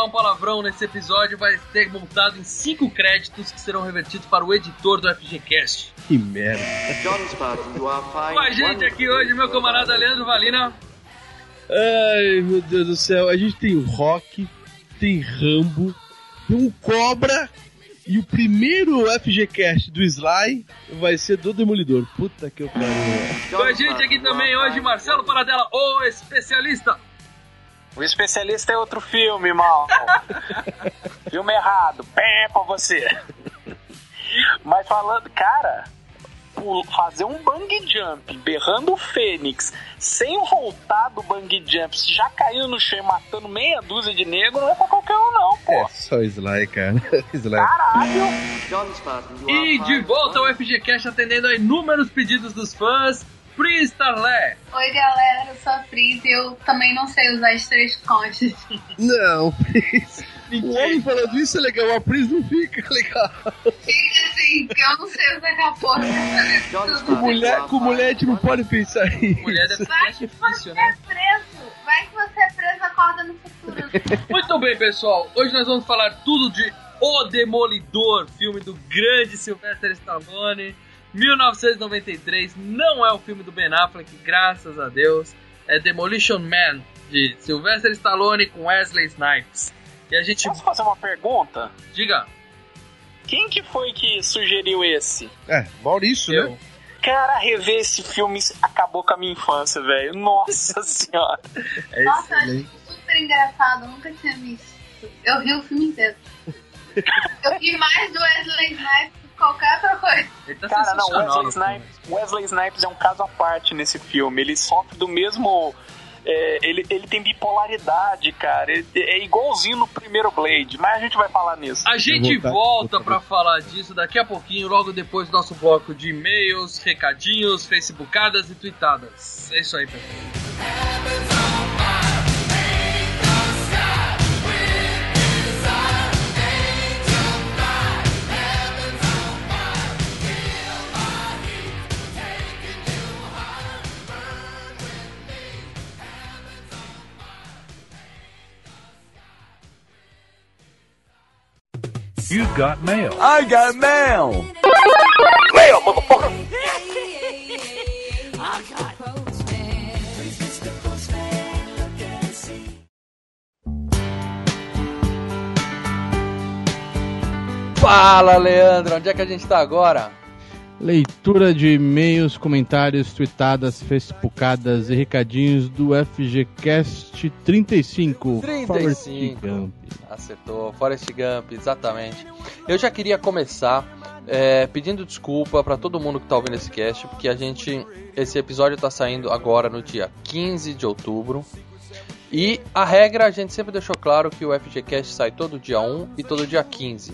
Falar um palavrão nesse episódio vai ter montado em 5 créditos que serão revertidos para o editor do FGCast. Que merda. Com a gente aqui hoje, meu camarada Leandro Valina. Ai, meu Deus do céu. A gente tem o Rock, tem Rambo, tem um Cobra e o primeiro FGCast do Sly vai ser do Demolidor. Puta que eu pariu. Com a gente aqui também hoje, Marcelo Paradela, o especialista. O especialista é outro filme, mal. filme errado. Pé pra você. Mas falando, cara, fazer um bang jump berrando o Fênix sem voltar do bang jump, já caindo no chão e matando meia dúzia de negro, não é pra qualquer um, não, pô. É só Sly, cara. Sly. Caralho! E de volta ao FGCast atendendo a inúmeros pedidos dos fãs, Pri Starlé. Oi galera, eu sou a Pris e eu também não sei usar as três conchas. Não, Pris. O homem falando isso é legal, a Pris não fica legal. Fica assim, que eu não sei usar porra. Com mulher, com mulher a gente não pode pensar isso. Mulher deve ser Vai mais que difícil, você né? é preso. Vai que você é preso, acorda no futuro. Muito bem, pessoal. Hoje nós vamos falar tudo de O Demolidor, filme do grande Sylvester Stallone, 1993. Não é o filme do Ben Affleck, graças a Deus. É Demolition Man, de Sylvester Stallone com Wesley Snipes. E a gente. Posso fazer uma pergunta? Diga. Quem que foi que sugeriu esse? É, Maurício, Eu. né? Cara, rever esse filme acabou com a minha infância, velho. Nossa senhora. É Nossa, excelente. super engraçado, eu nunca tinha visto. Eu ri o filme inteiro. Eu ri mais do Wesley Snipes qualquer outra coisa. Ele tá Cara, não, Wesley. Snipes, Wesley Snipes é um caso à parte nesse filme. Ele sofre do mesmo. é, ele, ele tem bipolaridade, cara. Ele é igualzinho no primeiro Blade, mas a gente vai falar nisso. A gente voltar, volta pra falar disso daqui a pouquinho, logo depois do nosso bloco de e-mails, recadinhos, facebookadas e tweetadas. É isso aí, pessoal. You've got mail. I got mail. Fala, Leandro, onde é que a gente tá agora? Leitura de e-mails, comentários, tweetadas, facebookadas e recadinhos do FGCast 35. 35. Forrest Gump. Acertou, Forrest Gump, exatamente. Eu já queria começar é, pedindo desculpa pra todo mundo que tá ouvindo esse cast, porque a gente. Esse episódio tá saindo agora no dia 15 de outubro. E a regra a gente sempre deixou claro que o FGCast sai todo dia 1 e todo dia 15.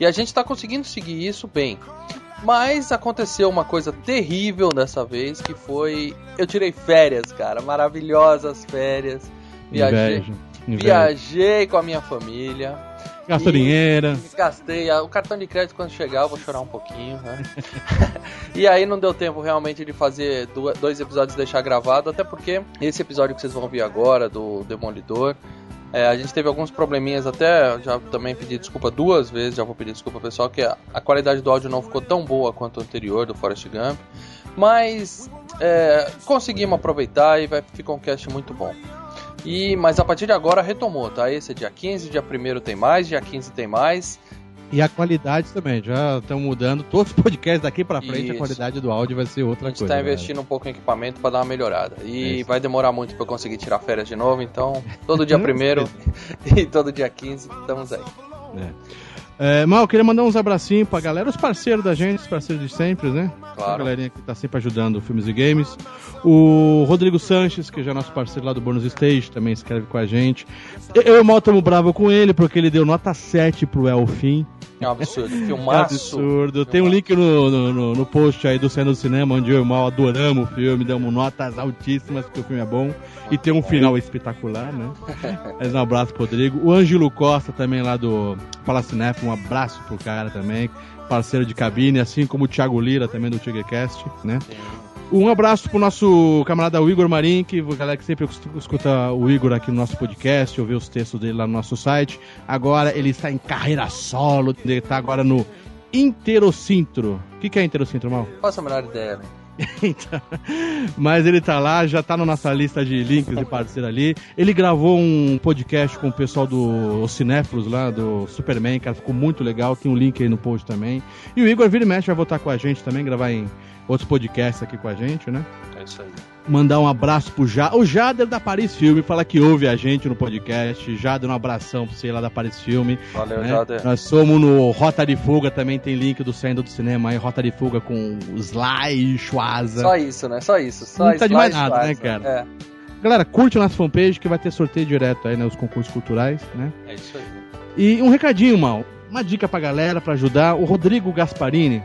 E a gente tá conseguindo seguir isso bem. Mas aconteceu uma coisa terrível dessa vez, que foi. Eu tirei férias, cara. Maravilhosas férias. Viajei. Inveja. Inveja. Viajei com a minha família. Gastou dinheiro. Gastei. O cartão de crédito, quando chegar, eu vou chorar um pouquinho, né? e aí não deu tempo realmente de fazer dois episódios e deixar gravado, até porque esse episódio que vocês vão ouvir agora, do Demolidor, É, a gente teve alguns probleminhas até, já também pedi desculpa duas vezes, já vou pedir desculpa pessoal, que a, a qualidade do áudio não ficou tão boa quanto o anterior do Forrest Gump, mas é, conseguimos aproveitar e vai ficar um cast muito bom. E, mas a partir de agora retomou, tá? Esse é dia 15, dia 1 tem mais, dia 15 tem mais. E a qualidade também, já estão mudando. Todos os podcasts daqui pra frente, Isso. a qualidade do áudio vai ser outra A gente coisa. tá galera. investindo um pouco em equipamento para dar uma melhorada. E Isso. vai demorar muito para eu conseguir tirar férias de novo, então todo dia 1 e todo dia 15 estamos aí. É, Mal, eu queria mandar uns abracinhos pra galera, os parceiros da gente, os parceiros de sempre, né? Claro. A galerinha que tá sempre ajudando o Filmes e Games. O Rodrigo Sanches, que já é nosso parceiro lá do Bônus Stage, também escreve com a gente. Eu e o Mal estamos bravo com ele, porque ele deu nota 7 pro Elfim. É um absurdo. É Filmaço. absurdo. Tem um link no, no, no- post aí do Saindo do Cinema, onde eu e o Mal adoramos o filme, damos notas altíssimas, porque o filme é bom. E tem um final espetacular, né? Mas um abraço pro Rodrigo. O Ângelo Costa também lá do Palacinef, um abraço pro cara também. Parceiro de cabine, assim como o Thiago Lira também do TigreCast, né? Um abraço pro nosso camarada Igor Marim, que galera que sempre escuta o Igor aqui no nosso podcast, ouve os textos dele lá no nosso site. Agora ele está em carreira solo, ele está agora no Interocintro. O que, que é Interocintro, Mal? Faço a menor ideia, né? Então, mas ele tá lá, já tá na nossa lista de links de parceiro ali. Ele gravou um podcast com o pessoal do Os Cinéfilos lá, do Superman, cara, ficou muito legal. Tem um link aí no post também. E o Igor Vira e Mexe vai voltar com a gente também, gravar em outros podcasts aqui com a gente, né? É isso aí. Mandar um abraço pro Jader, o Jader da Paris Filme, fala que ouve a gente no podcast. Jader, um abração pra você lá da Paris Filme. Valeu, né? Jader. Nós somos no Rota de Fuga, também tem link do Saindo do Cinema aí, Rota de Fuga com o Sly e Schwaza. Só isso, né? Só isso. Só Não tá de mais nada, né, cara? Galera, curte nossa fanpage que vai ter sorteio direto aí, né? Os concursos culturais, né? É, é isso aí. E um recadinho, mal. Uma dica pra galera, pra ajudar. O Rodrigo Gasparini.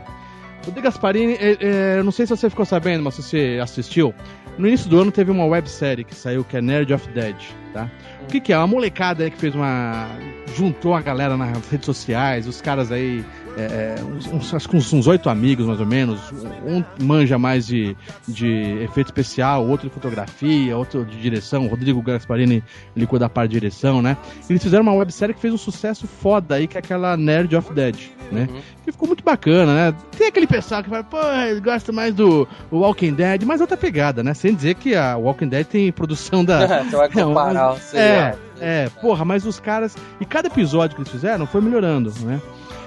O Rodrigo Gasparini, é, é, eu não sei se você ficou sabendo, mas se você assistiu. No início do ano teve uma websérie que saiu, que é Nerd of Dead, tá? O que, que é? Uma molecada aí que fez uma. juntou a galera nas redes sociais, os caras aí. é, é, uns, uns, acho que uns, uns oito amigos, mais ou menos. Um manja mais de, de efeito especial, outro de fotografia, outro de direção. O Rodrigo Gasparini, ele cuida da parte de direção, né? Eles fizeram uma websérie que fez um sucesso foda aí, que é aquela Nerd of Dead, né? Uhum. Que ficou muito bacana, né? Tem aquele pessoal que fala, pô, ele gosta mais do Walking Dead, mas outra pegada, né? Sem dizer que a Walking Dead tem produção da. Você o É, seriado. é, porra, mas os caras. E cada episódio que eles fizeram foi melhorando, né?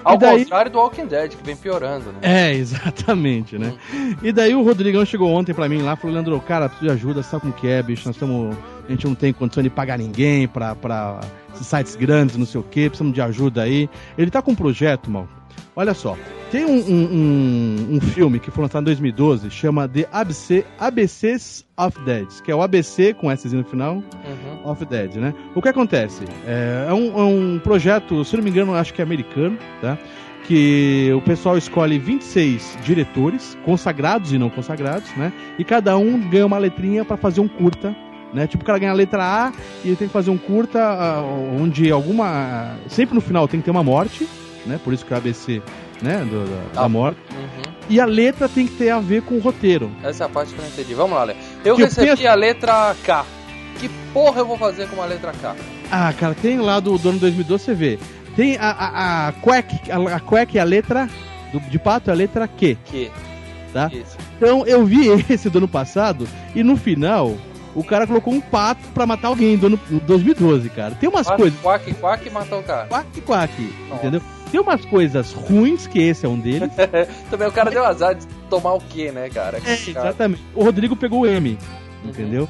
Ao daí- contrário do Walking Dead, que vem piorando, né? É, exatamente, né? E daí o Rodrigão chegou ontem pra mim lá falou, Leandro, cara, preciso de ajuda, sabe como que é, bicho? Nós estamos. A gente não tem condição de pagar ninguém pra, pra esses sites grandes, não sei o quê, precisamos de ajuda aí. Ele tá com um projeto, mal. Olha só, tem um, um, um, filme que foi lançado em 2012, chama The ABC, ABCs of Dead, que é o ABC com S no final, Uhum. of Dead, né? O que acontece? É, é um, é um projeto, se não me engano, acho que é americano, tá? Que o pessoal escolhe 26 diretores, consagrados e não consagrados, né? E cada um ganha uma letrinha pra fazer um curta, né? Tipo, o cara ganha a letra A e ele tem que fazer um curta ah, onde alguma. Sempre no final tem que ter uma morte, né? Por isso que é o ABC, né? do- da, da Ah. morte. Uhum. E a letra tem que ter a ver com o roteiro. Essa é a parte que eu não entendi. Vamos lá, Léo. Eu Que eu recebi penso- a letra K. Que porra eu vou fazer com uma letra K? Ah, cara, tem lá do, do ano 2012, você vê. Tem a, a, a Quack, a, a Quack é a letra do, de pato, é a letra Q, Que? tá? Isso. Então eu vi esse do ano passado e no final o cara colocou um pato pra matar alguém do ano do 2012, cara. Tem umas Quack, coisas. quack, quack, matou o cara. Quack, quack, Nossa. entendeu? Tem umas coisas ruins, que esse é um deles. Também o cara deu azar de tomar o quê, né, cara? É, Complicado. exatamente. O Rodrigo pegou o M, Uhum. entendeu?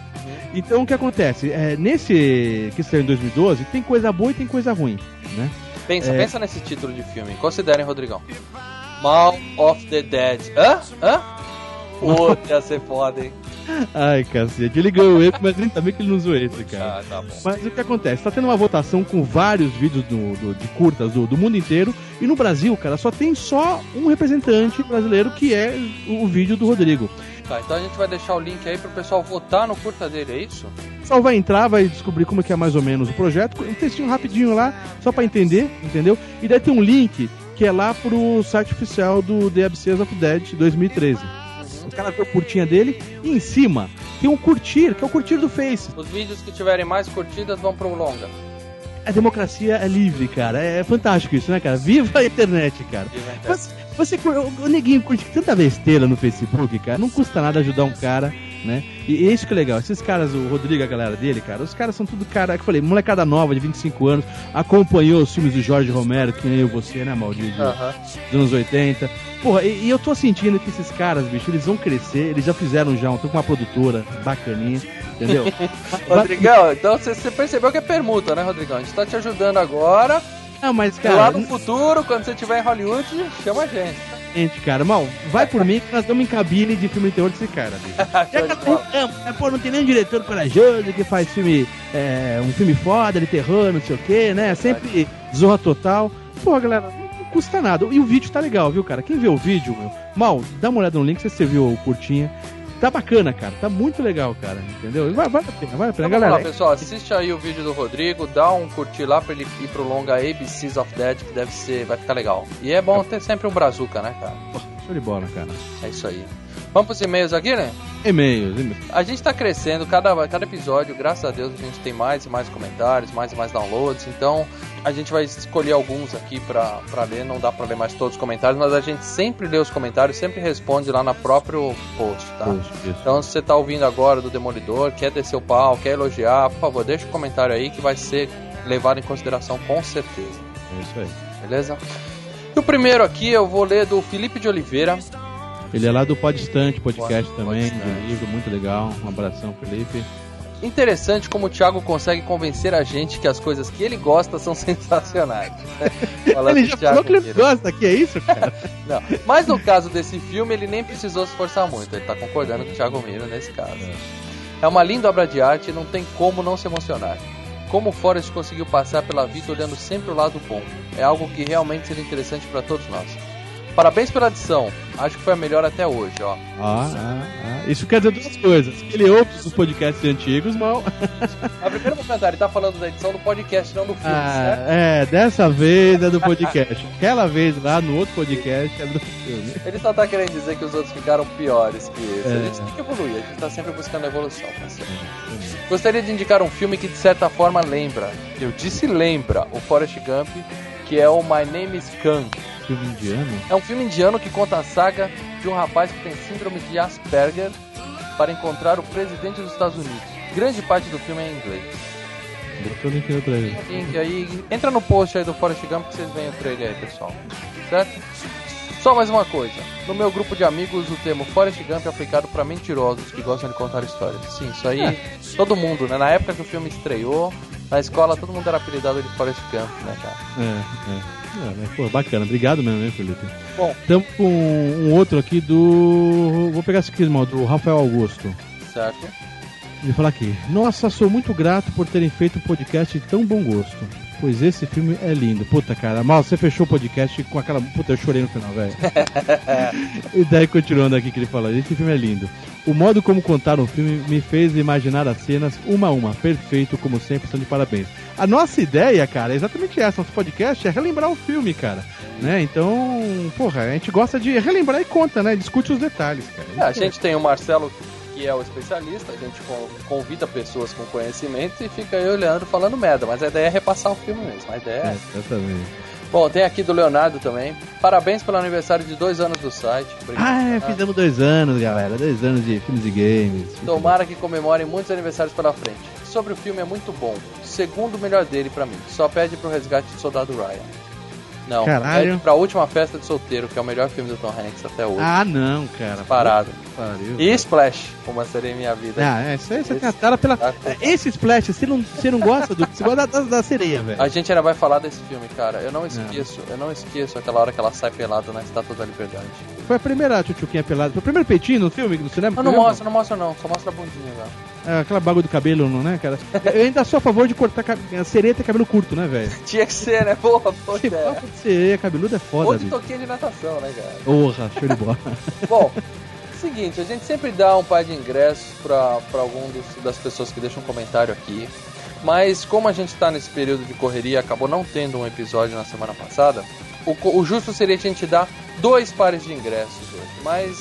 Então o que acontece? É, nesse que saiu em 2012, tem coisa boa e tem coisa ruim, né? Pensa, É. pensa nesse título de filme. Considerem, Rodrigão. Mal of the Dead. Hã? Hã? Puta, ia ser foda, hein? Ai, cacete. Ele ganhou o M, mas nem sabia que ele não usou esse, cara. Ah, tá bom. Mas o que acontece? Tá tendo uma votação com vários vídeos do, do- de curtas do, do mundo inteiro. E no Brasil, cara, só tem só um representante brasileiro que é o, vídeo do Rodrigo. Tá, então a gente vai deixar o link aí pro pessoal votar no curta dele, é isso? O pessoal vai entrar, vai descobrir como é que é mais ou menos o projeto. Um textinho rapidinho lá, só pra entender, entendeu? E daí tem um link que é lá pro site oficial do The Abyss of Dead 2013. O cara vê o curtinha dele e em cima tem um curtir, que é o curtir do Face. Os vídeos que tiverem mais curtidas vão pro longa. a democracia é livre, cara. É fantástico isso, né, cara? Viva a internet, cara. Você, você, o, o neguinho curte tanta besteira no Facebook, cara. Não custa nada ajudar um cara, né? E, é isso que é legal. Esses caras, o Rodrigo, a galera dele, cara, os caras são tudo cara, que eu falei, molecada nova de 25 anos, acompanhou os filmes do Jorge Romero, que nem eu você, né, Maldito? de- Aham. dos anos 80. Porra, e, e eu tô sentindo que esses caras, bicho, eles vão crescer, eles já fizeram já, estão com uma produtora bacaninha, entendeu? Rodrigão, então você você percebeu que é permuta, né, Rodrigão? A gente tá te ajudando agora. Não, mas, lá cara, no futuro, quando você estiver em Hollywood, chama a gente. gente, cara, mal, vai por mim que nós estamos em cabine de filme de terror desse cara. Já que né? Pô, não tem nenhum diretor corajoso que faz filme, é, um filme foda de terror, não sei o que, né? Sempre zorra total. Pô, galera, não custa nada. E o vídeo tá legal, viu, cara? Quem vê o vídeo, meu, mal, dá uma olhada no link, se você viu o curtinha. Tá bacana, cara. Tá muito legal, cara. Entendeu? Vai, vale a pena, vale a pena. Então, galera, lá, pessoal, assiste aí o vídeo do Rodrigo, dá um curtir lá pra ele ir pro longa ABCs of Dead, que deve ser, vai ficar legal. E é bom ter sempre um brazuca, né, cara? Show de bola, cara. É isso aí. Vamos pros e-mails aqui, né? E-mails, e-mails. A gente tá crescendo, cada, cada episódio, graças a Deus, a gente tem mais e mais comentários, mais e mais downloads, então a gente vai escolher alguns aqui pra, pra ler, não dá pra ler mais todos os comentários, mas a gente sempre lê os comentários, sempre responde lá na próprio post, tá? Post, isso. Então se você tá ouvindo agora do Demolidor, quer descer o pau, quer elogiar, por favor, deixa um comentário aí que vai ser levado em consideração com certeza, É isso aí. beleza? E o primeiro aqui eu vou ler do Felipe de Oliveira, Ele é lá do Podstante Podcast Pod- também, Podstante. do livro, muito legal. Um abração, Felipe. Interessante como o Thiago consegue convencer a gente que as coisas que ele gosta são sensacionais. Ele já falou que ele gosta, que é isso, cara? Não, mas no caso desse filme, ele nem precisou se esforçar muito. Ele tá concordando com o Thiago Miro nesse caso. É uma linda obra de arte e não tem como não se emocionar. Como o Forrest conseguiu passar pela vida olhando sempre o lado bom. É algo que realmente seria interessante para todos nós. Parabéns pela edição. Acho que foi a melhor até hoje, ó. Ah, ah, ah. Isso quer dizer duas coisas. Ele ouve os podcasts antigos, mal. A primeira comentário, ele tá falando da edição do podcast, não do filme, Ah, certo? é, dessa vez é do podcast. Aquela vez lá no outro podcast é do filme. Ele só tá querendo dizer que os outros ficaram piores que esse. É. A gente tem que evoluir, a gente tá sempre buscando evolução, tá certo? Gostaria de indicar um filme que de certa forma lembra, eu disse lembra, o Forrest Gump, que é o My Name is Khan. Filme indiano? É um filme indiano que conta a saga de um rapaz que tem síndrome de Asperger para encontrar o presidente dos Estados Unidos. Grande parte do filme é em inglês. Botou o link no trailer. Link aí, entra no post aí do Forrest Gump que vocês veem o trailer aí, pessoal. Certo? Só mais uma coisa. No meu grupo de amigos, o termo Forrest Gump é aplicado para mentirosos que gostam de contar histórias. Sim, isso aí, todo mundo, né? Na época que o filme estreou, na escola todo mundo era apelidado de Forrest Gump, né, cara? É, é. É, mas, pô, bacana. Obrigado mesmo, hein, Felipe. Bom. Estamos com um outro aqui do. Vou pegar esse aqui, irmão, do Rafael Augusto. Certo? Ele fala aqui: Nossa, sou muito grato por terem feito um podcast de tão bom gosto. Pois esse filme é lindo. Puta, cara, mal, você fechou o podcast com aquela. Puta, eu chorei no final, velho. e daí, continuando aqui que ele fala: Esse filme é lindo. O modo como contaram o filme me fez imaginar as cenas uma a uma. Perfeito, como sempre, estão de parabéns. A nossa ideia, cara, é exatamente essa. Nosso podcast é relembrar o filme, cara. Né? Então, porra, a gente gosta de relembrar e conta, né? Discute os detalhes, cara. É, a gente tem o Marcelo, que é o especialista, a gente con- convida pessoas com conhecimento e fica eu e o Leandro falando merda, mas a ideia é repassar o filme mesmo. A ideia é. É, exatamente. Bom, tem aqui do Leonardo também. Parabéns pelo aniversário de dois anos do site. Obrigado. Ah, é, fizemos dois anos, galera. Dois anos de filmes e games. Tomara que comemorem muitos aniversários pela frente. Sobre o filme é muito bom. Segundo melhor dele pra mim. Só pede pro resgate do soldado Ryan. Não, Caralho. pede pra última festa de solteiro, que é o melhor filme do Tom Hanks até hoje. Ah, não, cara. Parado. Pariu. E Splash, como seria minha vida. Ah, é, isso aí você tem a cara pela. Tá. Esse Splash, você não, você não gosta do. Você gosta da, da, sereia, velho. A gente ainda vai falar desse filme, cara. Eu não esqueço, eu não esqueço aquela hora que ela sai pelada na Estátua da Liberdade. Foi a primeira tchutchuquinha pelada. Foi o primeiro peitinho no filme, no cinema? Não, não mostra, não mostra não, só mostra a bundinha lá. É, aquela bagulho do cabelo, não é, cara? Eu ainda sou a favor de cortar cab- a sereia ter cabelo curto, né, velho? Tinha que ser, né? Porra, boa Que ideia. papo de sereia cabeluda é foda, Ou de toquinha de natação, né, cara? Porra, show de bola. Bom, seguinte, a gente sempre dá um par de ingressos pra, pra algum dos- das pessoas que deixam um comentário aqui. Mas como a gente tá nesse período de correria, acabou não tendo um episódio na semana passada, o, o justo seria a gente dar dois pares de ingressos hoje. Mas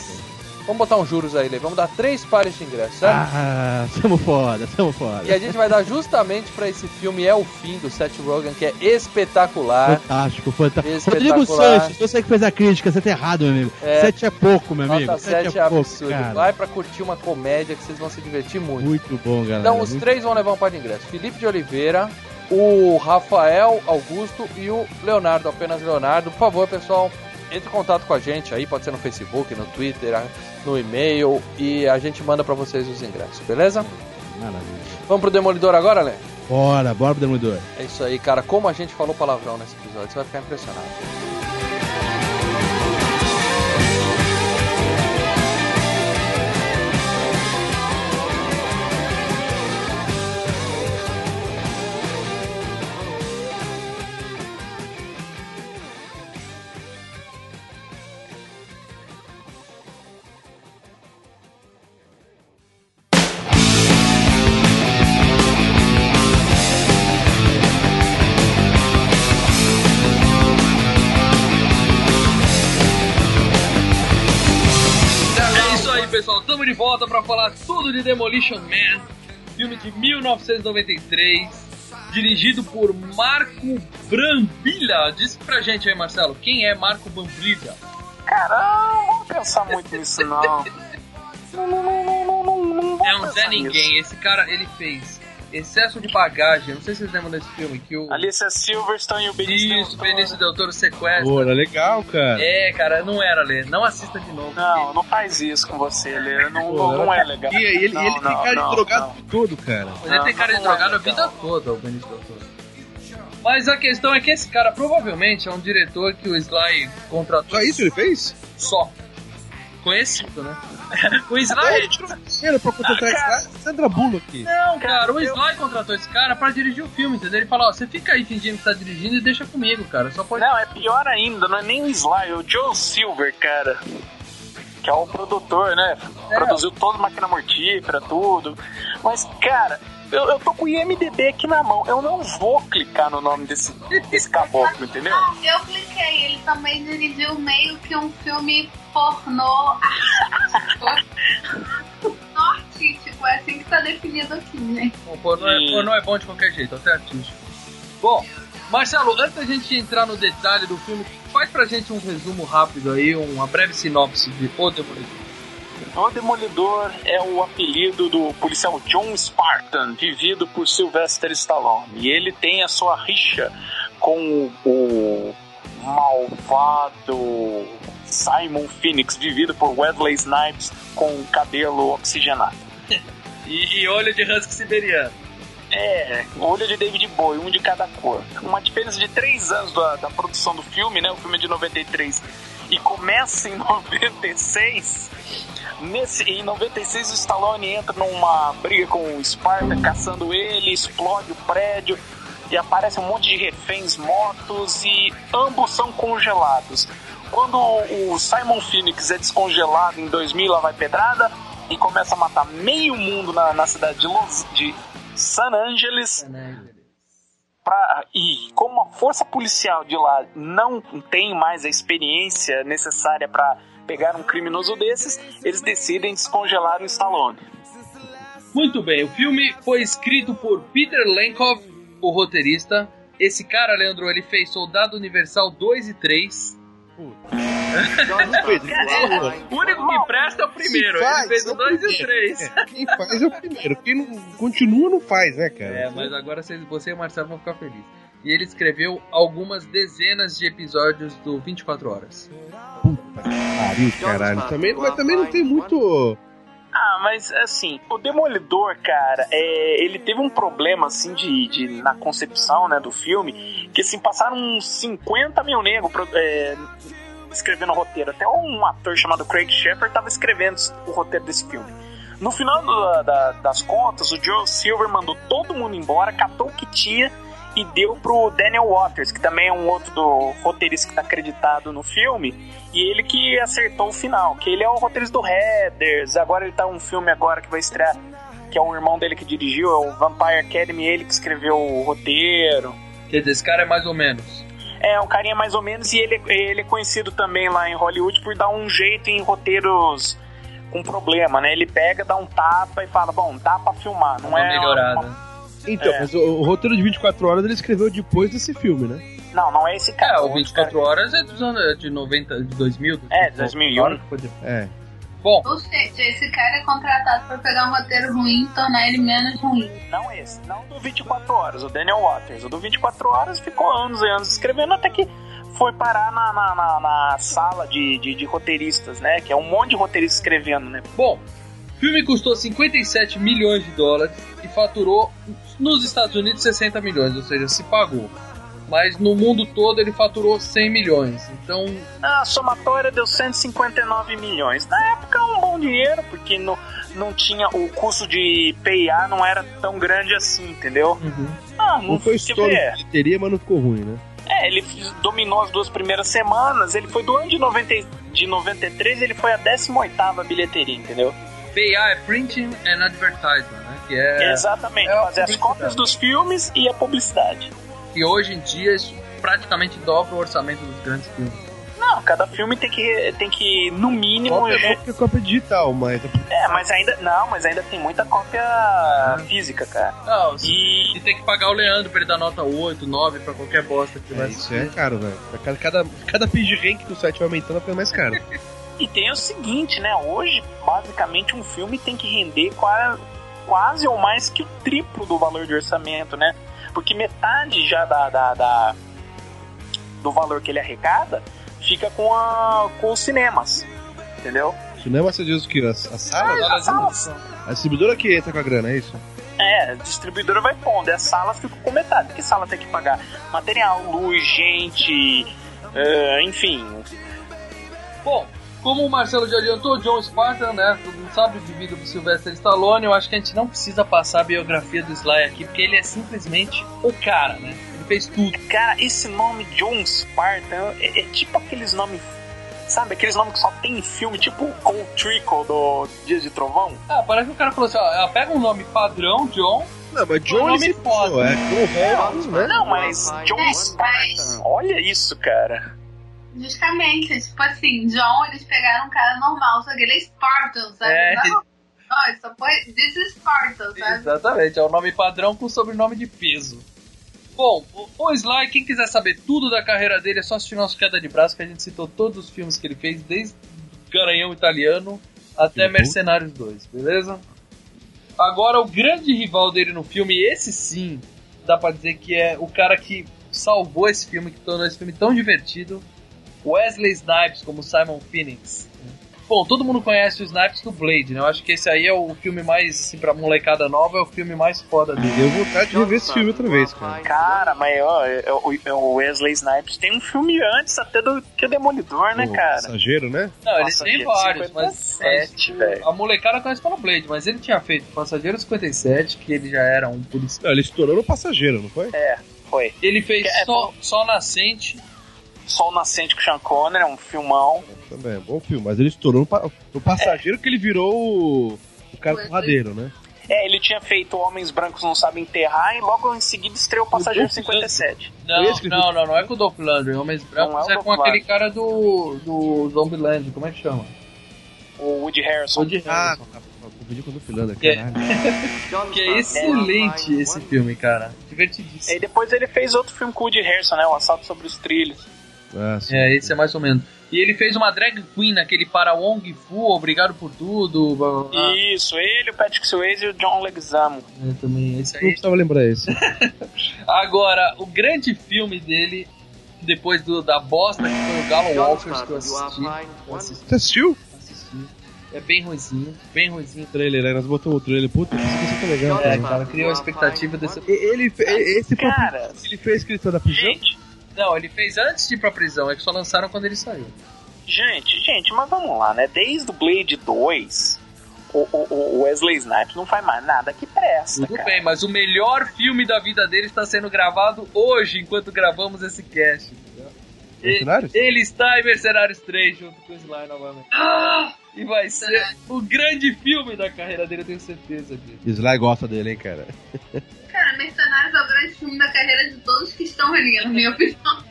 Vamos botar uns juros aí, Lê. Vamos dar três pares de ingressos, certo? Ah, tamo foda, tamo foda. E a gente vai dar justamente pra esse filme É o Fim, do Seth Rogen, que é espetacular. Fantástico, fantástico. Espetacular. Rodrigo Sanches, você que fez a crítica, você tá errado, meu amigo. É. Sete é pouco, meu amigo. Nota Sete 7 é pouco, absurdo. cara. Vai pra curtir uma comédia que vocês vão se divertir muito. Muito bom, galera. Então os muito três vão levar um par de ingressos. Felipe de Oliveira, o Rafael Augusto e o Leonardo, apenas Leonardo. Por favor, pessoal, entre em contato com a gente aí, pode ser no Facebook, no Twitter, no e-mail e a gente manda pra vocês os ingressos, beleza? Maravilha. Vamos pro Demolidor agora, Lê? Bora, bora pro Demolidor. É isso aí, cara. Como a gente falou palavrão nesse episódio, você vai ficar impressionado. Falar tudo de Demolition Man, filme de 1993, dirigido por Marco Brambilla. Diz pra gente aí, Marcelo, quem é Marco Brambilla? Cara, não vamos pensar muito nisso, não. Não, não, não, não, não, não, É um Zé nisso. Ninguém. Esse cara, ele fez Excesso de Bagagem. Não sei se vocês lembram desse filme que o Alicia Silverstone e o Benício Isso, Del Toro. Benício Del Toro sequestra. Pô, era legal, cara. É, cara, não era, Lê. Não assista de novo. Não, não faz isso com você, Lê. Não, Pô, não, não é legal. E ele, Não, ele tem cara não, de drogado todo, cara. Ele tem cara de é drogado a vida toda, o Benício Del Toro. Mas a questão é que esse cara provavelmente é um diretor que o Sly contratou Só isso ele fez? só. Conhecido, né? o Sly. Era pra contratar esse cara. Sandra Bullock. Não, cara, o Sly contratou esse cara pra dirigir o filme, entendeu? Ele falou: ó, você fica aí fingindo que tá dirigindo e deixa comigo, cara. Só pode. Não, é pior ainda, não é nem o Sly, é o Joe Silver, cara. Que é o produtor, né? É. Produziu toda a máquina mortífera, tudo. Mas, cara, eu, eu tô com o IMDB aqui na mão. Eu não vou clicar no nome desse, desse caboclo, entendeu? Não, eu cliquei. Ele também dirigiu meio que um filme pornô artístico. É assim que tá definido aqui, né? Bom, pornô, é, pornô é bom de qualquer jeito, até artístico. Bom, Marcelo, antes da gente entrar no detalhe do filme, faz pra gente um resumo rápido aí, uma breve sinopse de O Demolidor. O Demolidor é o apelido do policial John Spartan, vivido por Sylvester Stallone. E ele tem a sua rixa com o malvado Simon Phoenix, vivido por Wesley Snipes, com cabelo oxigenado. E, e olho de husky siberiano. É, olho de David Bowie, um de cada cor. Uma diferença de três anos da, da produção do filme, né? O filme é de 93 e começa em 96. Nesse, em 96 o Stallone entra numa briga com o Sparta, caçando ele, explode o prédio e aparece um monte de reféns mortos e ambos são congelados. Quando o Simon Phoenix é descongelado em 2000, lá vai pedrada e começa a matar meio mundo na, na cidade de, Los, de San Angeles. Pra, e como a força policial de lá não tem mais a experiência necessária para pegar um criminoso desses, eles decidem descongelar o Stallone. Muito bem, o filme foi escrito por Peter Lenkov, o roteirista. Esse cara, Leandro, ele fez Soldado Universal 2 e 3. O único que presta é o primeiro, Se ele faz, fez é o o 2 e o primeiro. 3. Quem faz é o primeiro. Quem não continua não faz, né, cara? É, mas agora você e o Marcelo vão ficar felizes. E ele escreveu algumas dezenas de episódios do 24 Horas. Pariu, caralho. Também, mas também não tem muito. Ah, mas assim, o Demolidor, cara, é, ele teve um problema assim de, de- na concepção né, do filme, que assim, passaram uns 50 mil negros é, escrevendo o roteiro. Até um ator chamado Craig Sheffer tava escrevendo o roteiro desse filme. No final da- das contas, o Joe Silver mandou todo mundo embora, catou o que tinha e deu pro Daniel Waters, que também é um outro do roteirista que tá acreditado no filme, e ele que acertou o final, que ele é o roteirista do Headers, agora ele tá um filme agora que vai estrear, que é o irmão dele que dirigiu, é o Vampire Academy, ele que escreveu o roteiro. Quer dizer, esse cara é mais ou menos. É, um carinha mais ou menos, e ele, ele é conhecido também lá em Hollywood por dar um jeito em roteiros com problema, né? Ele pega, dá um tapa e fala, bom, dá pra filmar, não Uma é... melhorada. Então, É. mas o, o roteiro de 24 horas ele escreveu depois desse filme, né? Não, não é esse cara. É, o outro 24 horas é dos anos é de 90, de 2000. É, 2001. Claro que foi depois. É. Bom, Ou seja, esse cara é contratado pra pegar um roteiro ruim e tornar ele menos ruim. Não esse, não do 24 horas, o Daniel Waters. O do 24 horas ficou anos e anos escrevendo até que foi parar na, na, na- na sala de, de, de roteiristas, né? Que é um monte de roteiristas escrevendo, né? Bom, o filme custou 57 milhões de dólares e faturou nos Estados Unidos 60 milhões, ou seja, se pagou. Mas no mundo todo ele faturou 100 milhões. Então, A somatória deu 159 milhões. Na época é um bom dinheiro, porque não, não tinha. O custo de PIA não era tão grande assim, entendeu? Ah, Não foi estouro ver? de bilheteria, mas não ficou ruim, né? É, ele dominou as duas primeiras semanas. Ele foi do ano de, 90, e- de 93, ele foi a 18 bilheteria, entendeu? PA é Printing and Advertisement, né? Que é. Exatamente, é fazer as cópias dos filmes e a publicidade. E hoje em dia isso praticamente dobra o orçamento dos grandes filmes. Não, cada filme tem que, tem que no mínimo. Cópia não, porque é cópia digital, mas É, mas ainda. Não, mas ainda tem muita cópia física, cara. Não, E E tem que pagar o Leandro pra ele dar nota 8, 9 pra qualquer bosta que vai é, isso é caro, velho. Cada, cada, cada page rank do site vai aumentando, é mais caro. E tem o seguinte, né? Hoje, basicamente, um filme tem que render qua- quase ou mais que o triplo do valor de orçamento, né? Porque metade já da, da- da- do valor que ele arrecada fica com, a, com os cinemas, entendeu? Cinema você diz o que? As, as salas? Ah, as salas. A distribuidora que entra com a grana, é isso? É, a distribuidora vai pondo, e as salas ficam com metade. Porque sala tem que pagar material, luz, gente, eh, enfim. Bom, como o Marcelo já adiantou, John Spartan, né? Todo mundo sabe, vivido por Sylvester Stallone. Eu acho que a gente não precisa passar a biografia do Sly aqui, porque ele é simplesmente o cara, né? Ele fez tudo. Cara, esse nome John Spartan é, é tipo aqueles nomes. Sabe, aqueles nomes que só tem em filme, tipo o Trickle do Dias de Trovão? Ah, parece que o cara falou assim: ó, pega um nome padrão, John. Não, mas Um John nome se foda. é John Holmes, né? Não, mas John Spartan, olha isso, cara. Justamente, tipo assim, John, eles pegaram um cara normal, só que ele é Spartan, sabe? É. Não, só foi. This is Spartan, sabe? Exatamente, é o nome padrão com sobrenome de peso. Bom, o, o Sly, quem quiser saber tudo da carreira dele, é só assistir nosso Queda de Braço, que a gente citou todos os filmes que ele fez, desde Garanhão Italiano até Uhum. Mercenários 2, beleza? Agora, o grande rival dele no filme, esse sim, dá pra dizer que é o cara que salvou esse filme, que tornou esse filme tão divertido, Wesley Snipes como Simon Phoenix. Bom, todo mundo conhece o Snipes do Blade, né? Eu acho que esse aí é o filme mais, assim, pra molecada nova, é o filme mais foda dele. Deu vontade de rever esse filme outra vez, cara. Cara, mas ó, é- é o- Wesley Snipes tem um filme antes até do que o Demolidor, né, O cara? Passageiro, né? Não, ele tem vários, mas, 57, mas velho. a molecada conhece pelo Blade, mas ele tinha feito Passageiro 57, que ele já era um policial. Ele estourou no Passageiro, não foi? É, foi. Ele fez É, só, só Nascente, Sol Nascente com Sean Connery, é um filmão. Também, é bom filme. Mas ele estourou no, no Passageiro que ele virou o, o cara Foi, porradeiro, né? É, ele tinha feito Homens Brancos Não Sabem Enterrar e logo em seguida estreou Passageiro Dolph 57. Não, que não, não, não é com o Dolph Lundgren. Homens Brancos Não é o é, Dolph com aquele Lundgren. cara do, do Zombieland, como é que chama? O Woody Harrelson. Woody Ah, Harrelson. confundi com o Philander, Que- caralho. Que é excelente esse filme, cara. Divertidíssimo. E depois ele fez outro filme com o Woody Harrelson, né? O Assalto sobre os Trilhos. Ah, sim. É, esse é mais ou menos. E ele fez uma drag queen naquele para Wong Fu, Obrigado por Tudo. blá, blá, blá. Isso, ele, o Patrick Swayze e o John Leguizamo. É, também, esse aí. precisava lembrar esse. Agora, o grande filme dele, depois do, da bosta que foi o Galo Walkers que eu assisti. Eu assisti, Você assistiu? assisti. É bem ruizinho, bem ruizinho. O trailer, aí nós botamos o trailer. Puta, isso aqui tá legal. É, cara. cara, criou a expectativa desse. Ele, fe- esse Cara, ele fez ele saiu da prisão? gente, Não, ele fez antes de ir pra prisão, é que só lançaram quando ele saiu. gente, gente, mas vamos lá, né? Desde o Blade 2, o, o- o Wesley Snipes não faz mais nada que presta, Tudo cara. bem, mas o melhor filme da vida dele está sendo gravado hoje, enquanto gravamos esse cast. entendeu? Mercenários? Ele está em Mercenários 3 junto com o Sly novamente. E vai ser o grande filme da carreira dele, eu tenho certeza disso. Sly gosta dele, hein, cara. Cara, Mercenários é o grande filme da carreira de todos que estão ali, na minha opinião.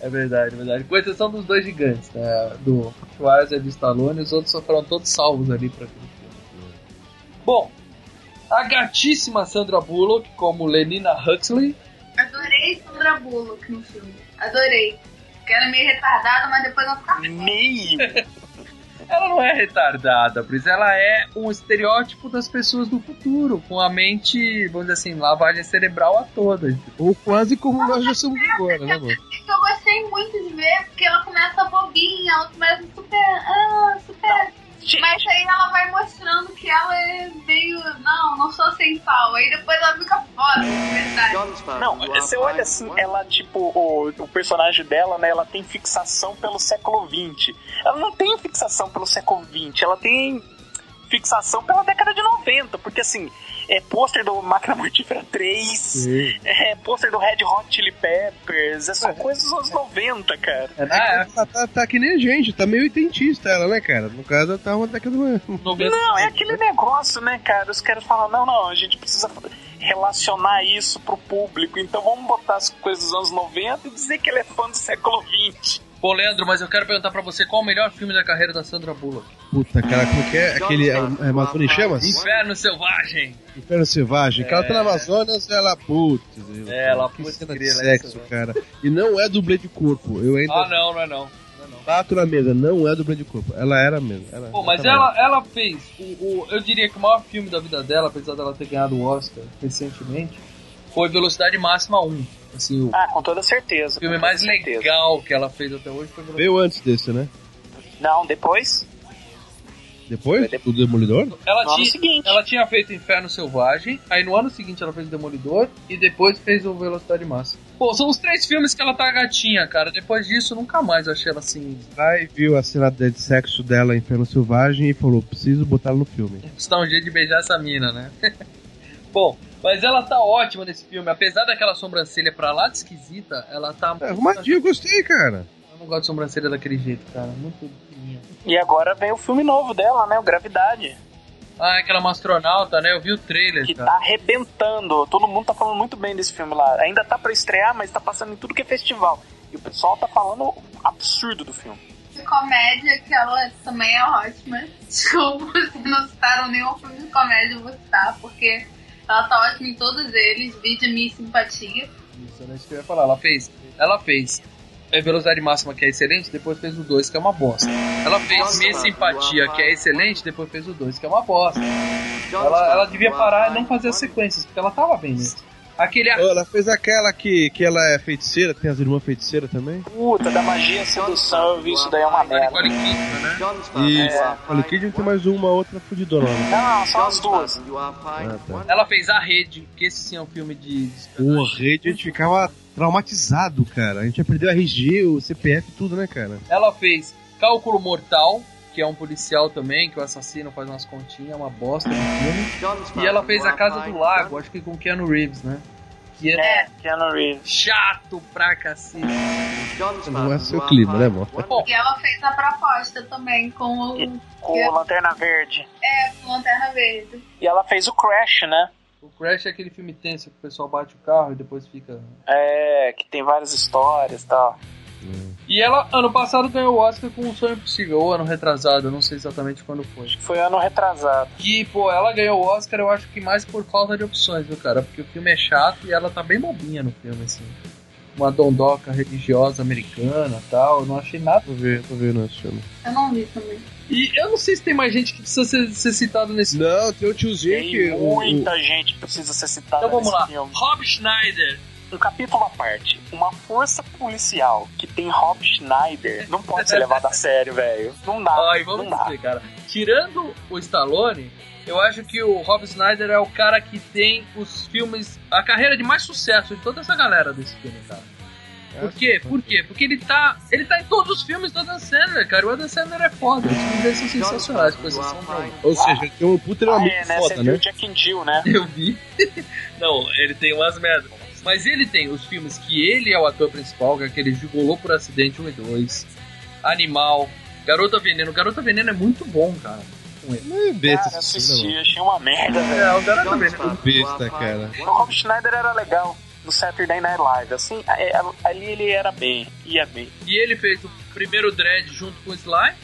É verdade, é verdade. Com exceção dos dois gigantes, né? Do Schwarzenegger e do Stallone, os outros só foram todos salvos ali pra aquele filme. Bom, a gatíssima Sandra Bullock como Lenina Huxley. Adorei Sandra Bullock no filme. Adorei. Porque ela é meio retardada, mas depois ela fica Meio. Ela não é retardada, por isso ela é um estereótipo das pessoas do futuro, com a mente, vamos dizer assim, lavagem cerebral a toda. Ou quase como nós já somos agora, né, que eu gostei muito de ver, porque ela começa bobinha, ela começa super. Ah, super. Mas aí ela vai mostrando que ela é meio. Não, não sou sem pau. Aí depois ela fica foda, de verdade. Não, você olha assim, ela, tipo, o, o personagem dela, né? Ela tem fixação pelo século XX. Ela não tem fixação pelo século XX, ela tem fixação pela década de 90, porque assim, é pôster do Máquina Mortífera 3, é pôster do Red Hot Chili Peppers, é só coisa dos anos 90, cara. Ah, Ela tá, tá que nem a gente, tá meio oitentista ela, né, cara? No caso, ela tá uma década mais. é 90. Não, é aquele negócio, né, cara? Os caras falam, não, não, a gente precisa relacionar isso pro público, então vamos botar as coisas dos anos 90 e dizer que ele é fã do século 20. Pô, Leandro, mas eu quero perguntar pra você qual o melhor filme da carreira da Sandra Bullock? Puta, cara, como que é? Aquele. É, é Amazônia em Chamas? Inferno Selvagem! Inferno Selvagem. Que ela tá na Amazonas, ela. Putz. É, ela, que putz, grila, sexo, cara. E não é dublê de corpo. Eu ainda Ah, não, não é não. é bato na mesa, não é dublê de corpo. Ela era mesmo. Ela, Pô, mas tá ela, ela fez, o, o- eu diria que o maior filme da vida dela, apesar dela ter ganhado o Oscar recentemente, foi Velocidade Máxima 1. Assim, o Ah, com toda certeza. filme com mais certeza. legal que ela fez até hoje foi Velocidade Veio antes desse, né? Não, depois. Depois? Foi Do Demolidor? Ela No ano tinha, seguinte. ela tinha feito Inferno Selvagem, aí no ano seguinte ela fez o Demolidor e depois fez o Velocidade Máxima. Pô, são os três filmes que ela tá gatinha, cara. Depois disso, nunca mais achei ela assim. Aí viu a cena de sexo dela em Inferno Selvagem e falou: preciso botar ela no filme. Isso dá um jeito de beijar essa mina, né? Bom, mas ela tá ótima nesse filme. Apesar daquela sobrancelha pra lá de esquisita, ela tá. É, arrumadinho, eu gostei, cara. Eu não gosto de sobrancelha daquele jeito, cara. Muito fininha. E agora vem o filme novo dela, né? O Gravidade. Ah, é aquela uma astronauta, né? Eu vi o trailer, Que cara. tá arrebentando. Todo mundo tá falando muito bem desse filme lá. Ainda tá pra estrear, mas tá passando em tudo que é festival. E o pessoal tá falando absurdo do filme. De comédia, que ela também é ótima. Desculpa, se não citaram nenhum filme de comédia, eu vou citar, porque ela tá ótima em todos eles. Vídeo Minha Simpatia. Isso, era isso que eu ia falar. Ela fez. Ela fez. É Velocidade Máxima, que é excelente, depois fez o 2, que é uma bosta. Ela fez Minha Simpatia, que é excelente, depois fez o 2, que é uma bosta. Ela, ela devia parar e não fazer as sequências, porque ela tava bem nisso. Aquele Ela fez aquela que, que ela é feiticeira, tem as irmãs feiticeiras também. Puta, da magia, sedução, eu vi isso daí é uma da merda. Nicole Kidman, né? Isso. É. Olha, Kidman tem mais uma outra fudidona. lá. Não, só as duas. Ah, tá. Ela fez A Rede, que esse sim é um filme de... Pô, a rede a gente ficava traumatizado, cara. A gente já perdeu a RG, o CPF, tudo, né, cara? Ela fez Cálculo Mortal, que é um policial também, que o assassino faz umas continhas, uma bosta no filme. E ela fez A Casa do Lago, acho que com Keanu Reeves, né? Que é, É, Keanu Reeves. chato pra cacete. Não é seu clima, né? Bom, E ela fez a proposta também com o. Com o Lanterna Verde. É, com Lanterna Verde. E ela fez o Crash, né? o Crash é aquele filme tenso que o pessoal bate o carro e depois fica... É, que tem várias histórias e tal. E ela, ano passado, ganhou o Oscar com O Sonho Impossível, ou ano retrasado, eu não sei exatamente quando foi. Foi ano retrasado. E, pô, ela ganhou o Oscar, eu acho que mais por falta de opções, viu, cara? Porque o filme é chato e ela tá bem bobinha no filme, assim. Uma dondoca religiosa americana e tal, eu não achei nada. Tô vendo, tô vendo esse filme. Eu não vi também. E eu não sei se tem mais gente que precisa ser, ser citado nesse filme. Não, tem o tiozinho Tem que. o- muita gente que precisa ser citada Então vamos nesse lá. filme. Rob Schneider. Um capítulo à parte. Uma força policial que tem Rob Schneider não pode ser levada a sério, velho. Não dá. Ai, vamos não dá. dizer, cara. Tirando o Stallone, eu acho que o Rob Schneider é o cara que tem os filmes, a carreira de mais sucesso de toda essa galera desse filme, cara. Por quê? Por quê? Porque ele tá, ele tá em todos os filmes do Adam Sandler, cara. O Adam Sandler é foda. Os filmes dele são sensacionais, exceção do... Ou seja, tem um puta Ah, amigo é, né? foda, Você viu né? o Jack and Jill, né? Eu vi. Não, ele tem umas merdas. Mas ele tem os filmes que ele é o ator principal, que é aquele Gigolô por Acidente 1 e 2, Animal, Garota Veneno. Garota Veneno é muito bom, cara. Com ele. Não é besta Cara, assisti, filme, achei uma merda, velho. É, o Garota Veneno. não. Besta, cara. O Rob Schneider era legal. do Saturday Night Live. Assim, é, é, ali ele era bem, ia bem. E ele fez o primeiro Dread junto com o Sly.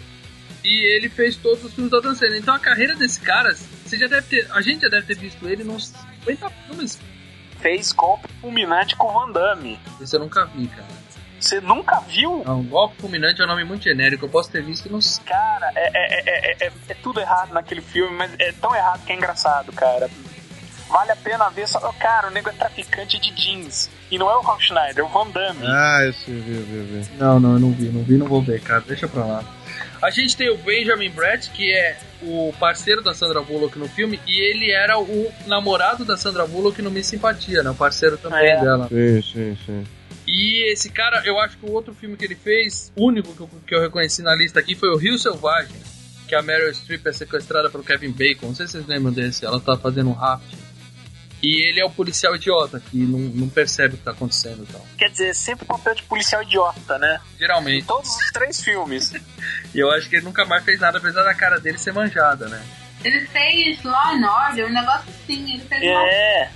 E ele fez todos os filmes da Dan. Então a carreira desse cara, você já deve ter. A gente já deve ter visto ele nos 50 filmes. Fez golpe fulminante com o Van Damme. Isso eu nunca vi, cara. Você nunca viu? Não, golpe fulminante é um nome muito genérico. Eu posso ter visto nos. Cara, é, é, é, é, é tudo errado naquele filme, mas é tão errado que é engraçado, cara. Vale a pena ver só. Cara, o nego é traficante de jeans. E não é o Rob Schneider, é o Van Damme. Ah, eu sei, vi, vi, vi. Não, não, eu não vi, não vi, não vou ver, cara. Deixa pra lá. A gente tem o Benjamin Bratt, que é o parceiro da Sandra Bullock no filme, e ele era o namorado da Sandra Bullock no Miss Simpatia, né? O parceiro também É. dela. Sim, sim, sim. E esse cara, eu acho que o outro filme que ele fez, único que eu, que eu reconheci na lista aqui, foi o Rio Selvagem, que a Meryl Streep é sequestrada pelo Kevin Bacon. Não sei se vocês lembram desse, ela tá fazendo um raft. E ele é o policial idiota, que não, não percebe o que tá acontecendo e tal. Quer dizer, sempre papel de policial idiota, né? Em Geralmente. todos os três filmes. E eu acho que ele nunca mais fez nada, apesar da cara dele ser manjada, né? Ele fez Law and Order, um negócio assim. Ele fez uma, É.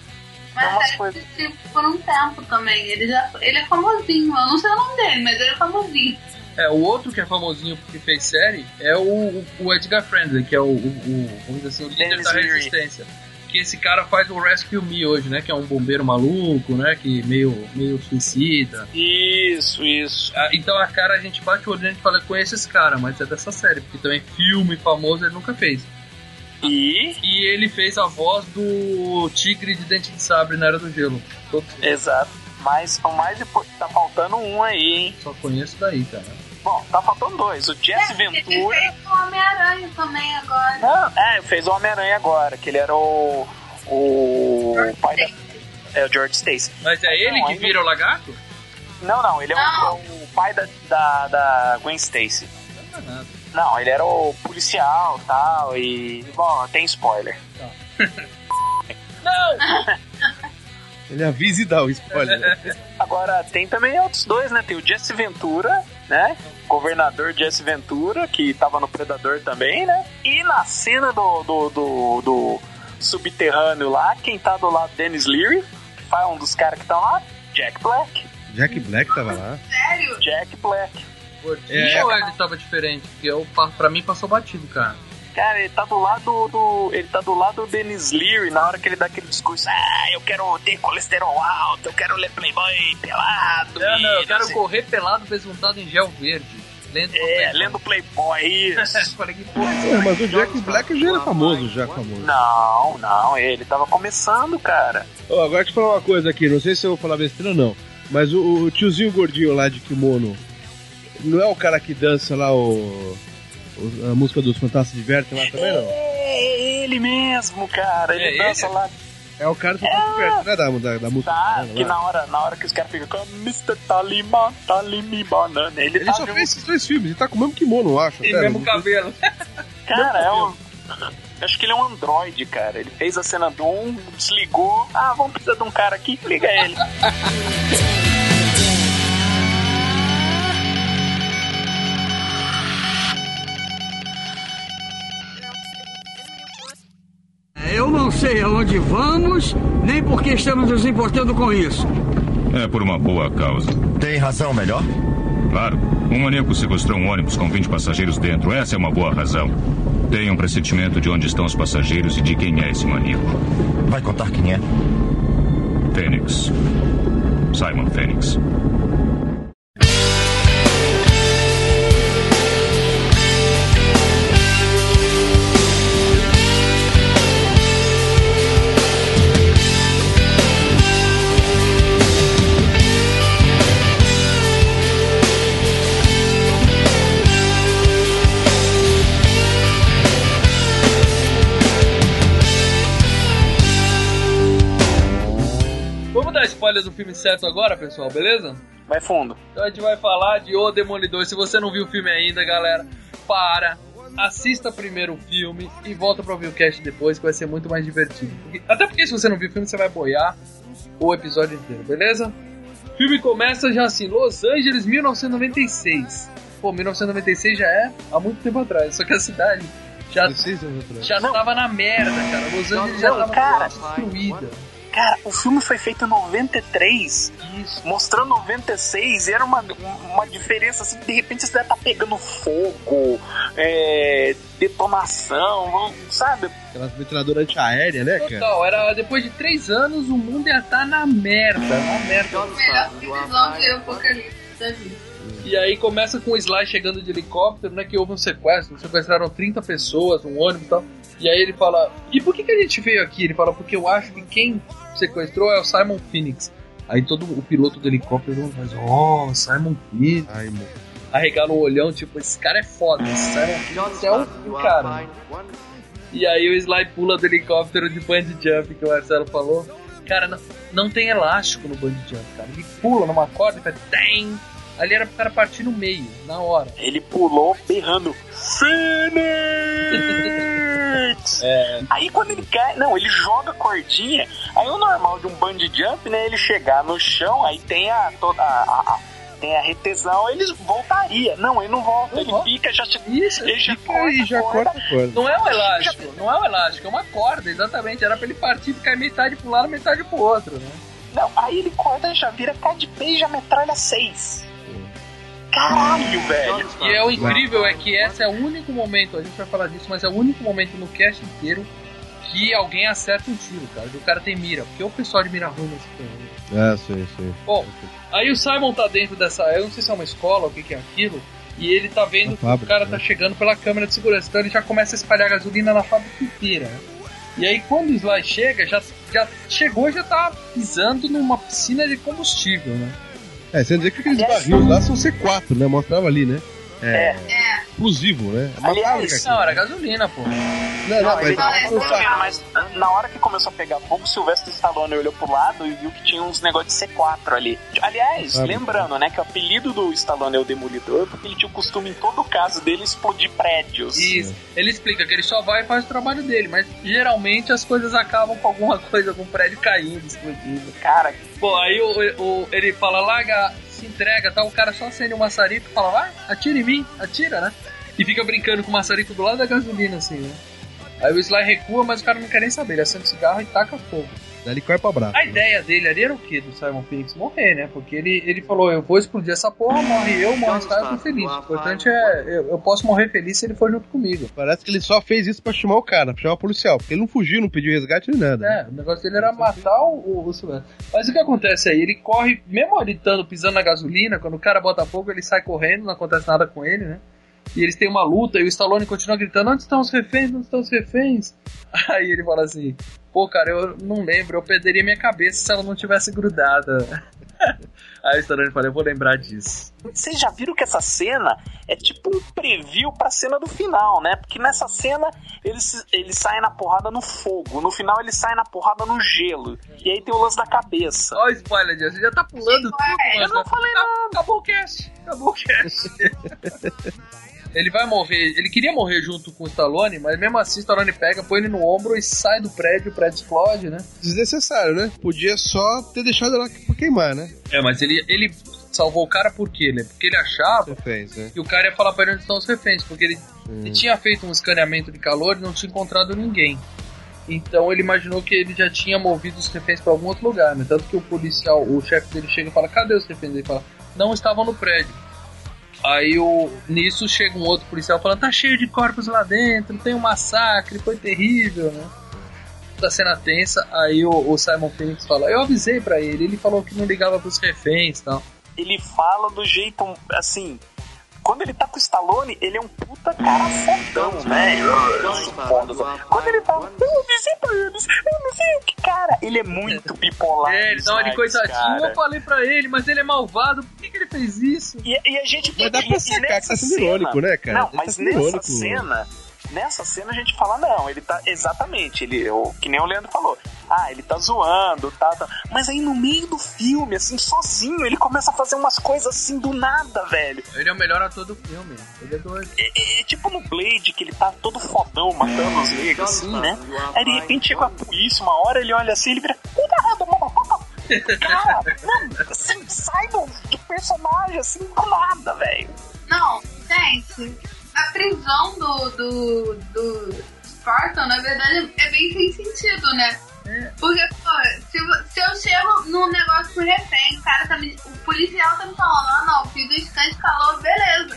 uma é série coisas. tipo por um tempo também. Ele, já, ele é famosinho. Eu não sei o nome dele, mas ele é famosinho. É, o outro que é famosinho porque fez série é o, o Edgar Friendly, que é o, o, o- vamos dizer assim, o líder Dennis da Leary. Que esse cara faz o Rescue Me hoje, né? Que é um bombeiro maluco, né? Que meio, meio suicida. Isso, isso. Ah, Então a cara a gente bate o olho e a gente fala, conhece esse cara, mas é dessa série, porque também filme famoso ele nunca fez. E. E ele fez a voz do Tigre de Dente de Sabre na Era do Gelo. Todo- Exato. Mas o mais importante. Tá faltando um aí, hein? Só conheço daí, cara. Bom, tá faltando dois. O Jesse Ele Ventura. fez o Homem-Aranha também agora. Não, é, fez o Homem-Aranha agora, que ele era o. O. pai da. É o George Stacy. Mas é ele Não, que vira o lagarto? Não, não, ele é o, Não. é o pai da, da, da Gwen Stacy. Não é nada. Não, ele era o policial tal, e. Bom, tem spoiler. Ele avisa e dá o spoiler. Agora, tem também outros dois, né? Tem o Jesse Ventura, né? Governador Jesse Ventura, que tava no Predador também, né? E na cena do, do, do, do subterrâneo lá, quem tá do lado Dennis Leary, que faz um dos caras que tá lá, Jack Black. Jack Black tava lá. Sério? Jack Black. Gordinho É. ou ele tava diferente? Porque eu, pra mim passou batido, cara. Cara, ele tá do lado do. Ele tá do lado do Dennis Leary na hora que ele dá aquele discurso. Ah, eu quero ter colesterol alto, eu quero ler Playboy pelado. Não, não, eu quero sei- correr pelado besuntado em gel verde. Lendo É, lendo Playboy, isso. Falei que porra. É, mas o Jack Black já era famoso, já famoso. Não, não, ele tava começando, cara. Ó, agora eu falar uma coisa aqui, não sei se eu vou falar besteira ou não, mas o, o tiozinho gordinho lá de kimono, não é o cara que dança lá o- a música dos Fantastas Divertem lá também, não? É ele mesmo, cara. Ele É dança ele? lá, É o cara do Fantastas Divertem, não é da, da, da música? tá? né, Que na hora, na hora que os caras ficam com Mr. Talima, Talimi Banana. Ele, Ele tá só junto. fez esses dois filmes, ele tá com o mesmo kimono, eu acho. E mesmo cabelo. Cara, é um. Acho que ele é um androide, cara. Ele fez a cena do um, desligou. Ah, vamos precisar de um cara aqui, liga ele. Eu não sei aonde vamos, nem por que estamos nos importando com isso. É por uma boa causa. Tem razão melhor? Claro, um maníaco sequestrou um ônibus com 20 passageiros dentro. Essa é uma boa razão. Tenho um pressentimento de onde estão os passageiros e de quem é esse maníaco. Vai contar quem é? Fênix. Simon Fênix. Vamos dar spoiler do filme certo agora, pessoal, beleza? Vai fundo. Então a gente vai falar de O Demolidor. Se você não viu o filme ainda, galera, para. Assista primeiro o filme e volta pra ouvir o cast depois, que vai ser muito mais divertido. Até porque se você não viu o filme, você vai boiar o episódio inteiro, beleza? O filme começa já assim, Los Angeles, 1996. Pô, 1996 já é há muito tempo atrás, só que a cidade já, 16 anos atrás. já Não. tava na merda, cara. Los Angeles já tava cara. destruída. Cara, o filme foi feito em 93, mostrando 96, e era uma, uma diferença assim, de repente você deve tá pegando fogo, é, detonação, sabe? Aquelas metralhadoras antiaéreas, né, cara? Total, era depois de três anos o mundo ia estar na merda, na merda. Melhor previsão de apocalipse da vida. E aí começa com o Sly chegando de helicóptero, né? Que houve um sequestro, sequestraram 30 pessoas, um ônibus e tal. E aí ele fala, e por que, que a gente veio aqui? Ele fala, porque eu acho que quem sequestrou é o Simon Phoenix. Aí todo o piloto do helicóptero faz, oh, Simon Phoenix. Ai, mano. Arregala o olhão, tipo, esse cara é foda, esse Simon Phoenix é o cara. E aí o Sly pula do helicóptero de bungee jump que o Marcelo falou. Cara, não, não tem elástico no bungee jump, cara. Ele pula numa corda e faz tem. Ali era pro cara partir no meio, na hora. Ele pulou berrando Phoenix! É. Aí quando ele cai, não, ele joga a cordinha. Aí o normal de um bungee jump, né? Ele chegar no chão, aí tem a toda a, a- a- tem a retesão, ele voltaria. Não, ele não volta, ele fica já Isso, ele já Fica aí, já corta a corda. Não é um elástico, não é um elástico, é uma corda, exatamente. Era pra ele partir e ficar metade pro lado, metade pro outro, né? Não, aí ele corta, já vira cá de pé e já metralha seis. Caralho, velho. E é o incrível é que esse é o único momento, a gente vai falar disso, mas é o único momento no cast inteiro que alguém acerta um tiro, cara. Que o cara tem mira. Porque o pessoal de mira ruim nesse filme. É, sim, sim. Bom, aí o Simon tá dentro dessa. Eu não sei se é uma escola ou o que, que é aquilo. E ele tá vendo Uma que fábrica, o cara né? tá chegando pela câmera de segurança. Então ele já começa a espalhar gasolina na fábrica inteira. E aí quando o Sly chega, já, já chegou e já tá pisando numa piscina de combustível, né? É, você dizer que aqueles barris lá são C4, né? Mostrava ali, né? É. Explosivo, né? É Aliás. Não, era gasolina, pô. Não, Não, mas é, é. mas na hora que começou a pegar fogo, o Sylvester Stallone olhou pro lado e viu que tinha uns negócios de C4 ali. Aliás, Ah, lembrando, né, que o apelido do Stallone é o Demolidor, porque ele tinha o costume, em todo caso dele, explodir prédios. Isso. Ele explica que ele só vai e faz o trabalho dele, mas geralmente as coisas acabam com alguma coisa, com o prédio caindo, explodindo. Cara, Pô, aí o, o- ele fala, larga, se entrega, tá? O cara só acende o maçarico e fala, vai, atira em mim, atira, né? E fica brincando com o maçarico do lado da gasolina, assim, né? Aí o Sly recua, mas o cara não quer nem saber, ele acende o cigarro e taca fogo. Ele corre pra braço. A ideia dele ali era o quê do Simon Phoenix? Morrer, né? Porque ele, ele falou, eu vou explodir essa porra, morre eu, morre o cara, eu tô feliz. O importante é, eu, eu posso morrer feliz se ele for junto comigo. Parece que ele só fez isso pra chamar o cara, pra chamar o policial. Porque ele não fugiu, não pediu resgate nem nada. É, o negócio dele era matar o, o, o. Mas o que acontece aí? Ele corre, mesmo ele estando pisando na gasolina, quando o cara bota fogo, ele sai correndo, não acontece nada com ele, né? E eles têm uma luta e o Stallone continua gritando: Onde estão os reféns? Onde estão os reféns? Aí ele fala assim: Pô, cara, eu não lembro, eu perderia minha cabeça se ela não tivesse grudada. Aí o Stallone fala: Eu vou lembrar disso. vocês já viram que essa cena é tipo um preview pra cena do final, né? Porque nessa cena eles, eles saem na porrada no fogo, no final eles saem na porrada no gelo. E aí tem o lance da cabeça. Ó, o spoiler, você já tá pulando tudo, mano. eu não falei Acabou- Acabou o cast. Acabou o cast. ele vai morrer. Ele queria morrer junto com o Stallone, mas mesmo assim o Stallone pega, põe ele no ombro e sai do prédio, o prédio explode, né? Desnecessário, né? Podia só ter deixado lá pra queimar, né? É, mas ele, ele salvou o cara por quê, né? Porque ele achava fez, né? que o cara ia falar pra ele onde estão os reféns, porque ele, ele tinha feito um escaneamento de calor e não tinha encontrado ninguém. Então ele imaginou que ele já tinha movido os reféns pra algum outro lugar, né? Tanto que o policial, o chefe dele chega e fala: Cadê os reféns? Ele fala: Não estavam no prédio. Aí o, nisso chega um outro policial falando: Tá cheio de corpos lá dentro, tem um massacre, foi terrível, né? Da cena tensa, aí o, o Simon Phoenix fala: Eu avisei pra ele, ele falou que não ligava pros reféns e tal. Ele fala do jeito assim. Quando ele tá com o Stallone, ele é um puta cara fodão, né? Foda. Quando ele fala, eu pra eles, eu não sei o que, cara. Ele é muito bipolar. É, ele dá uma de coitadinho. Eu falei pra ele, mas ele é malvado. Por que, que ele fez isso? E, e a gente Mas dá pra sacar que tá sendo cena- irônico, né, cara? Não, tá mas nessa irônico. cena, nessa cena a gente fala, não, ele tá exatamente, ele, o, que nem o Leandro falou. Ah, ele tá zoando, tá, tá. Mas aí no meio do filme, assim, sozinho, ele começa a fazer umas coisas assim do nada, velho. Ele é o melhor ator do filme. Ele é doido. É, é- é tipo no Blade, que ele tá todo fodão matando os negros, assim, né? Aí de repente chega a polícia, uma hora ele olha assim, ele vira. Cara, não, assim, sai do, do personagem, assim, do nada, velho. Não, gente, a prisão do, do, do Spartan, na verdade, é bem sem sentido, né? Porque, pô, se, vo- eu chego num negócio com refém, o cara tá me. O policial tá me falando, ah não, fiz o scan de calor, beleza.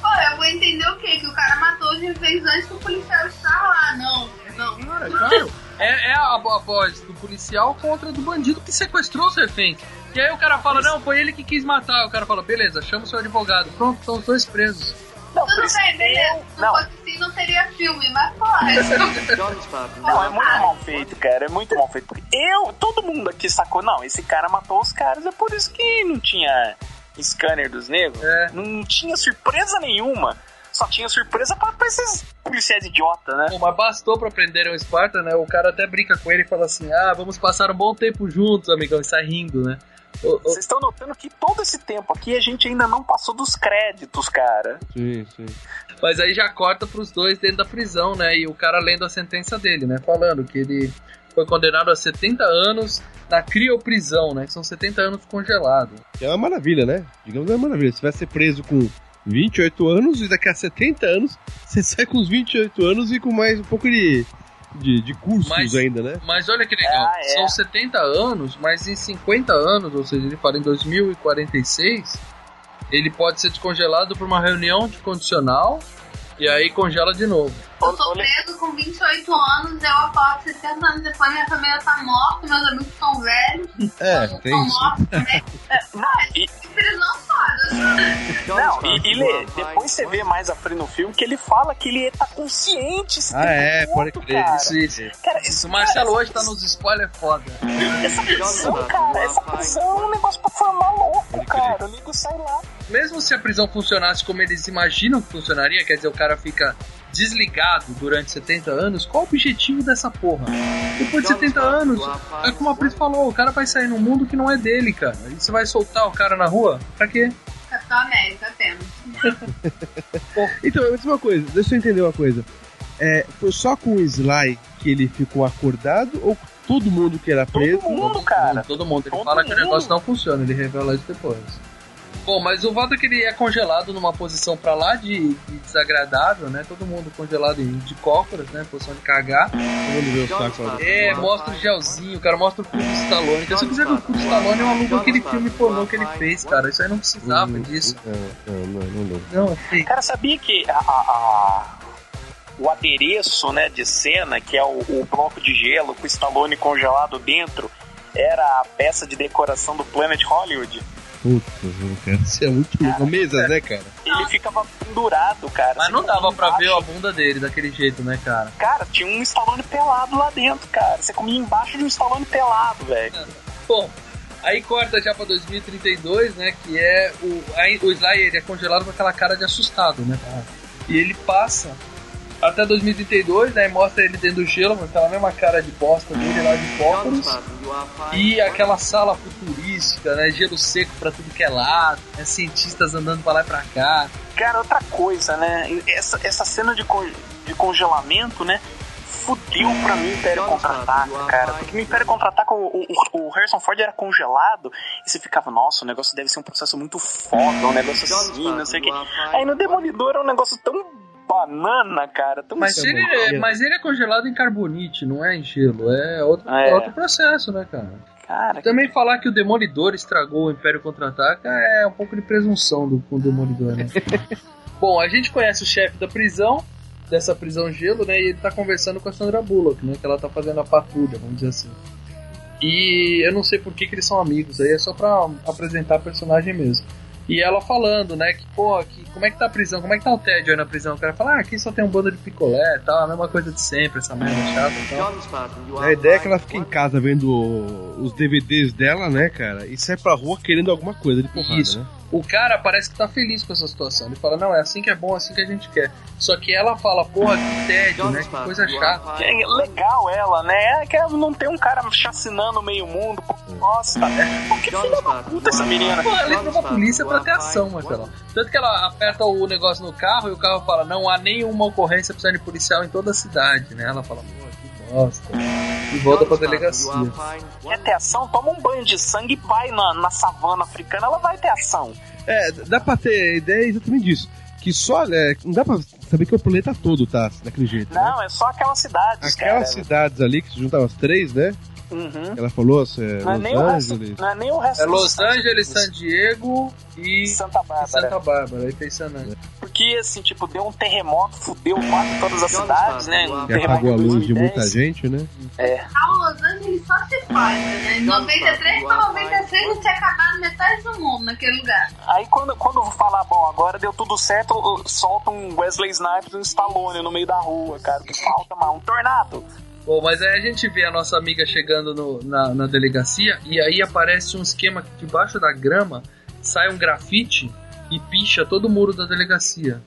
Pô, eu vou entender o quê? Que o cara matou os reféns antes que o policial estar lá. Não, não. Cara, claro. É, é a, a voz do policial contra do bandido que sequestrou os reféns. E aí o cara fala, não, foi ele que quis matar. O cara fala, beleza, chama o seu advogado. Pronto, estão os dois presos. Não, Tudo bem, beleza. Se não Não. fosse assim, não teria filme, mas porra. Não, é muito mal feito, cara. É muito mal feito. Porque eu, todo mundo aqui sacou, não, esse cara matou os caras, é por isso que não tinha scanner dos negros. É. Não tinha surpresa nenhuma. Só tinha surpresa pra, pra esses policiais idiota, né? Bom, mas bastou pra prenderem o Sparta, né? O cara até brinca com ele e fala assim: ah, vamos passar um bom tempo juntos, amigão, e sai rindo, né? Vocês estão notando que todo esse tempo aqui a gente ainda não passou dos créditos, cara. Sim, sim. Mas aí já corta pros dois dentro da prisão, né? E o cara lendo a sentença dele, né? Falando que ele foi condenado a 70 anos na crioprisão, né? Que são 70 anos congelado. Que é uma maravilha, né? Digamos é uma maravilha. Você vai ser preso com 28 anos e daqui a 70 anos você sai com os 28 anos e com mais um pouco de, de, de cursos Mas- ainda, né? Mas olha que legal, Ah, é. são 70 anos, mas em 50 anos, ou seja, ele fala em 2046, ele pode ser descongelado por uma reunião de condicional e aí congela de novo. Eu tô preso com 28 anos, eu acordo 70 anos depois, minha família tá morta, meus amigos são velhos, É, estão tem isso. mortos também. Ah, E- prisão foda. Não, e, e Lê, depois você vê mais à frente no filme que ele fala que ele tá consciente Ah, é, tempo pode crer. cara. Isso, isso. Cara, Isso, o Marcelo cara, hoje tá nos spoilers foda. Essa prisão, cara, essa prisão é um negócio pra formar louco, cara. O nego sai lá. Mesmo se a prisão funcionasse como eles imaginam que funcionaria, quer dizer, o cara fica desligado durante 70 anos, qual o objetivo dessa porra? Depois de 70 anos, é como a Pris falou, o cara vai sair num mundo que não é dele, cara. E você vai soltar o cara na rua? Pra quê? Capitão América, apenas. Então, mas uma coisa, deixa eu entender uma coisa. É, foi só com o Sly que ele ficou acordado ou todo mundo que era preso? Todo mundo, cara. Todo mundo. Ele Todo fala que o mundo. negócio não funciona, ele revela isso depois. Bom, mas o fato é que ele é congelado numa posição pra lá de, de desagradável, né? Todo mundo congelado em- de cócoras, né? Posição de cagar. É, mostra o gelzinho, o cara mostra o cu do Stallone. Então, se eu quiser ver o cu do Stallone, eu alugo aquele filme pornô que ele fez, cara. Isso aí não precisava disso. Não, não, não, não. Não, é feio. Cara, sabia que a, a- a- o adereço né, de cena, que é o, o bloco de gelo com o Stallone congelado dentro, era a peça de decoração do Planet Hollywood? Puta, cara, isso é muito louco. Mesas, né, cara? Ele ficava pendurado, cara. Mas não dava pra ver a bunda dele daquele jeito, né, cara? Cara, tinha um Stallone pelado lá dentro, cara. Você comia embaixo de um Stallone pelado, velho. Bom, aí corta já pra 2032, né? Que é o. Aí, o Sly ele é congelado com aquela cara de assustado, né? E ele passa até 2032, né? Mostra ele dentro do gelo, com aquela mesma cara de bosta dele lá de fósforos. E aquela sala futurística, né? Gelo seco pra tudo que é lado, né, cientistas andando pra lá e pra cá. Cara, outra coisa, né? Essa, essa cena de, con- de congelamento, né? Fudeu pra mim Império Contra-Ataca, cara. Porque no Império Contra-Ataca o, o, o Harrison Ford era congelado e você ficava, nossa, o negócio deve ser um processo muito foda, um negócio assim, não sei o quê. Aí no Demolidor é um negócio tão banana, cara. Tão Mas ele, é, mas ele é congelado em carbonite, não é em gelo. É outro, É. outro processo, né, cara? Cara, Também falar que o Demolidor estragou o Império Contra-Ataca é um pouco de presunção do, com o Demolidor, né? Bom, a gente conhece o chefe da prisão, dessa prisão gelo, né? E ele tá conversando com a Sandra Bullock, né? Que ela tá fazendo a patrulha, vamos dizer assim. E eu não sei por que, que eles são amigos, aí é só pra apresentar a personagem mesmo. E ela falando, né, que, pô, que, como é que tá a prisão? Como é que tá o tédio aí na prisão? O cara fala, ah, aqui só tem um bando de picolé e tal, a mesma coisa de sempre, essa merda chata e tal. A ideia é que ela fica em casa vendo os DVDs dela, né, cara, e sai pra rua querendo alguma coisa de porrada, Isso. né? O cara parece que tá feliz com essa situação. Ele fala, não, é assim que é bom, é assim que a gente quer. Só que ela fala, porra, que tédio, né? Que coisa chata. É legal ela, né? É que ela não tem um cara chacinando meio mundo. Nossa, Pô, que filha da puta essa menina. Pô, ela entra pra polícia pra ter ação, Marcelo. Tanto que ela aperta o negócio no carro e o carro fala, não há nenhuma ocorrência precisando de policial em toda a cidade, né? Ela fala, pô, bosta. E volta pra delegacia. Quer ter ação? Toma um banho de sangue e vai na, na savana africana, ela vai ter ação. É, dá pra ter ideia exatamente disso. Que só, né, não dá pra saber que o planeta todo tá daquele jeito, né? Não, é só aquelas cidades, Aquelas cara. cidades ali, que se juntavam as três, né? Uhum. Ela falou se é Não é, Los nem o resto, Angeles. não é nem o resto É Los Angeles. San Diego e Santa Bárbara. Santa Bárbara. Aí San. Porque, assim, tipo, deu um terremoto, fudeu quase todas as cidades, né? Um Que terremoto apagou a luz de 2010. muita gente, né? É. A Los Angeles só se faz, né? Em 93 pra 96 não tinha acabado metade do mundo naquele lugar. Aí quando, quando eu vou falar, bom, agora deu tudo certo, solta um Wesley Snipes e um Stallone no meio da rua, cara. Que falta, mano, um tornado. Bom, mas aí a gente vê a nossa amiga chegando no- na, na delegacia e aí aparece um esquema que debaixo da grama sai um grafite e picha todo o muro da delegacia.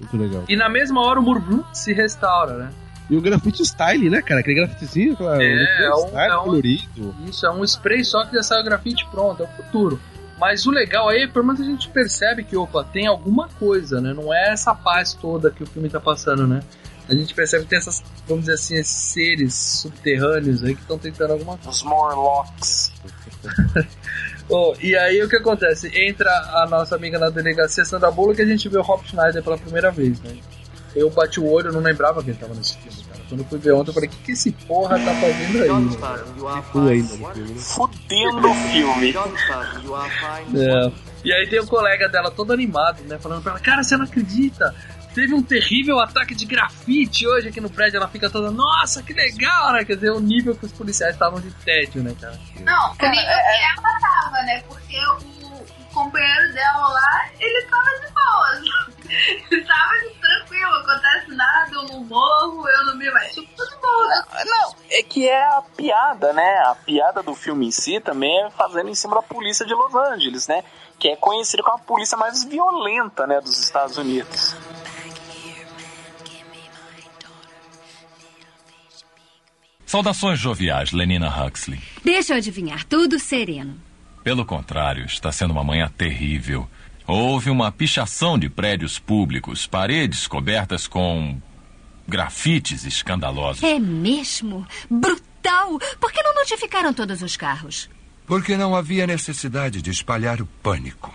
Muito legal. E na mesma hora o muro vrum, se restaura, né? E o grafite style, né, cara? Aquele grafitezinho, claro. É, é um- style, é um- colorido. Isso, é um spray só que já sai o grafite pronto, é o futuro. Mas o legal aí é pelo menos a gente percebe que, opa, tem alguma coisa, né? Não é essa paz toda que o filme tá passando, né? A gente percebe que tem essas, vamos dizer assim, esses seres subterrâneos aí que estão tentando alguma coisa. Os Morlocks. Oh, e aí o que acontece? Entra a nossa amiga na delegacia Sandra Bullock e a gente vê o Rob Schneider pela primeira vez, né? Eu bati o olho, eu não lembrava que ele tava nesse filme, cara. Quando eu fui ver ontem, eu falei, o que, que esse porra tá fazendo aí? né? Né? Fudendo o filme. É. E aí tem o colega dela todo animado, né? Falando pra ela, cara, você não acredita? Teve um terrível ataque de grafite hoje aqui no prédio. Ela fica toda, nossa, que legal, né? Quer dizer, o nível que os policiais estavam de tédio, né, cara? Não, o nível é- que ela tava, né? Porque o, o companheiro dela lá, ele tava de boa. Ele tava de tranquilo, acontece nada, eu não morro, eu não me tipo, tudo bom, né? Não, é que é a piada, né? A piada do filme em si também é fazendo em cima da polícia de Los Angeles, né? Que é conhecida como a polícia mais violenta, né, dos Estados Unidos. Saudações joviais, Lenina Huxley. Deixa eu adivinhar, tudo sereno. Pelo contrário, está sendo uma manhã terrível. Houve uma pichação de prédios públicos, paredes cobertas com grafites escandalosos. É mesmo? Brutal! Por que não notificaram todos os carros? Porque não havia necessidade de espalhar o pânico.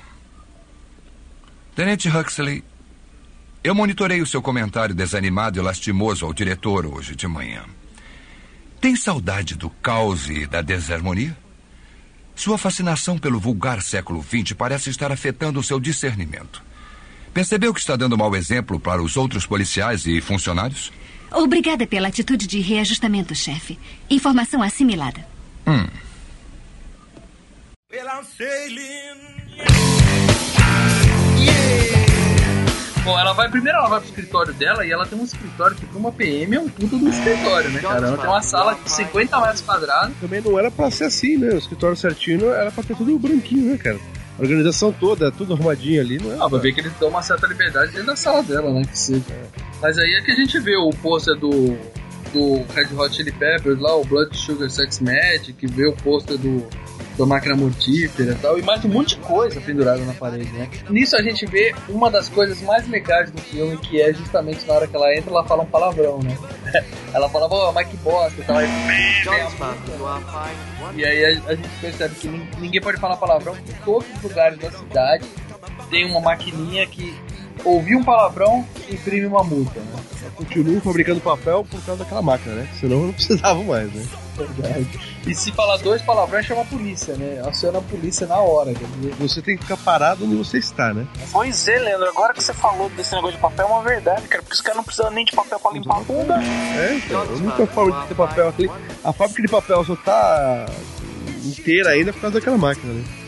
Tenente Huxley, eu monitorei o seu comentário desanimado e lastimoso ao diretor hoje de manhã. Tem saudade do caos e da desarmonia? Sua fascinação pelo vulgar século XX parece estar afetando o seu discernimento. Percebeu que está dando mau exemplo para os outros policiais e funcionários? Obrigada pela atitude de reajustamento, chefe. Informação assimilada. Hum. Bom, ela vai primeiro ela vai pro escritório dela e ela tem um escritório que pra uma PM é um puto do escritório, né, cara? Ela tem uma sala de 50 metros quadrados. Também não era pra ser assim, né? O escritório certinho era pra ter tudo branquinho, né, cara? A organização toda, tudo arrumadinho ali, não é? Ah, vai ver que eles dão uma certa liberdade dentro da sala dela, né? Que seja. Mas aí é que a gente vê o pôster do, do Red Hot Chili Peppers lá, o Blood Sugar Sex Magic, vê o pôster do da máquina mortífera e tal, e mais um monte de coisa pendurada na parede, né? Nisso a gente vê uma das coisas mais legais do filme, que é justamente na hora que ela entra, ela fala um palavrão, né? Ela fala, ô, Mike bosta e tal, aí, e aí a, a gente percebe que nin- ninguém pode falar palavrão, porque todos os lugares da cidade tem uma maquininha que ouvir um palavrão imprime uma multa, né? Continuam fabricando papel por causa daquela máquina, né? Senão não precisavam mais, né? Verdade. E se falar dois palavrões, chama a polícia, né? Aciona a polícia na hora. Quer dizer, Você tem que ficar parado onde você está, né? Pois é, Leandro, agora que você falou desse negócio de papel, é uma verdade, cara, porque os caras não precisam nem de papel pra limpar a bunda. É, então. A única forma de ter papel aqui. A fábrica de papel só tá inteira ainda por causa daquela máquina, né?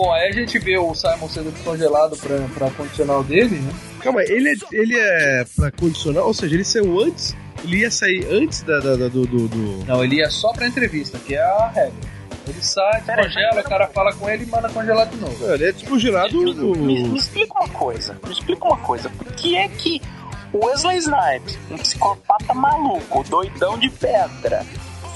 Bom, aí a gente vê o Simon sendo descongelado pra, pra condicional dele, né? Calma, ele é, ele é pra condicionar, ou seja, ele saiu antes. Ele ia sair antes da, da- da- do, do, do- Não, ele ia só pra entrevista, que é a regra. Ele sai, Pera aí, descongela, o cara fala com ele e manda congelar de novo. Ele é descongelado. Me, me no- explica uma coisa, me explica uma coisa, por que é que o Wesley Snipes, um psicopata maluco, doidão de pedra,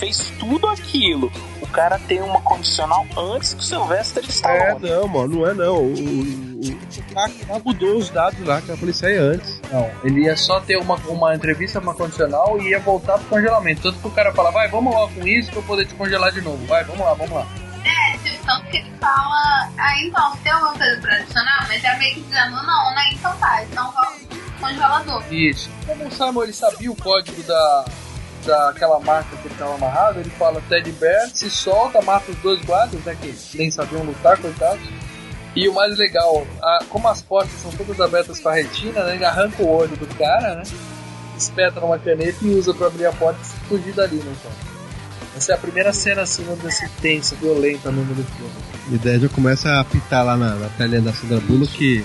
fez tudo aquilo, cara tem uma condicional antes que o Sylvester É, Stallone. não, mano, não é não. O, o, o, o mudou os dados lá, que a polícia ia antes. Não, ele ia só ter uma, uma entrevista, uma condicional e ia voltar pro congelamento. Tanto que o cara fala, vai, vamos lá com isso pra eu poder te congelar de novo. Vai, vamos lá, vamos lá. É, tanto que ele fala, ah, então, tem alguma coisa pra adicionar? Mas é meio que dizendo, não, né? Então tá, então vamos pro congelador. Isso. Como o Simon ele sabia o código da, daquela marca que ele tava amarrado, ele fala Teddy Bear, se solta, mata os dois guardas, né, que nem sabiam lutar, coitados. E o mais legal, a- como as portas são todas abertas com a retina, né, ele arranca o olho do cara, né, espeta numa caneta e usa pra abrir a porta e fugir dali, né, então. Essa é a primeira cena, assim, vamos dizer assim, tensa, violenta mesmo do filme. E daí já começa a apitar lá na, na telinha da Sandra Bullock que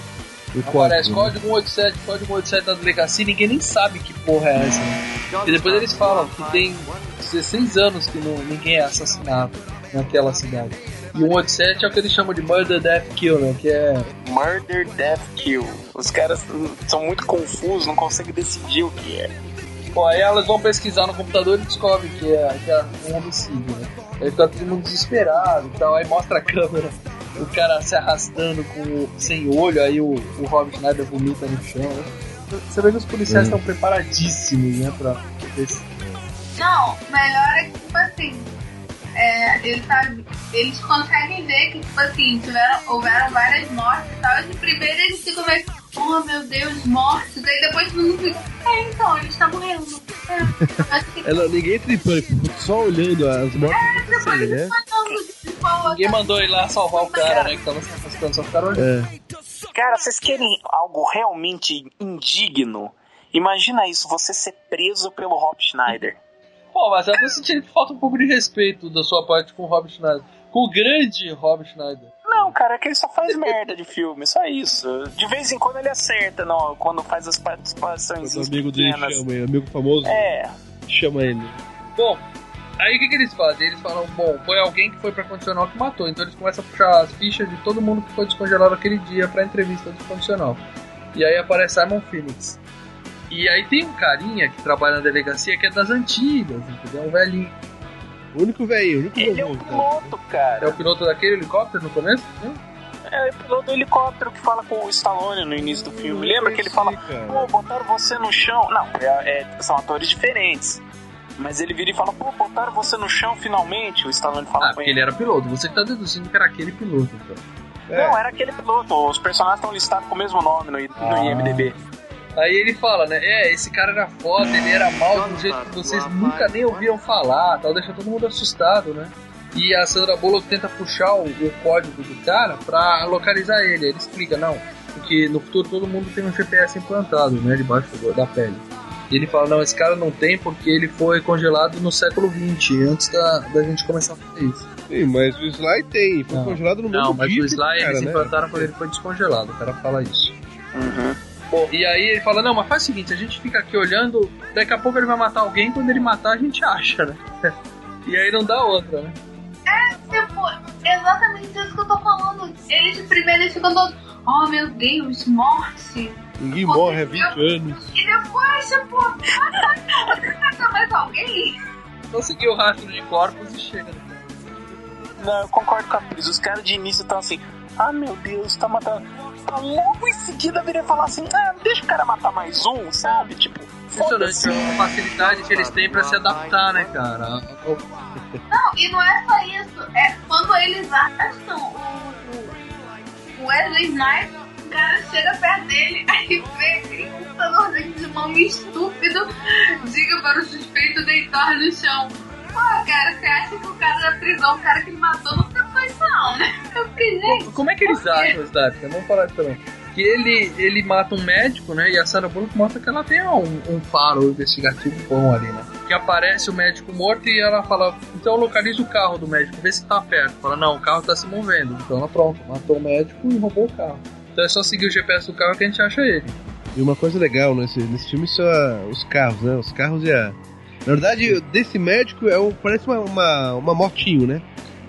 Aparece código. código 187, código 187 da delegacia, ninguém nem sabe que porra é essa. E depois eles falam que tem 16 anos que não, ninguém é assassinado naquela cidade. E o 187 é o que eles chamam de Murder, Death, Kill, né? Que é. Murder, Death, Kill. Os caras são muito confusos, não conseguem decidir o que é. Pô, aí elas vão pesquisar no computador e descobrem que é, que é um homicídio, né? Aí fica todo mundo desesperado e tal, aí mostra a câmera, o cara se arrastando com o- sem olho, aí o, o Rob Schneider vomita no chão, né? Você vê que os policiais Hum. estão preparadíssimos, né, pra esse Não, melhor é que, tipo assim, é, ele tá, eles conseguem ver que, tipo assim, tiveram, houveram várias mortes e tal. E de primeiro eles ficam meio, oh meu Deus, mortes. Aí depois todo mundo fica, é, então, ele está morrendo. É, Ela, ninguém pânico, só olhando as mortes acontecerem, né? Ninguém mandou ir lá salvar o cara, né, que tava se afastando, só ficaram olhando. É. Cara, vocês querem algo realmente indigno? Imagina isso, você ser preso pelo Rob Schneider. Pô, mas eu tô sentindo que falta um pouco de respeito da sua parte com o Rob Schneider. Com o grande Rob Schneider. Não, cara, é que ele só faz merda de filme, só isso. De vez em quando ele acerta, não, quando faz as participações O amigo dele chama ele, amigo famoso. É. Chama ele. Bom, aí o que, que eles fazem? Eles falam, bom, foi alguém que foi pra condicional que matou. Então eles começam a puxar as fichas de todo mundo que foi descongelado aquele dia pra entrevista do condicional. E aí aparece Simon Phoenix. E aí tem um carinha que trabalha na delegacia que é das antigas, entendeu? Um velhinho. O único velho, o único Ele é o cara. piloto, cara. É o piloto daquele helicóptero no começo? Hum? É o piloto do helicóptero que fala com o Stallone no início do filme. Lembra que ele fala, pô, botaram você no chão. Não, é- é- são atores diferentes. Mas ele vira e fala, pô, botaram você no chão finalmente. O Stallone fala Ah, com porque ele. ele era piloto. Você que tá deduzindo que era aquele piloto, então. Não, era aquele piloto. Os personagens estão listados com o mesmo nome no, no Ah. IMDB. Aí ele fala, né? É, esse cara era foda, ele era mal do jeito que vocês nunca nem ouviram falar, tal, deixa todo mundo assustado, né? E a Sandra Bullock tenta puxar o, o código do cara pra localizar ele. Ele explica, não, porque no futuro todo mundo tem um GPS implantado, né? Debaixo do- da pele. E ele fala, não, esse cara não tem porque ele foi congelado no século XX, antes da, da gente começar a fazer isso. Sim, mas o Sly tem, foi Não. congelado no Não, mesmo mas o Sly cara, eles né? implantaram quando ele foi descongelado, o cara fala isso. Uhum. Bom, e aí ele fala, não, mas faz o seguinte, a gente fica aqui olhando, daqui a pouco ele vai matar alguém, quando ele matar a gente acha, né? E aí não dá outra, né? É, tipo, exatamente isso que eu tô falando. Eles de primeiro eles ficam todos, oh meu Deus, morte. Ninguém morre há 20 anos. E depois, tipo, você mata mais alguém? Então seguir o rastro de corpos e chega. né? Não, eu concordo com a Cris. Os caras de início estão assim, ah meu Deus, tá matando. Logo em seguida viria falar assim, ah, deixa o cara matar mais um, sabe? Tipo, Impressionante a facilidade que eles têm pra se adaptar, né, cara? Não, e não é só isso. É quando eles acham o, o Wesley Snipes, o cara chega perto dele, aí vê aquele computadorzinho de mão estúpido, diga para o suspeito deitar no chão. Pô, cara, você acha que o cara da prisão, o cara que ele matou, não tentou isso não, né? Eu fiquei, gente, Como é que eles acham, Snap? Vamos falar isso também. Que ele, ele mata um médico, né? E a Sarah Bullock mostra que ela tem um, um faro investigativo bom ali, né? Que aparece o médico morto e ela fala, então localiza o carro do médico, vê se tá perto. Fala, não, o carro tá se movendo. Então ela pronto, matou o médico e roubou o carro. Então é só seguir o GPS do carro que a gente acha ele. E uma coisa legal nesse, nesse filme são a- os carros, né? Os carros e a. Na verdade, desse médico é um, parece uma, uma, uma motinho, né?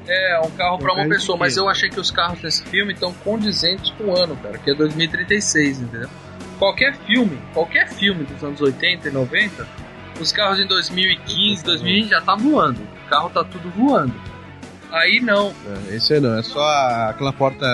É, um carro pra Um uma pessoa, mas eu achei que os carros desse filme estão condizentes com o ano, cara, que é 2036, entendeu? Qualquer filme, qualquer filme dos anos 80 e 90, os carros em 2015, 2020 já tá voando. O carro tá tudo voando. Aí não, É, esse aí não, é só aquela porta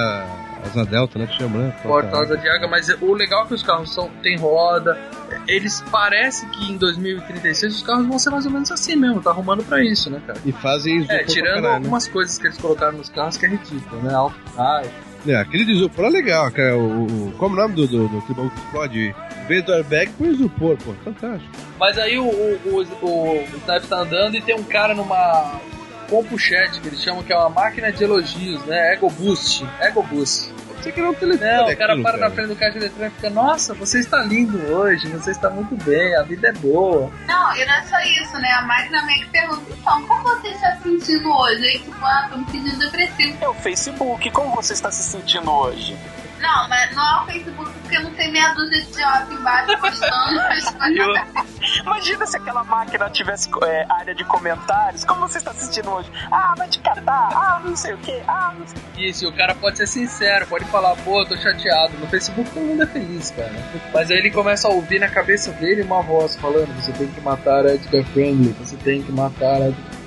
asa delta, né? Que chama, né? porta asa de água, mas o legal é que os carros são, tem roda. Eles parecem que em 2036 os carros vão ser mais ou menos assim mesmo, tá arrumando pra isso, né, cara? E fazem isopor É, tirando caralho, né? algumas coisas que eles colocaram nos carros que é ridículo, né? Alto raio. É, aquele de isopor é legal, cara. O, o- como é o nome do, do, do que explode? Vez do airbag, põe isopor, pô. Fantástico. Mas aí o, o, o, o, Snipes tá andando e tem um cara numa compuchat, que eles chamam que é uma máquina de elogios, né? Ego Boost. Ego Boost. Você que não telefone. Não, o cara aquilo, para cara. na frente do caixa eletrônico e fica, nossa, você está lindo hoje, você está muito bem, a vida é boa. Não, e não é só isso, né? A máquina meio que pergunta, então, como você está se sentindo hoje? Aí, ah, tô me sentindo depressivo. É o Facebook, como você está se sentindo hoje? Não, mas não é o Facebook porque não tem meia dúzia de idiota embaixo postando as coisas. Imagina se aquela máquina tivesse é, área de comentários. Como você está se sentindo hoje? Ah, vai te catar. Ah, não sei o que. Ah, não sei. Isso, e o cara pode ser sincero, pode falar, pô, eu tô chateado. No Facebook todo mundo é feliz, cara. Mas aí ele começa a ouvir na cabeça dele uma voz falando: você tem que matar Edgar Friendly, você tem que matar Edgar.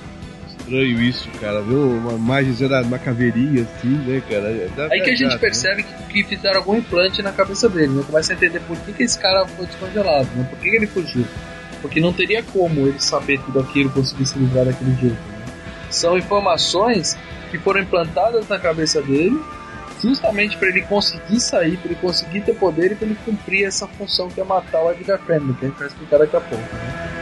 Estranho isso, cara, viu? Uma imagem da uma caveirinha assim, né, cara? Dá Aí que a gente percebe que, que fizeram algum implante na cabeça dele, né? Começa a entender por que, que esse cara foi descongelado, né? Por que, que ele fugiu. Porque não teria como ele saber tudo aquilo, conseguir se livrar daquele jeito. Né? São informações que foram implantadas na cabeça dele, justamente para ele conseguir sair, para ele conseguir ter poder e para ele cumprir essa função que é matar o Edgar Friendly, que a gente vai explicar daqui a pouco. Né?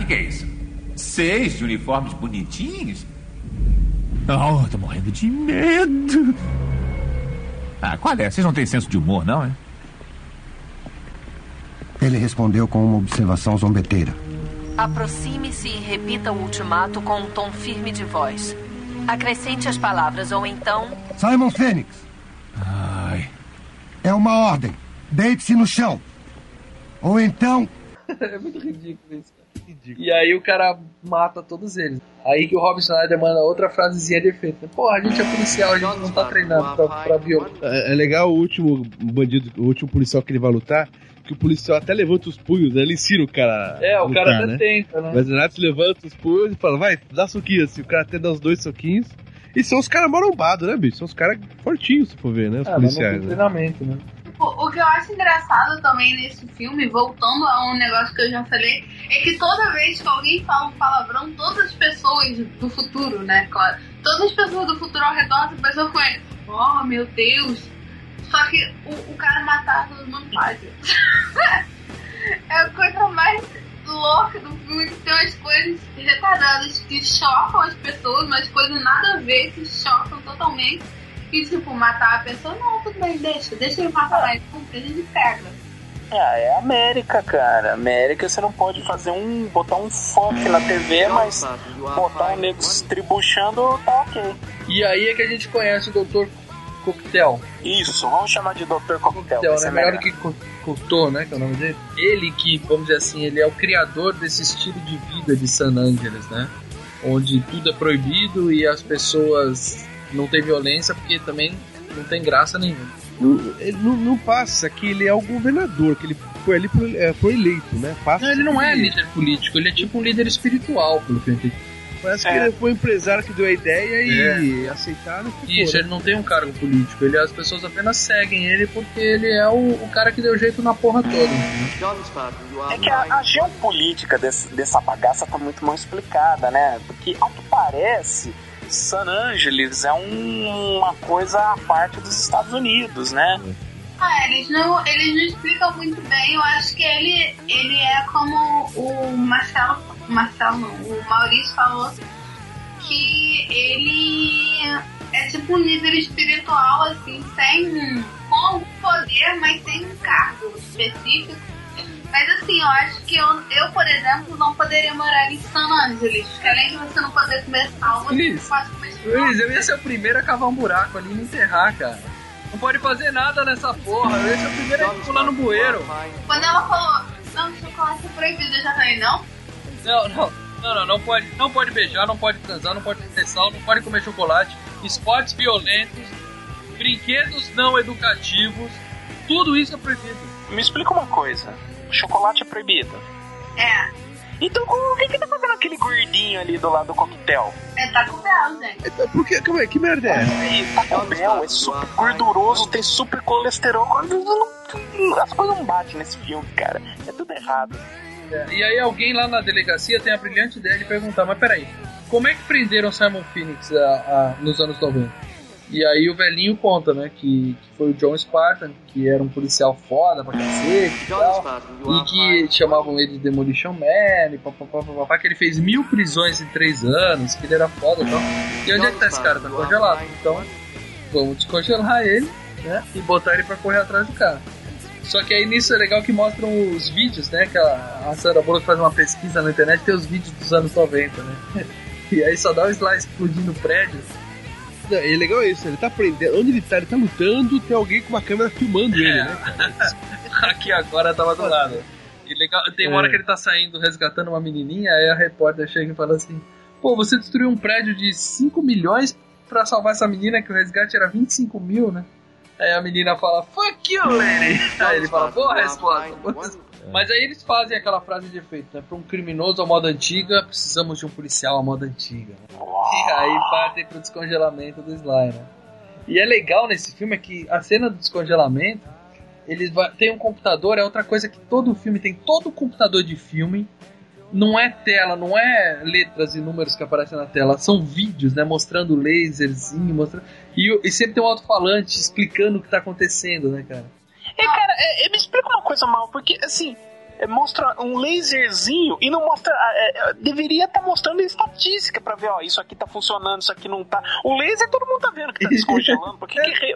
Que, que é isso? Seis de uniformes bonitinhos? Oh, tô morrendo de medo. Ah, qual é? Vocês não têm senso de humor, não, é? Ele respondeu com uma observação zombeteira. Aproxime-se e repita o ultimato com um tom firme de voz. Acrescente as palavras, ou então. Simon Fênix. Ai. É uma ordem. Deite-se no chão. Ou então. é muito ridículo isso. E aí o cara mata todos eles. Aí que o Rob Schneider manda outra frasezinha de efeito. Porra, a gente é policial, a gente não tá treinando pra, pra. É, é legal o último bandido, o último policial que ele vai lutar, que o policial até levanta os punhos, né? Ele ensina o cara. É, o cara lutar, até né? tenta, né? Mas o Renato levanta os punhos e fala, vai, dá soquinho assim. O cara até dá os dois soquinhos. E são os caras marombados, né, bicho? São os caras fortinhos, se for ver, né? Os mas não policiais. né? treinamento, né? O, o que eu acho engraçado também nesse filme, voltando a um negócio que eu já falei, é que toda vez que alguém fala um palavrão, todas as pessoas do futuro, né, claro, todas as pessoas do futuro ao redor dessa pessoa com ele, oh meu Deus. Só que o, o cara matar todo mundo faz. é a coisa mais louca do filme, que tem umas coisas retardadas que chocam as pessoas, mas coisas nada a ver que chocam totalmente. E tipo, matar a pessoa, não, tudo bem, deixa, deixa ele matar lá, ele cumpre, a gente pega. Ah, é América, cara. América você não pode fazer um. botar um fuck na TV, mas botar um nego estribuchando tá ok. E aí é que a gente conhece o Dr. Coquetel. Isso, vamos chamar de Dr. Coquetel, vai né? Melhor que Co- Cocteau, né? Que é o nome dele. Ele que, vamos dizer assim, ele é o criador desse estilo de vida de San Angeles, né? Onde tudo é proibido e as pessoas não têm violência porque também não tem graça nenhuma. Não, ele não, não passa que ele é o governador, que ele foi ali por, é, foi eleito, né? Passa Não, ele não é líder político, ele é tipo um líder espiritual, pelo que eu entendi. Parece É. que ele foi o empresário que deu a ideia e aceitaram. e ficou, Isso, né? ele não tem um cargo político, ele, as pessoas apenas seguem ele porque ele é o, o cara que deu jeito na porra toda. É que a, a geopolítica desse- dessa bagaça tá muito mal explicada, né? Porque, ao que parece, San Angeles é um- uma coisa à parte dos Estados Unidos, né? Ah, eles não, eles não explicam muito bem. Eu acho que ele, ele é como o Marcelo, Marcelo o Maurício falou que ele é tipo um líder espiritual, assim, sem com poder, mas sem um cargo específico. Mas assim, eu acho que eu, eu, por exemplo, não poderia morar em San Angeles, porque além de você não poder comer sal, você Luiz, não pode comer Luiz, eu ia ser o primeiro a cavar um buraco ali e me enterrar, cara. Não pode fazer nada nessa porra, eu ia ser o primeiro a pular no bueiro. Quando ela falou, não, chocolate é proibido, eu já falei, não? Não, não, não, não, não pode, não pode beijar, não pode transar, não pode ter sal, não pode comer chocolate, esportes violentos, brinquedos não educativos, tudo isso é proibido. Me explica uma coisa: chocolate é proibido. É. Então o que, que tá fazendo aquele gordinho ali do lado do coquetel? É Taco Bell, gente. Então, por que, como é, que merda é? Aí, Taco Bell é super gorduroso, tem super colesterol. As coisas não batem nesse filme, cara. É tudo errado. É, E aí alguém lá na delegacia tem a brilhante ideia de perguntar, mas peraí, como é que prenderam Simon Phoenix a- a- nos anos 90? E aí o velhinho conta, né, que, que foi o John Spartan, que era um policial foda pra cacete e tal, e que chamavam ele de Demolition Man, e papapá, papapá, que ele fez mil prisões em três anos, que ele era foda e tal. E onde é que tá esse cara? Tá congelado. Então, vamos descongelar ele, né, e botar ele pra correr atrás do cara. Só que aí nisso é legal que mostram os vídeos, né? Que a, a Sandra Bullock faz uma pesquisa na internet tem os vídeos dos anos 90, né? E aí só dá o slide explodindo o prédio. Não, e é legal isso, ele tá aprendendo. Onde ele tá? Ele tá lutando, tem alguém com uma câmera filmando ele, né? Aqui agora tava do lado. E legal, tem uma hora É. que ele tá saindo resgatando uma menininha, aí a repórter chega e fala assim: Pô, você destruiu um prédio de 5 milhões pra salvar essa menina, que o resgate era 25 mil, né? Aí a menina fala, fuck you, lady! Aí ele fala, boa resposta. Resposta." Mas aí eles fazem aquela frase de efeito, né? Pra um criminoso à moda antiga, precisamos de um policial à moda antiga. né? E aí partem pro descongelamento do Sly, né? E é legal nesse filme é que a cena do descongelamento, eles va- tem um computador, é outra coisa que todo filme tem, todo computador de filme não é tela, não é letras e números que aparecem na tela, são vídeos, né, mostrando laserzinho, mostrando e, e sempre tem um alto-falante explicando o que tá acontecendo, né, cara? E, cara, é, é, me explica uma coisa mal, porque, assim, é, mostra um laserzinho e não mostra. é, é, deveria estar mostrando estatística pra ver, ó, isso aqui tá funcionando, isso aqui não tá. O laser todo mundo tá vendo que tá descongelando, por que, que re,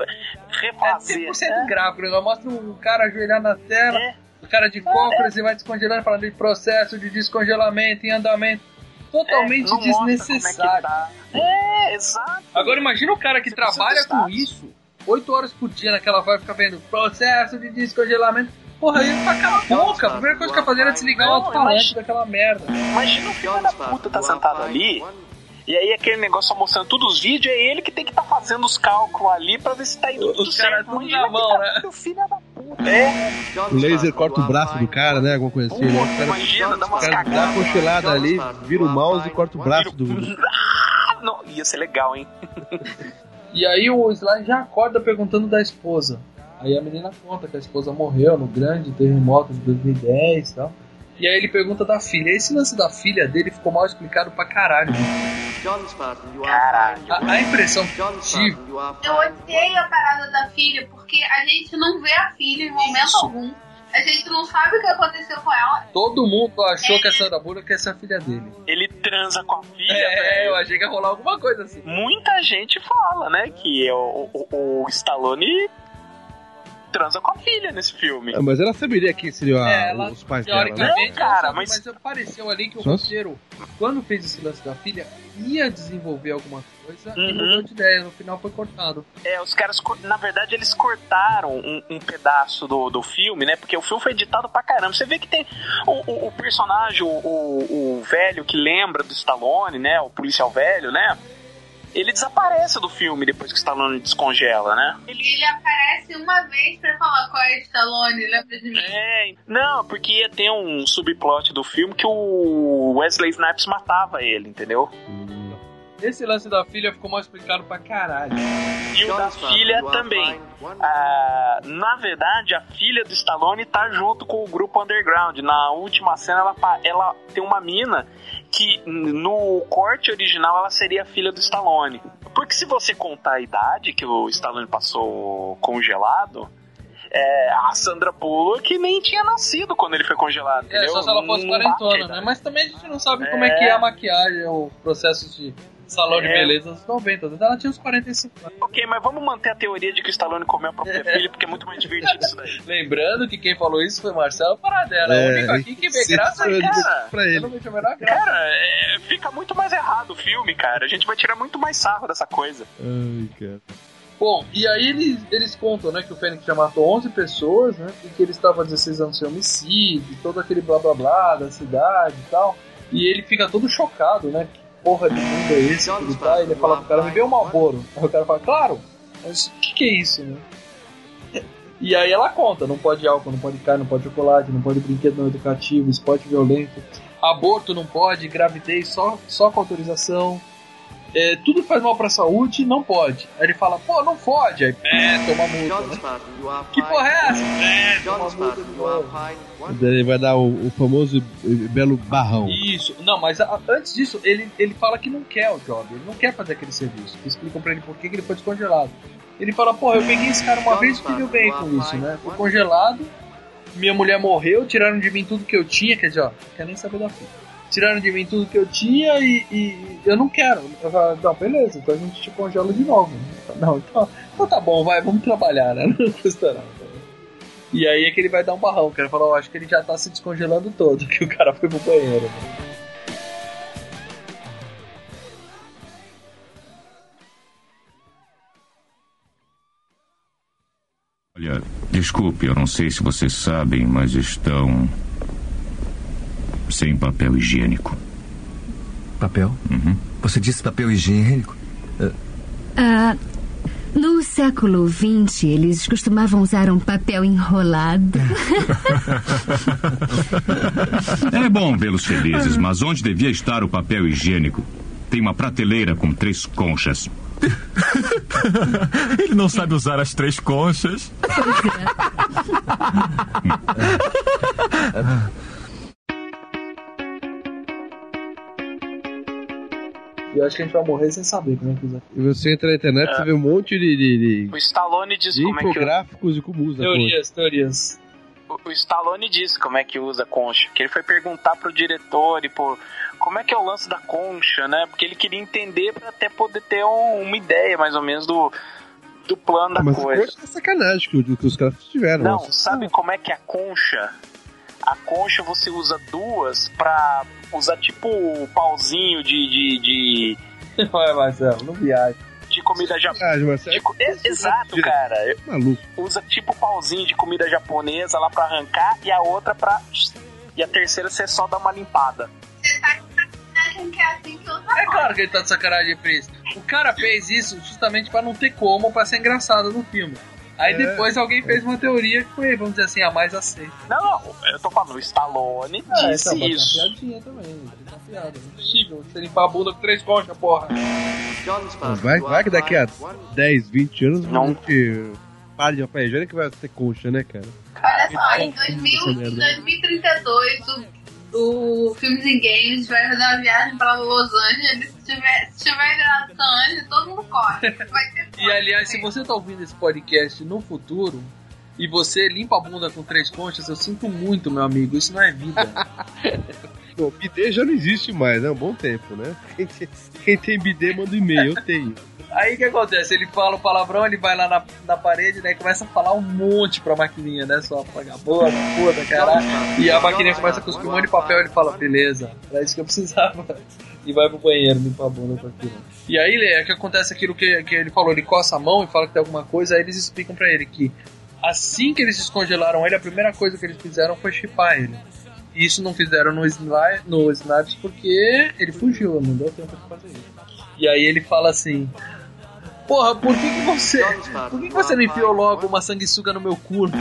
refazer? É 100% gráfico, né? mostra um cara ajoelhar na tela, o cara de cócoras e vai descongelando, falando de processo de descongelamento em andamento. Totalmente É, desnecessário. é tá. É, exato. Agora imagina o cara que Você trabalha com isso, 8 horas por dia naquela vai ficar vendo processo de descongelamento. Porra, aí vai calar a boca. A primeira coisa que eu fazer era desligar o alto-falante daquela merda. Imagina o filho da puta tá sentado ali. E aí aquele negócio só mostrando todos os vídeos, é ele que tem que estar fazendo os cálculos ali pra ver se tá indo tudo Os caras certo. tudo Imagina na mão, tá né? filho da puta. É. O laser corta o braço do cara, né? Alguma coisa assim, né? O cara, Imagina, dá o umas cara dá uma cagadas. congelada ali, vira o mouse e corta o braço do. Não, ia ser legal, hein? E aí o Sly já acorda perguntando da esposa. Aí a menina conta que a esposa morreu no grande terremoto de 2010 e tal. E aí ele pergunta da filha. Esse lance da filha dele ficou mal explicado pra caralho. Caralho. A, a impressão que eu tive Eu odiei a parada da filha, porque a gente não vê a filha em momento algum. A gente não sabe o que aconteceu com ela. Todo mundo achou que a Sandra Bullock ia ser a filha dele. Ele transa com a filha, É, velho. eu achei que ia rolar alguma coisa assim. Muita gente fala, né, que o, o, o Stallone transa com a filha nesse filme. Ah, mas ela saberia quem seriam a- É, ela, os pais dela, né? teoricamente, Não, cara, mas- mas apareceu ali que o roteiro, quando fez esse lance da filha, ia desenvolver alguma coisa e Uhum. mudou de ideia. No final foi cortado. É, os caras, na verdade, eles cortaram um, um pedaço do, do filme, né? Porque o filme foi editado pra caramba. Você vê que tem o, o- o personagem, o, o- o velho que lembra do Stallone, né? O policial velho, né? Ele desaparece do filme depois que o Stallone descongela, né? Ele aparece uma vez pra falar qual é Stallone, lembra de mim? É, não, porque ia ter um subplot do filme que o Wesley Snipes matava ele, entendeu? Esse lance da filha ficou mal explicado pra caralho. E o da filha também. Ah, na verdade, a filha do Stallone tá junto com o grupo Underground. Na última cena, ela, ela tem uma mina que no corte original ela seria a filha do Stallone. Porque se você contar a idade que o Stallone passou congelado, é, a Sandra Bullock nem tinha nascido quando ele foi congelado, É, entendeu? só se ela fosse quarentona, né? Mas também a gente não sabe como É. é que é a maquiagem, o processo de salão de É. beleza dos 90. Então ela tinha uns 45 anos. Ok, mas vamos manter a teoria de que o Stallone comeu a própria filha, porque é muito mais divertido isso daí. Lembrando que quem falou isso foi Marcelo Paradela. É, o único aqui que vê graça é cara. pra ele. Eu não vejo a menor graça. Cara, é, fica muito mais errado o filme, cara. A gente vai tirar muito mais sarro dessa coisa. Ai, cara. Bom, e aí eles, eles contam, né, que o Fênix já matou 11 pessoas, né, e que ele estava há 16 anos sem homicídio, todo aquele blá blá blá da cidade e tal. E ele fica todo chocado, né, que porra de mundo é esse tá? E ele fala pro cara, me vê um Malboro. Aí o cara fala, claro, mas o que, que é isso, né? E aí ela conta, não pode álcool, não pode carne, não pode chocolate, não pode brinquedo não educativo, esporte violento, aborto não pode, gravidez só, só com autorização. É, tudo que faz mal pra saúde, não pode. Aí ele fala, pô, não pode. Aí, é, toma multa. Né? Que porra é essa? É, toma multa ele vai dar o, o famoso e belo barrão. Isso, não, mas a- antes disso, ele, ele fala que não quer o job, ele não quer fazer aquele serviço. Explicam pra ele por que ele foi descongelado. Ele fala, porra, eu peguei esse cara uma vez e fiquei bem com isso, né? Fui congelado, minha mulher morreu, tiraram de mim tudo que eu tinha, quer dizer, ó, não quer nem saber da fita. Tiraram de mim tudo que eu tinha e, e eu não quero. Eu falo, não, beleza, então a gente te congela de novo. Não, então, então tá bom, vai, vamos trabalhar, né? Não custa nada. E aí é que ele vai dar um barrão, o cara fala, ó, acho que ele já tá se descongelando todo, que o cara foi pro banheiro. Olha, desculpe, eu não sei se vocês sabem, mas estão. Sem papel higiênico. Papel? Uhum. Você disse papel higiênico? Ah, no século XX, eles costumavam usar um papel enrolado. É bom vê-los felizes, mas onde devia estar o papel higiênico? Tem uma prateleira com três conchas. Ele não sabe usar as três conchas. E eu acho que a gente vai morrer sem saber como é que usa. E você entra na internet É. você vê um monte de, de, de, O Stallone diz de como é que e como usa. Teorias, teorias. o, o Stallone disse como é que usa a concha. Que ele foi perguntar pro diretor e por como é que é o lance da concha, né? Porque ele queria entender pra até poder ter um- uma ideia mais ou menos do, do plano da Mas coisa. é sacanagem que, que os caras tiveram. Não, Nossa. sabe como é que é a concha? A concha você usa duas pra usar tipo o pauzinho de. de, de, Vai, Marcelo, não viaja. de comida japonesa. Viagem, Marcelo. Exato, cara. Maluco. Usa tipo pauzinho de comida japonesa lá pra arrancar e a outra pra. E a terceira você só dá uma limpada. Acham que é assim que usa É claro que ele tá de sacanagem, Pris. O cara fez isso justamente pra não ter como, pra ser engraçado no filme. Aí É. depois alguém fez uma teoria que foi, vamos dizer assim, a mais aceita. Não, não, eu tô falando, o Stallone Ah, disse então, isso. uma piadinha também. Uma piada. É possível você limpar a bunda com três conchas, porra. Vai, vai que daqui a 10, 20 anos Não. a gente para de papel higiênico que vai ter concha, né, cara? Olha só, em, Essa 2000, em merda. 2032, o, o Filmes em Games vai fazer uma viagem pra Los Angeles. Se tiver, se tiver Angeles, todo mundo corre. Vai ter E aliás, se você tá ouvindo esse podcast no futuro e você limpa a bunda com três conchas, eu sinto muito, meu amigo. Isso não é vida. Bom, bidê já não existe mais, né? Um bom tempo, né? Quem tem, quem tem bidê manda um e-mail, eu tenho. Aí o que acontece? Ele fala o palavrão, ele vai lá na, na parede, né? E começa a falar um monte pra maquininha, né? Só vagabunda, puta, caralho. E a maquininha começa a cuspir um monte de papel ele fala, beleza, era isso que eu precisava. E vai pro banheiro limpar a bunda com aquilo. E aí é que acontece aquilo que, que ele falou, ele coça a mão e fala que tem alguma coisa, aí eles explicam pra ele que assim que eles descongelaram ele, a primeira coisa que eles fizeram foi chipar ele. E isso não fizeram no, no Snipes porque ele fugiu, não deu tempo de fazer isso. E aí ele fala assim: Porra, por que, que você. Por que, que você não enfiou logo uma sanguessuga no meu cu? né?"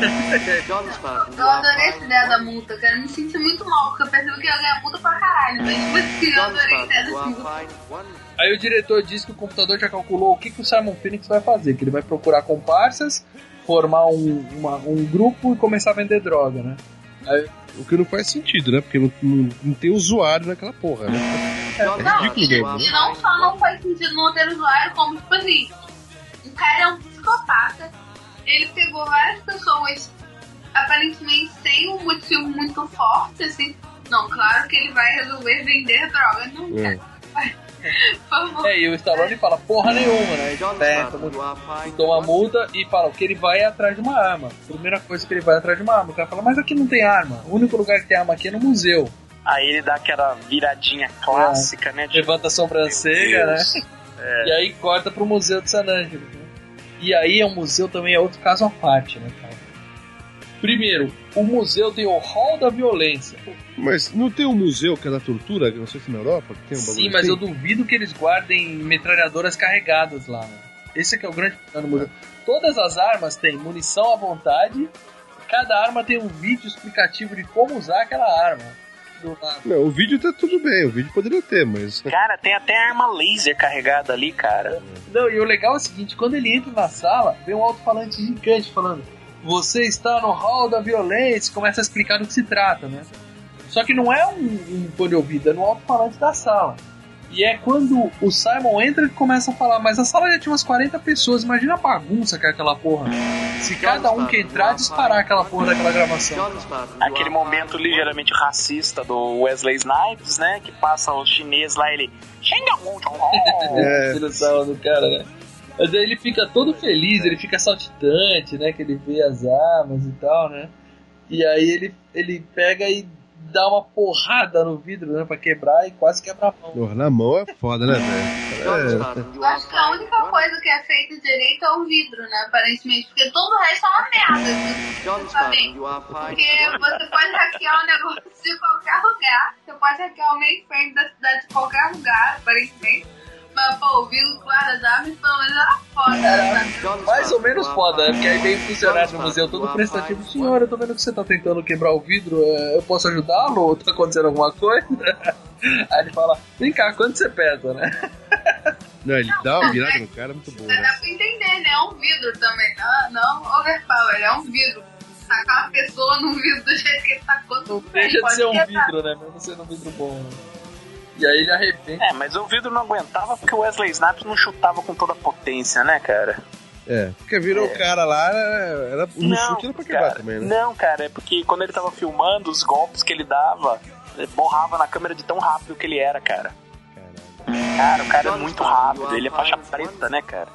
Eu adorei essa ideia da multa, cara. Eu me senti muito mal, porque eu percebi que eu ia ganhar multa pra caralho. Mas, tipo assim, eu adorei a ideia da multa. Aí o diretor diz que o computador já calculou o que, que o Simon Phoenix vai fazer, que ele vai procurar comparsas, formar um, uma- um grupo e começar a vender droga, né? Aí- O que não faz sentido, né? Porque não, não- não tem usuário naquela porra, né? É Não, ridículo e, mesmo, e né? não só não faz sentido no ter usuário, como, tipo assim, o cara é um psicopata, ele pegou várias pessoas, aparentemente sem um motivo muito forte, assim. Não, claro que ele vai resolver vender droga, não É. É, e o Stallone fala porra nenhuma, né? Ele aperta, e toma multa e fala que ele vai atrás de uma arma. Primeira coisa que ele vai atrás de uma arma. O cara fala, mas aqui não tem arma. O único lugar que tem arma aqui é no museu. Aí ele dá aquela viradinha clássica, né? Tipo, Levanta a sobrancelha, né? É. E aí corta pro Museu de San Angelo. Né? E aí é um museu também, é outro caso à parte, né, cara? Primeiro, o museu tem o Hall da Violência. Mas não tem um museu que é da tortura, não sei se na Europa, que tem um bagulho Sim, mas assim? eu duvido que eles guardem metralhadoras carregadas lá. Né? Esse é que é o grande problema no museu. Todas as armas têm munição à vontade. Cada arma tem um vídeo explicativo de como usar aquela arma. Do. Não, o vídeo tá tudo bem, o vídeo poderia ter, mas... Cara, tem até arma laser carregada ali, cara. Não, e o legal é o seguinte, quando ele entra na sala, vem um alto-falante gigante falando Você está no hall da violência, começa a explicar do que se trata, né? Só que não é um, um fone de ouvido, é no alto-falante da sala. E é quando o Simon entra e começa a falar, mas a sala já tinha umas 40 pessoas, imagina a bagunça que é aquela porra. Se cada um que entrar disparar aquela porra daquela gravação. Aquele momento ligeiramente racista do Wesley Snipes, né? Que passa o chinês lá, ele. É, sarro do cara, né? Mas aí ele fica todo feliz, ele fica saltitante, né? Que ele vê as armas e tal, né? E aí ele, ele pega e dá uma porrada no vidro, né? Pra quebrar e quase quebra a mão. Porra, na mão é foda, né, velho? É. Eu acho que a única coisa que é feita direito é o vidro, né? Aparentemente. Porque todo o resto é uma merda. Você sabe? Porque você pode hackear o negócio de qualquer lugar. Você pode hackear o mainframe da cidade de qualquer lugar, aparentemente. Mas, pô, o vidro claro das armas pelo menos era foda. Era mais ou menos foda, né? Porque aí vem o funcionário do museu todo prestativo. Senhor, eu tô vendo que você tá tentando quebrar o vidro, é, eu posso ajudá-lo? Ou tá acontecendo alguma coisa? Aí ele fala, vem cá, quanto você pesa, né? Não, ele dá uma virada no cara muito boa. Mas dá pra entender, né? É um vidro também. Não, não overpower, é um vidro. Tacar uma pessoa num vidro do jeito que ele tacou, tudo bem, Deixa de ser um quebrar. vidro, né? Mesmo sendo um vidro bom. Né? E aí ele arrebenta. É, mas o vidro não aguentava porque o Wesley Snipes não chutava com toda a potência, né, cara? É, porque virou o cara lá, era, no Não, chute era pra quebrar cara, também, né? Não, cara, é porque quando ele tava filmando, os golpes que ele dava, ele borrava na câmera de tão rápido que ele era, cara. Cara, o cara é muito rápido, ele é faixa preta, né, cara?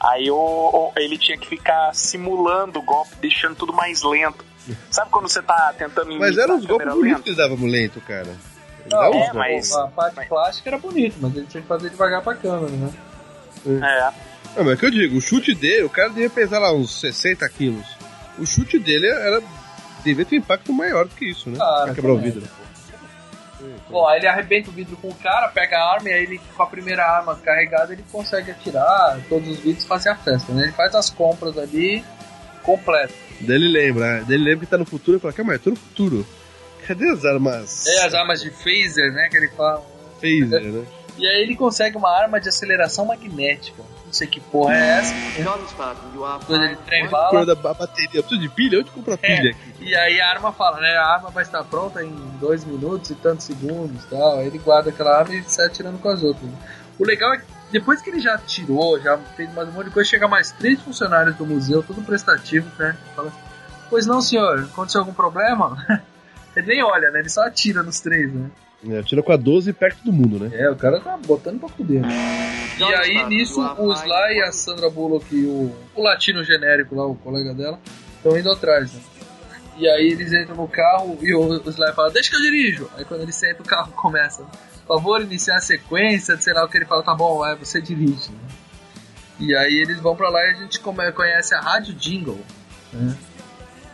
Aí o, o- ele tinha que ficar simulando o golpe, deixando tudo mais lento. Sabe quando você tá tentando Mas eram a golpes bonitos que ele dava no lento, cara. Não, dava uns é, mas- A parte plástica era bonita, mas ele tinha que fazer devagar pra câmera, né? É. Não, mas é o que eu digo, o chute dele, o cara devia pesar lá uns 60 quilos. O chute dele era. devia ter um impacto maior do que isso, né? Claro, pra quebrar o vidro. Bom, aí ele arrebenta o vidro com o cara, pega a arma e aí ele, com a primeira arma carregada, ele consegue atirar todos os vidros e fazer a festa, né? Ele faz as compras ali completo. Daí ele lembra, né? Daí ele lembra que tá no futuro e fala, calma, eu tô no futuro. Cadê as armas? É as armas de phaser, né? Que ele fala. Phaser, né? E aí ele consegue uma arma de aceleração magnética. Não sei que porra é essa. Quando ele trem bala. Cor da ba- bateria. Preciso de pilha? Onde compra pilha aqui? E aí a arma fala, né? A arma vai estar pronta em dois minutos e tantos segundos e tal. Aí ele guarda aquela arma e sai atirando com as outras. O legal é que depois que ele já atirou, já fez mais um monte de coisa, chega mais três funcionários do museu, tudo prestativo, né? Fala assim, pois não, senhor, aconteceu algum problema? ele nem olha, né? Ele só atira nos três, né? É, tira com a 12 perto do mundo, né? É, o cara tá botando pra fuder. E aí, nisso, o Sly, a Sandra Bullock e o, o latino genérico lá, o colega dela, estão indo atrás, né? E aí eles entram no carro e o, o Sly fala, deixa que eu dirijo. Aí quando ele senta, o carro começa. Por favor, iniciar a sequência, sei lá o que ele fala, tá bom, é, você dirige. né? E aí eles vão pra lá e a gente conhece a Rádio Jingle. Né?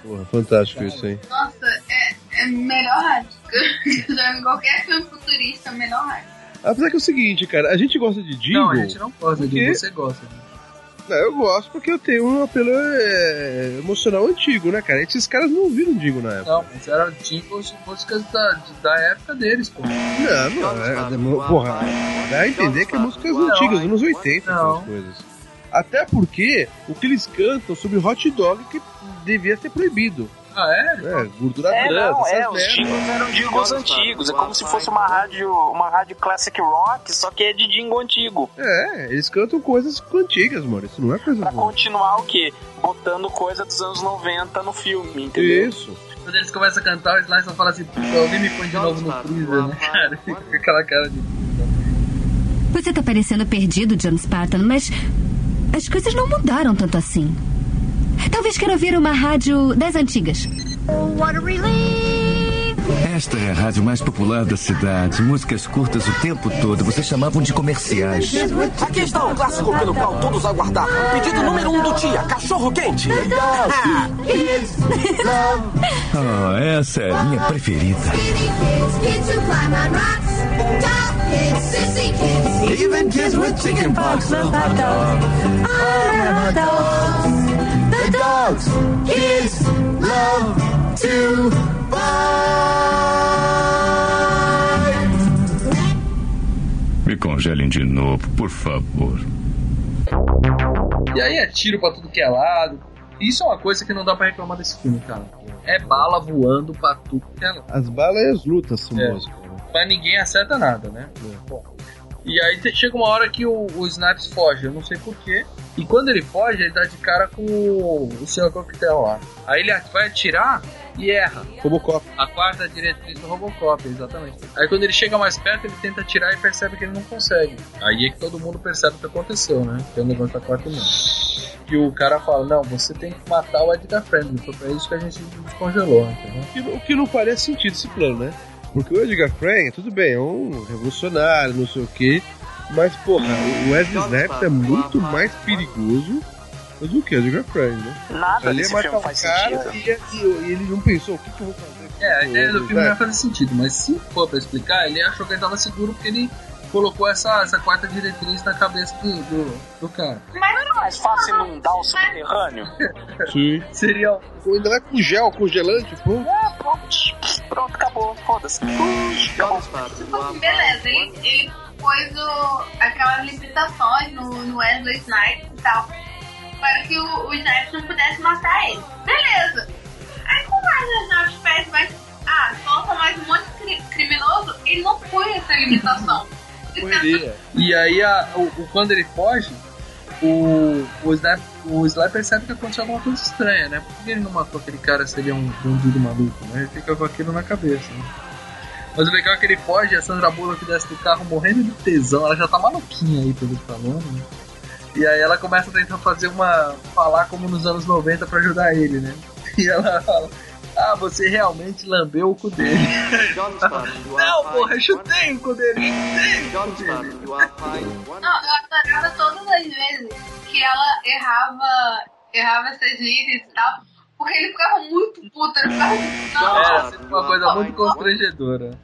Porra, fantástico isso, hein? Nossa, é, é melhor rádio. Em qualquer filme futurista, melhor rádio. Apesar que é o seguinte, cara, a gente gosta de jingle. Não, a gente não gosta de porque- você gosta. Não, eu gosto porque eu tenho um apelo é, emocional antigo, né, cara? Esses caras não ouviram jingle na época. Não, mas eram jingles de músicas da, de- da época deles, pô. Não, não, é, porra, dá a entender que é músicas antigas, anos 80, aquelas coisas. Até porque o que eles cantam sobre hot dog que devia ser proibido. Ah, é? É, gordura É, não, é, os jingles eram jingles antigos. É como se fosse uma rádio, uma rádio classic rock, só que é de jingle antigo. É, eles cantam coisas antigas, mano. Isso não é coisa Pra boa. continuar o quê? Botando coisa dos anos 90 no filme, entendeu? Isso. Quando eles começam a cantar, o Sly só fala assim, "Puta, alguém me põe de novo no freezer, né, cara? Fica com aquela cara de... Você tá parecendo perdido, John Spartan, mas as coisas não mudaram tanto assim. Talvez queira ouvir uma rádio das antigas. What a relief! Esta é a rádio mais popular da cidade. Músicas curtas o tempo todo. Vocês chamavam de comerciais. Aqui está um clássico pelo qual todos aguardavam. Pedido número um do dia, cachorro quente. Ah, Oh, essa é a minha preferida. Even kids with chicken pox love hot dogs. I love hot dogs. Dogs kids love to Me congelem de novo, por favor. E aí é tiro pra tudo que é lado. Isso é uma coisa que não dá pra reclamar desse filme, cara. É bala voando pra tudo que é lado. As balas e as lutas são É. boas, cara. Mas ninguém acerta nada, né? Bom. E aí chega uma hora que o, o Snipes foge, eu não sei porquê. E quando ele foge, ele dá de cara com o, o Sr. Coquetel lá. Aí ele vai atirar e erra. Robocop. A quarta diretriz do Robocop, exatamente. Aí quando ele chega mais perto, ele tenta atirar e percebe que ele não consegue. Aí é que todo mundo percebe o que aconteceu, né? Que é o negócio da quarta mão. Que o cara fala, não, você tem que matar o Edgar Friendly. Foi pra isso que a gente descongelou, entendeu? O que, o que não faria sentido esse plano, né? Porque o Edgar Frank, tudo bem, é um revolucionário, não sei o quê. Mas, porra, o Wesley Snipes é muito mais perigoso do que o Edgar Frank, né? Nada Ali é desse matar filme faz cara sentido. e, e- e ele não pensou, o que, que eu vou fazer? É, a ideia do filme não fazer sentido, mas se for pra explicar, ele achou que ele tava seguro porque ele colocou essa, essa quarta diretriz na cabeça do, do, do cara. Mas não era mais fácil inundar o subterrâneo? Sim. Seria. Ainda vai com gel congelante, pô. É, pronto. Pronto, acabou. Foda-se. Acabou. Tipo assim, beleza, ele, ele pôs o, aquelas limitações no, no Wesley Snipes e tal. Para que o, o Snipes não pudesse matar ele. Beleza. Aí como o Wesley Snipes fez mais. Ah, solta mais um monte de cri- criminoso, ele não põe essa limitação. E aí, a, o, o- quando ele foge, o, o, Sly, o Sly percebe que aconteceu alguma coisa estranha, né? Por que ele não matou aquele cara se ele é um bandido maluco, né? Ele fica com aquilo na cabeça, né? Mas o legal é que ele foge, a Sandra Bullock desce do carro morrendo de tesão, ela já tá maluquinha aí, pelo que falando, né? E aí ela começa a tentar fazer uma. falar como nos anos 90 pra ajudar ele, né? E ela fala. Ah, você realmente lambeu o cu dele. Não, porra, eu chutei o cu dele. chutei o cu dele. Não, eu adorava todas as vezes que ela errava, errava essas gírias e tal. Porque ele ficava muito puto, ele ficava não, Era sempre uma coisa muito constrangedora.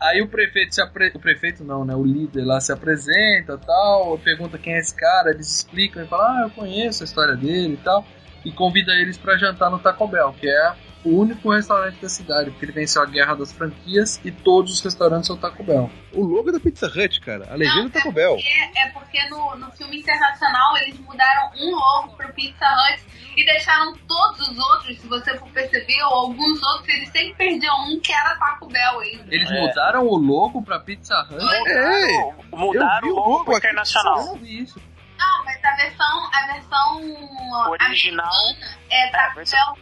Aí o prefeito se apre... O prefeito não, né? O líder lá se apresenta tal, pergunta quem é esse cara, eles explicam e falam, ah, eu conheço a história dele e tal. E convida eles pra jantar no Taco Bell, que é o único restaurante da cidade, porque ele venceu a guerra das franquias e todos os restaurantes são Taco Bell. O logo é da Pizza Hut, cara. A legenda tá com o Bell. É, é porque no, no filme internacional eles mudaram um logo pro Pizza Hut e deixaram todos os outros, se você for perceber, ou alguns outros, eles sempre perdiam um que era Taco Bell ainda. Eles É. mudaram o logo pra Pizza Hut? É, Mudaram o logo logo aqui, internacional. Eu não vi isso. Não, mas a versão, a versão Original. é Bell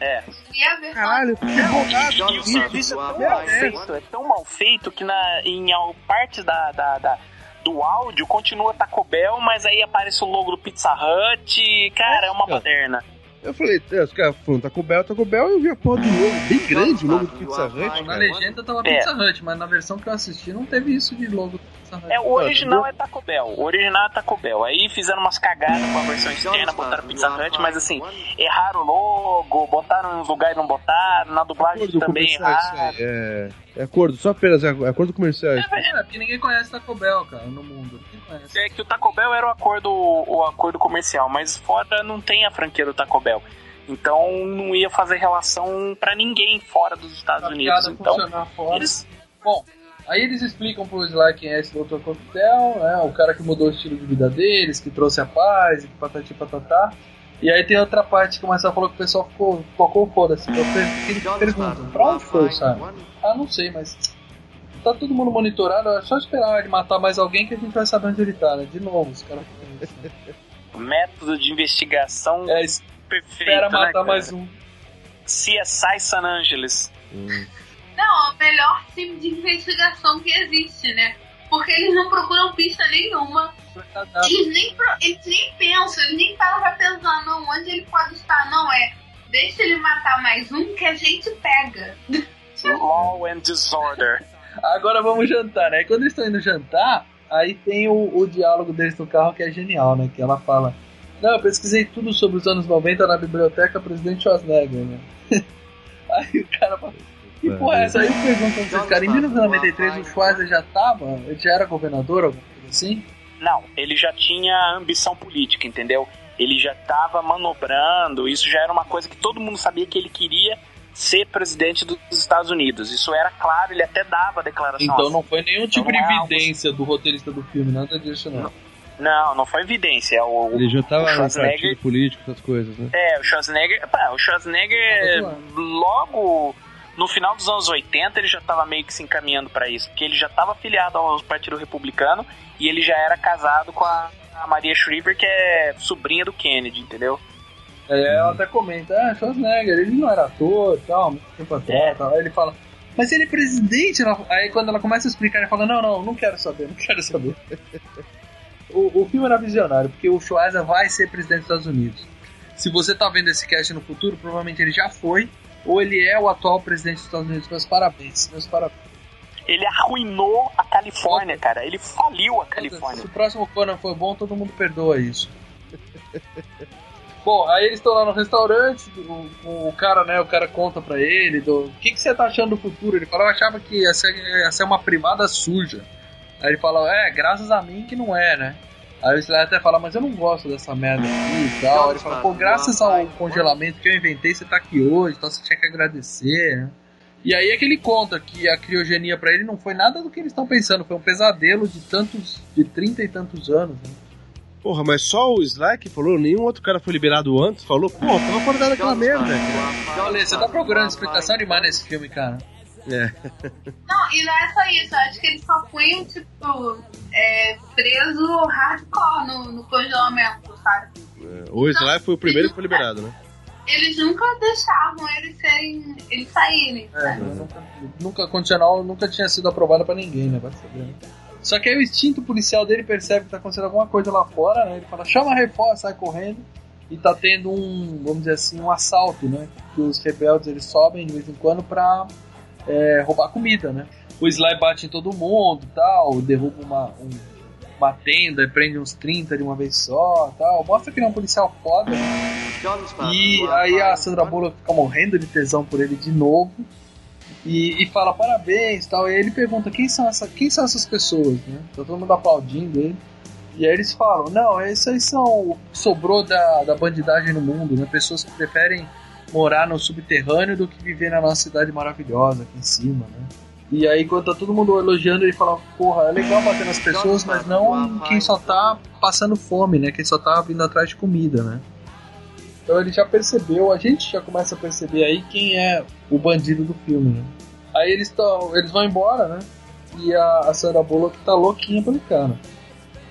É. e a versão Caralho, que bolado. E o serviço é tão mal feito, é tão mal feito que na, em partes da, da, da- do áudio continua Taco Bell, mas aí aparece o logo do Pizza Hut. Cara, é uma baderna. Eu falei, é, os caras falaram Taco Bell, Taco Bell, e eu vi a porra do logo bem grande, o logo do Pizza Hut. Na cara. legenda tava É. Pizza Hut, mas na versão que eu assisti não teve isso de logo. É, o original é Taco Bell. O original é Taco Bell. Aí fizeram umas cagadas com a versão externa, botaram Pizza Hut, mas assim, erraram o logo, botaram em uns lugares e não botaram, na dublagem Acordo também isso erraram. É, é acordo, só apenas é acordo comercial. isso. É, porque ninguém conhece Taco Bell, cara, no mundo. Ninguém conhece. É que o Taco Bell era o acordo, o acordo comercial, mas fora não tem a franquia do Taco Bell. Então não ia fazer relação pra ninguém fora dos Estados Unidos. Então, funcionar fora. eles- Bom, aí eles explicam pro Sly quem é esse Dr. Coquetel, né? O cara que mudou o estilo de vida deles, que trouxe a paz, e que patati patatá. E aí tem outra parte que o Marcelo falou que o pessoal ficou, ficou foda-se. Eu per- Eles perguntam, pra onde foi, sabe? Ah, não sei, mas tá todo mundo monitorado, é só esperar ele matar mais alguém que a gente vai saber onde ele tá, né? De novo, os caras né? método de investigação É, perfeito. espera né, matar cara? mais um. CSI San Angeles. Não, é o melhor time de investigação que existe, né? Porque eles não procuram pista nenhuma. Eles nem, eles nem pensam, eles nem param pra pensar, não, onde ele pode estar, não é. Deixa ele matar mais um que a gente pega. Law and Disorder. Agora vamos jantar, né? E quando eles estão indo jantar, aí tem o, o diálogo deles no carro que é genial, né? Que ela fala: Não, eu pesquisei tudo sobre os anos 90 na biblioteca Presidente Schwarzenegger, né? aí o cara fala: Que porra é essa? Aí eu pergunto pra vocês, cara, em 1993 o Schwarzenegger já tava? Ele já era governador, alguma coisa assim? Não, ele já tinha ambição política, entendeu? Ele já estava manobrando, isso já era uma coisa que todo mundo sabia que ele queria ser presidente dos Estados Unidos. Isso era claro, ele até dava a declaração. Então assim. não foi nenhum tipo Então de é algo- evidência do roteirista do filme, nada disso não. Não, não foi evidência. O, Ele já o tava no partido político, essas coisas, né? É, o Schwarzenegger. Pá, o Schwarzenegger, logo no final dos anos 80, ele já tava meio que se encaminhando pra isso. Porque ele já tava afiliado ao Partido Republicano e ele já era casado com a, a Maria Shriver, que é sobrinha do Kennedy, entendeu? É, ela até comenta, ah, Schwarzenegger, ele não era ator e tal, muito tempo até, É. tal. Aí ele fala, mas ele é presidente? Ela- Aí quando ela começa a explicar, ele fala, não, não, não quero saber, não quero saber. o, o filme era visionário, porque o Schwarzenegger vai ser presidente dos Estados Unidos. Se você tá vendo esse cast no futuro, provavelmente ele já foi, ou ele é o atual presidente dos Estados Unidos. Meus parabéns, meus parabéns. Ele arruinou a Califórnia, cara. Ele faliu a Califórnia. Se o próximo Conan for bom, todo mundo perdoa isso. Bom, aí eles estão lá no restaurante, o, o cara, né, o cara conta pra ele, do, o que, que você tá achando do futuro? Ele fala, eu achava que ia ser, ia ser uma primada suja. Aí ele fala, é, graças a mim que não é, né? Aí o Slayer até fala, mas eu não gosto dessa merda aqui e tal. Aí ele fala, pô, graças ao congelamento que eu inventei, você tá aqui hoje, então você tinha que agradecer, né? E aí é que ele conta que a criogenia pra ele não foi nada do que eles estão pensando, foi um pesadelo de tantos, de trinta e tantos anos, né? Porra, mas só o Sly que falou? Nenhum outro cara foi liberado antes? Falou, pô, tava acordado aquela merda. Então, Lê, você tá procurando explicação demais nesse filme, cara. É. Não, e não é só isso. Acho que eles só punham, tipo, é, preso hardcore no, no congelamento, sabe? O Sly foi o primeiro que foi liberado, né? Eles nunca deixavam eles serem. eles saírem, É, sabe? nunca, nunca, condicional nunca tinha sido aprovada pra ninguém, né? Vai saber, né? Só que aí o instinto policial dele percebe que tá acontecendo alguma coisa lá fora, né? Ele fala, chama reforço, sai correndo. E tá tendo um, vamos dizer assim, um assalto, né? Que os rebeldes eles sobem de vez em quando pra é, roubar comida, né? O Sly bate em todo mundo tal, derruba uma, um- uma tenda prende uns 30 de uma vez só tal. Mostra que ele é um policial foda. E aí a Sandra Bullock fica morrendo de tesão por ele de novo. E, e fala parabéns tal. E aí ele pergunta quem são, essa, quem são essas pessoas, né? Tá todo mundo aplaudindo ele. E aí eles falam, não, esses aí são sobrou da, da bandidagem no mundo, né? Pessoas que preferem morar no subterrâneo do que viver na nossa cidade maravilhosa aqui em cima, né? E aí quando tá todo mundo elogiando, ele fala, porra, é legal bater nas pessoas, mas não quem só tá passando fome, né? Quem só tá vindo atrás de comida, né? Então ele já percebeu, a gente já começa a perceber aí quem é o bandido do filme, né? Aí eles, tão, eles vão embora, né? E a, a Sandra Bullock tá louquinha pelo cara.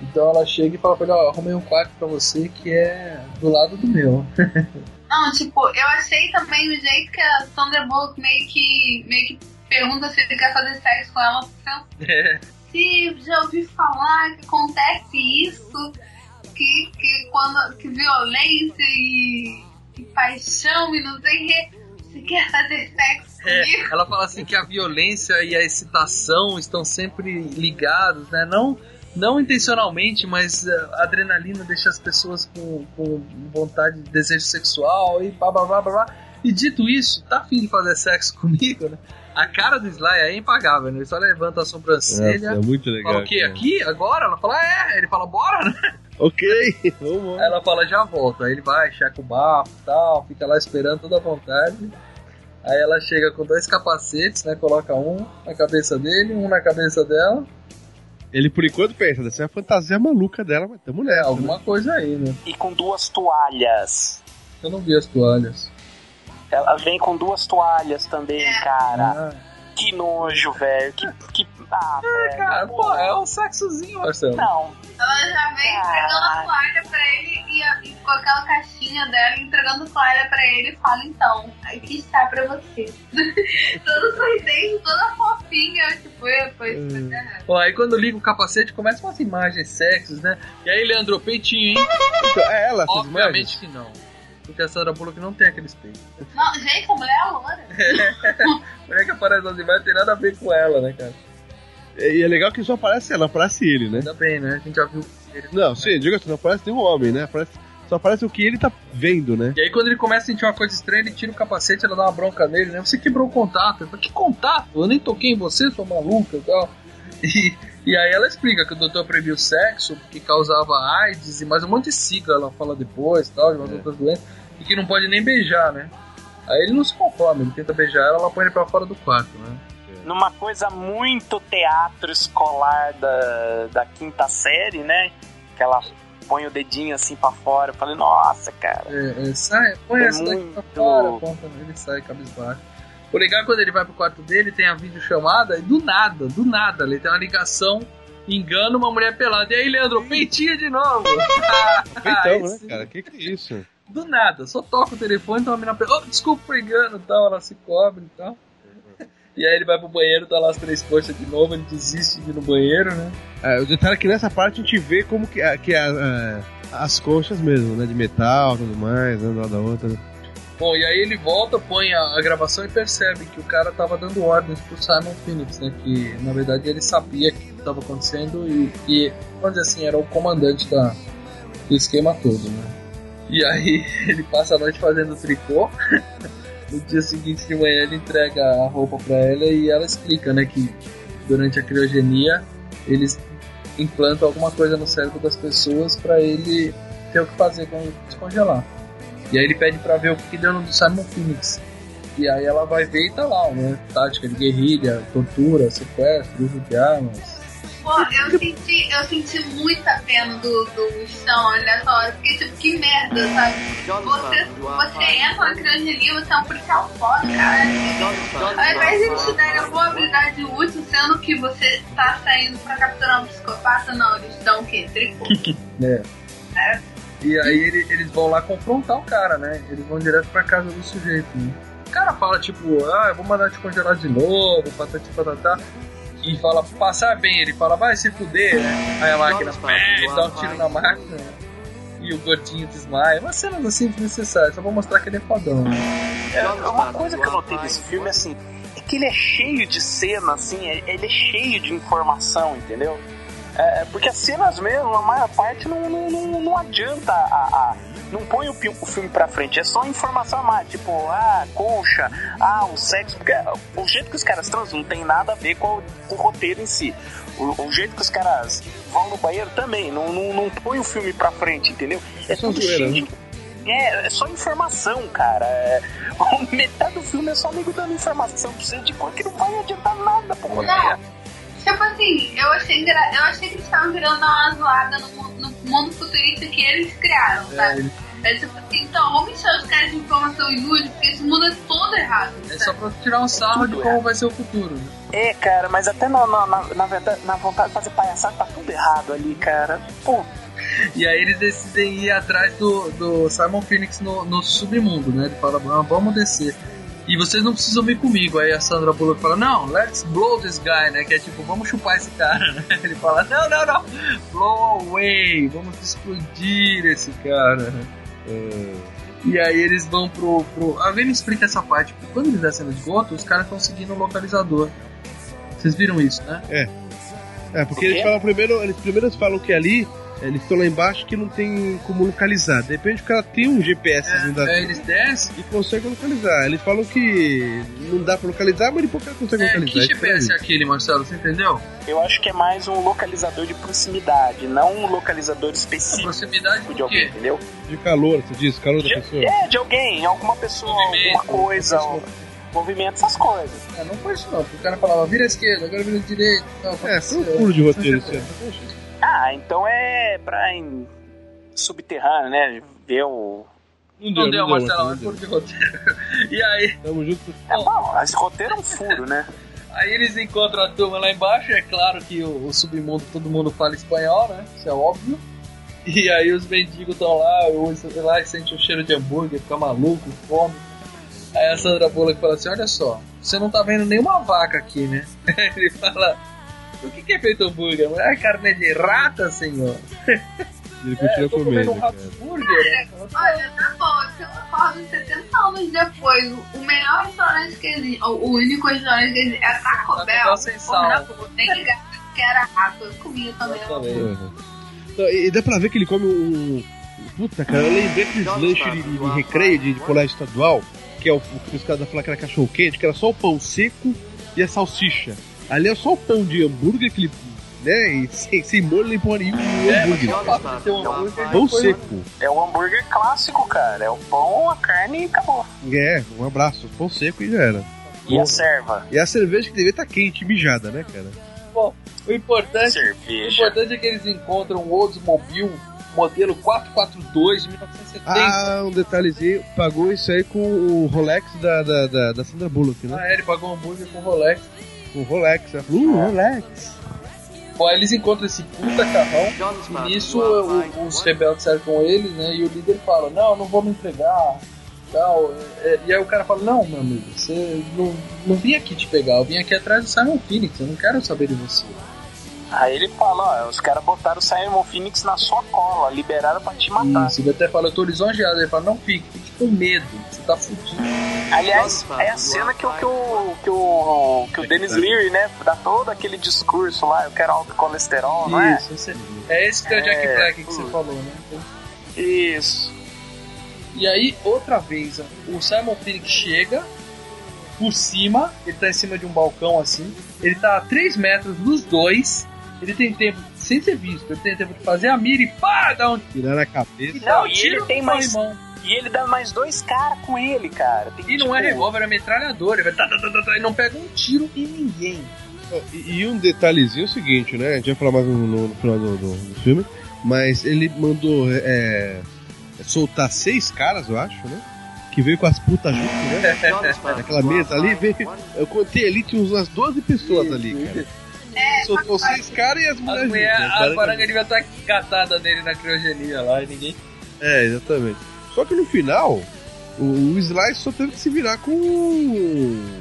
Então ela chega e fala pra ele, ó, arrumei um quarto pra você que é do lado do meu. Não, tipo, eu achei também o jeito que a Sandra Bullock meio que, meio que pergunta se ele quer fazer sexo com ela. Se já ouvi falar que acontece isso, que, que quando que violência e, e paixão e não sei o que, você quer fazer sexo É, ela fala assim que a violência e a excitação estão sempre ligados, né? Não, não intencionalmente, mas eh, a adrenalina deixa as pessoas com, com vontade de desejo sexual e blá blá blá blá. blá. E dito isso, tá afim de fazer sexo comigo, né? A cara do Sly é impagável, né? Ele só levanta a sobrancelha. Nossa, é muito legal, Fala o quê? cara. Aqui? Agora? Ela fala, é. Ele fala, bora, né? Ok, vamos. Aí ela fala, já volta. Aí ele vai, checa o bafo e tal, fica lá esperando toda a vontade. Aí ela chega com dois capacetes, né? Coloca um na cabeça dele, um na cabeça dela. Ele por enquanto pensa, dessa é a fantasia maluca dela, mas tamo nessa. Alguma coisa aí, né? E com duas toalhas. Eu não vi as toalhas. Ela vem com duas toalhas também, cara. Ah. Que nojo, velho. Que, que. Ah, velho. Cara, pô, é um sexozinho, Marcelo. Não. Ela já vem entregando a toalha pra ele e, a- e com aquela caixinha dela entregando toalha pra ele e fala então, aqui está pra você. toda sorridente, toda fofinha, tipo, eu, pois, pois é. Ó, aí quando liga o capacete, começam umas imagens sexys, né? E aí, Leandro, peitinho, hein? É ela, essas Obviamente que não. Porque a Sandra Bullock não tem aqueles peitos. Não, gente, a mulher é loura. A mulher que aparece nas imagens tem nada a ver com ela, né, cara? E é legal que só aparece ela, aparece ele, né? Ainda bem, né? A gente já viu ele. Não, sim, diga assim, não aparece nenhum homem, né? Aparece, só aparece o que ele tá vendo, né? E aí quando ele começa a sentir uma coisa estranha, ele tira o capacete, ela dá uma bronca nele, né? Você quebrou o contato. Ele fala, que contato? Eu nem toquei em você, sua maluca e tal. E, e aí ela explica que o doutor proibiu o sexo porque causava AIDS e mais um monte de sigla, ela fala depois tal, de umas outras doenças, e que não pode nem beijar, né? Aí ele não se conforma, ele tenta beijar ela, ela põe ele pra fora do quarto, né? Numa coisa muito teatro escolar da, da quinta série, né? Que ela põe o dedinho assim pra fora. Eu falei, nossa, cara. É, é, sai, põe É essa daqui pra muito- fora, aponta nele e sai cabisbaixo. O legal é quando ele vai pro quarto dele, tem a videochamada, e do nada, do nada, ele tem uma ligação, engana uma mulher pelada. E aí, Leandro, peitinha de novo! Então, né, cara? Que que é isso? Do nada, só toca o telefone, então a menina pega, oh, desculpa por engano e tal, ela se cobre e tal. E aí ele vai pro banheiro, tá lá as três coxas de novo, ele desiste de ir no banheiro, né? É, o detalhe é que nessa parte a gente vê como que, é- que é, é, as conchas mesmo, né? De metal e tudo mais, né? Uma da outra. né? Bom, e aí ele volta, põe a, a gravação e percebe que o cara tava dando ordens pro Simon Phoenix, né? Que na verdade ele sabia que tava acontecendo e que, vamos dizer assim, era o comandante da, do esquema todo, né? E aí ele passa a noite fazendo tricô. No dia seguinte de manhã ele entrega a roupa pra ela e ela explica, né, que durante a criogenia eles implantam alguma coisa no cérebro das pessoas pra ele ter o que fazer com descongelar. E aí ele pede pra ver o que deu no Simon Phoenix. E aí ela vai ver e tá lá, né? Tática de guerrilha, tortura, sequestro, uso de armas. Pô, eu senti, eu senti muita pena do, do Stão nessa hora. Porque, tipo, que merda, sabe? Você, você entra na criogenia, você é um policial foda, cara. Ao invés de eles te darem a boa habilidade útil, sendo que você tá saindo pra capturar um psicopata, não, eles dão o quê? Tricô. né? É. E aí ele- eles vão lá confrontar o cara, né? Eles vão direto pra casa do sujeito, né? O cara fala, tipo, ah, eu vou mandar te congelar de novo, patati patatá. E fala, passar bem, ele fala, vai se fuder, né? Aí a máquina pé, dá um tiro na máquina. E o gordinho desmaia. Umas cenas assim desnecessárias, só vou mostrar que ele é fodão, né? É, uma coisa que eu notei desse filme, assim, é que ele é cheio de cena, assim, é- ele é cheio de informação, entendeu? É, porque as cenas mesmo, a maior parte não, não, não, não adianta a, a- não põe o, filme pra frente, é só informação a mais, tipo, ah, colcha, ah, o sexo, porque o jeito que os caras transam não tem nada a ver com o, com o roteiro em si. O, o jeito que os caras vão no banheiro também, não, não, não põe o filme pra frente, entendeu? É só tudo cheio né? de é, é só informação, cara. É, metade do filme é só amigo dando informação pra você de coisa que não vai adiantar nada, pô. Não. Tipo assim, eu achei, eu achei que eles estavam virando uma zoada no, no mundo futurista que eles criaram, sabe? É, tipo assim, então, vamos encher os caras de informação inútil, porque esse mundo é todo errado. É só pra tirar um sarro de como vai ser o futuro, né? É, cara, mas até na, na, na, na verdade, na vontade de fazer palhaçada tá tudo errado ali, cara. Pô, E aí eles decidem ir atrás do, do Simon Phoenix no, no submundo, né? Ele fala, ah, vamos descer. E vocês não precisam vir comigo. Aí a Sandra Bullock fala, não, let's blow this guy, né? Que é tipo, vamos chupar esse cara, né? Ele fala, não, não, não, blow away, vamos explodir esse cara. E aí eles vão pro. pro... Alguém me explica essa parte, porque quando eles descem no esgoto, os caras estão seguindo o localizador. Vocês viram isso, né? É. É, porque eles falam primeiro, eles primeiro falam que ali, eles estão lá embaixo que não tem como localizar. De repente o cara tem um GPS ainda É, eles descem e consegue localizar. Eles falam que não dá pra localizar, mas depois o cara consegue É, localizar. que Isso GPS é aquele, Marcelo? Você entendeu? eu acho que é mais um localizador de proximidade, não um localizador específico proximidade de alguém, entendeu? De calor, você diz, calor da pessoa. É, de alguém, alguma pessoa, alguma coisa, um movimento, essas coisas. É, não foi isso não, porque o cara falava vira à esquerda, agora vira à direita. Não, É, foi um furo de roteiro isso aí. Ah, então é pra em subterrâneo, né? Ver o. Não deu, Marcelo, é furo de roteiro. E aí. Tamo junto. É bom, esse roteiro é um furo, né? Aí eles encontram a turma lá embaixo, é claro que o, o submundo todo mundo fala espanhol, né? Isso é óbvio. E aí os mendigos estão lá, o lá e sente o cheiro de hambúrguer, fica maluco, fome. Aí a Sandra Bullock fala assim, olha só, você não tá vendo nenhuma vaca aqui, né? Ele fala, o que, que é feito hambúrguer? É carne de rata, senhor. Ele continua eu tô comendo comendo. um cara. hambúrguer, né? Olha, tá bom, se eu acordo 70 anos depois, o- o melhor restaurante que existe, o o único restaurante que existe é Taco Bell. Bell sem sal. Pô, na boa, nem ligado que era rato, eu comia também. Uhum. Então, e dá pra ver que ele come um. Puta, cara, eu lembrei aqueles lanches de, de recreio de, de colégio estadual, que é o, o que os caras falaram que era cachorro quente, que era só o pão seco e a salsicha. Ali é só o pão de hambúrguer, aquele. né? E sem, sem molho nem porra nenhuma, e o hambúrguer. Pão seco. É o hambúrguer clássico, cara. É o pão, a carne e acabou. É, um abraço. Pão seco e já era. E a serva. E a cerveja que devia estar quente, mijada, né, cara? Bom, o importante, o importante é que eles encontram o Oldsmobile modelo 442 de 1970. Ah, um detalhezinho. Pagou isso aí com o Rolex da, da, da, da Sandra Bullock, né? Ah, é, ele pagou um hambúrguer com Rolex. O Rolex. né? Uh, Rolex. Bom, aí eles encontram esse puta carrão. E nisso o- os rebeldes cercam eles, né? E o líder fala: Não, não vou me entregar. Tal. É, E aí o cara fala: Não, meu amigo, você não, não vim aqui te pegar. Eu vim aqui atrás do Simon Phoenix. Eu não quero saber de você. Aí ele fala, ó, os caras botaram o Simon Phoenix na sua cola, liberaram pra te matar. Isso, ele até fala: Eu tô lisonjeado. Ele fala: Não fique, fique com medo. Você tá fudido. Aliás, é a cena que, o- que, o, que, o, que o Dennis Leary, né, dá todo aquele discurso lá, eu quero alto colesterol, não é? Isso, esse- é esse que é o Jack É, Black que você falou, né? Isso. E aí, outra vez, ó, o Simon Phoenix chega por cima, ele tá em cima de um balcão assim, ele tá a 3 metros dos dois, ele tem tempo, sem ser visto, ele tem tempo de fazer a mira e pá, dá um Tirar a cabeça. Não, e tiro ele tem mais. corrimão. E ele dá mais dois caras com ele, cara. Tem, E não é tipo, revólver, é metralhador, ele vai tá, tá, tá, tá, tá, e não pega um tiro em ninguém. E, e um detalhezinho é o seguinte, né? A gente vai falar mais no, no- no final do, do- do filme. Mas ele mandou é, soltar seis caras, eu acho, né? Que veio com as putas junto, né? Naquela mesa ali, veio. Eu contei ali, tinha umas 12 pessoas ali, cara. Soltou seis caras e as As mulheres. mulher, juntas, a baranga devia estar catada nele na criogenia lá e ninguém. É, exatamente. Só que no final, o, o Sly só teve que se virar com.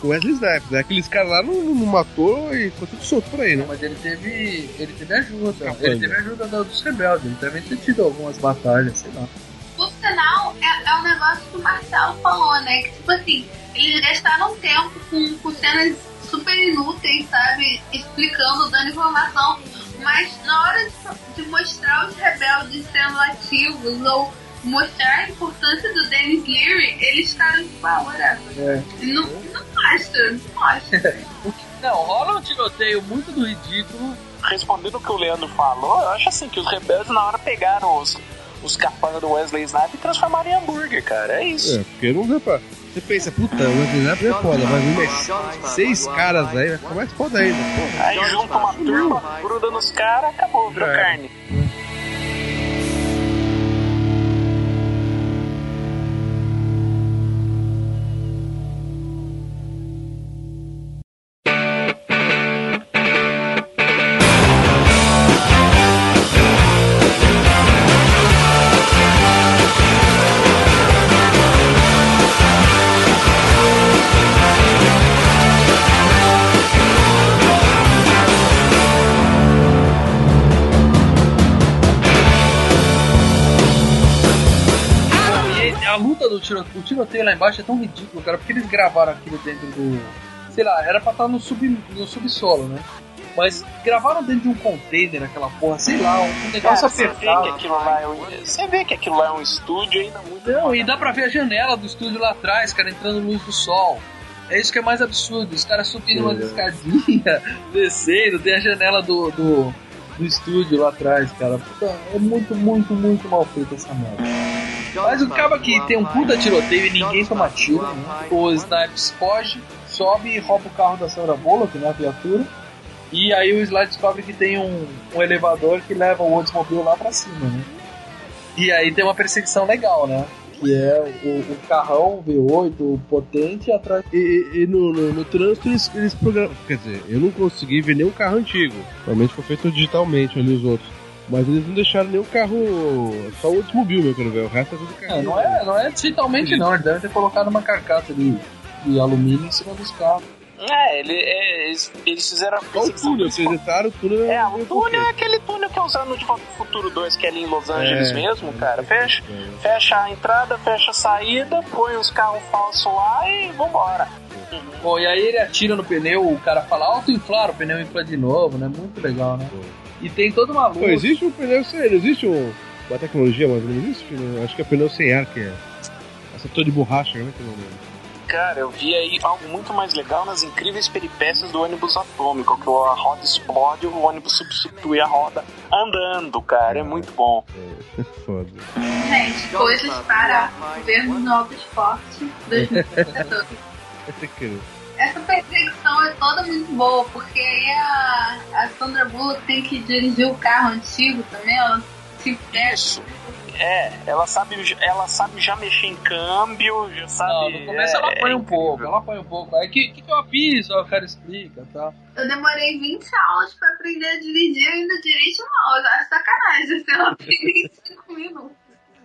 com Wesley Snipes, né? Aqueles caras lá não, não matou e ficou tudo solto por aí, né? Mas ele teve. ele teve ajuda. Capanga. Ele teve ajuda do- dos rebeldes, ele deve ter tido algumas batalhas, sei lá. Por sinal, é, é um negócio que o Marcelo falou, né? Que tipo assim, eles gastaram tempo com, com cenas super inúteis, sabe? Explicando, dando informação. Mas na hora de, de mostrar os rebeldes sendo ativos ou mostrar a importância do Dennis Leary, eles ficaram tipo, ah, whatever. É. Não, não mostra, não mostra. Não, rola um tiroteio muito do ridículo. Respondendo o que o Leandro falou, eu acho assim que os rebeldes na hora pegaram os, os capangas do Wesley Snipes e transformaram em hambúrguer, cara. É isso. É, porque não pra. Você pensa, puta, o Snipes é foda, mas vir mais seis caras aí, vai ficar mais foda ainda, porra. Aí junta uma turma, gruda nos caras, acabou, virou É. carne. Tiroteio, o tiroteio lá embaixo é tão ridículo, cara, porque eles gravaram aquilo dentro do. Sei lá, era pra estar no, sub, no subsolo, né? Mas gravaram dentro de um container, aquela porra, sei lá, um negócio Cara, você vê que apertado. aquilo lá é um, você vê que aquilo lá é um estúdio ainda muito. Não, e dá pra ver a janela do estúdio lá atrás, cara, entrando luz do sol. É isso que é mais absurdo. Os caras subindo umas escadinhas, descendo, tem a janela do, do, do estúdio lá atrás, cara. Puta, é muito, muito, muito mal feita essa merda. Mas acaba que tem um puta tiroteio e ninguém toma tiro. Né? O Snipes foge, sobe e rouba o carro da Sandra Bullock, né, a viatura. E aí o Sly descobre que tem um, um elevador que leva o Oldsmobile lá pra cima, né? E aí tem uma perseguição legal, né? Que é o, o carrão V8 potente atrás. E, e- e no, no, no trânsito eles, eles programam. Quer dizer, eu não consegui ver nenhum carro antigo. Provavelmente foi feito digitalmente ali os outros. Mas eles não deixaram nenhum carro. Só o Oldsmobile, meu, que eu não ver. O resto é tudo carro. É, não, é, não é digitalmente não, eles devem ter colocado uma carcaça de, de alumínio em cima dos carros. É, ele, é, eles, eles fizeram a Só o túnel, apresentaram o túnel. É, o túnel é aquele túnel que é usado no De Volta pro Futuro 2, que é ali em Los Angeles É. mesmo, cara. Fecha, fecha a entrada, fecha a saída, põe os carros falsos lá e vambora. Bom, e aí ele atira no pneu, o cara fala auto-inflar, o pneu infla de novo, né? Muito legal, né? E tem toda uma luz. Pô, existe um pneu sem. Não existe um, uma tecnologia, mas não existe pneu. Acho que é pneu sem ar, que é. Acertor de borracha, né? Que não Cara, eu vi aí algo muito mais legal nas incríveis peripécias do ônibus atômico, que a roda explode e o ônibus substitui a roda andando, cara. É muito bom. É foda. Gente, coisas para governo Novo Esporte 2014. Essa perseguição é toda muito boa, porque aí a, a Sandra Bullock tem que dirigir o carro antigo também, ela se Isso. É, ela sabe, ela sabe já mexer em câmbio, já sabe. Não, no começo ela é, apanha é um pouco, ela apanha um pouco. Aí que, que, que eu? Aí o cara explica tá? Eu demorei 20 aulas pra aprender a dirigir e ainda dirijo mal. Eu acho sacanagem se ela aprender em 5 minutos.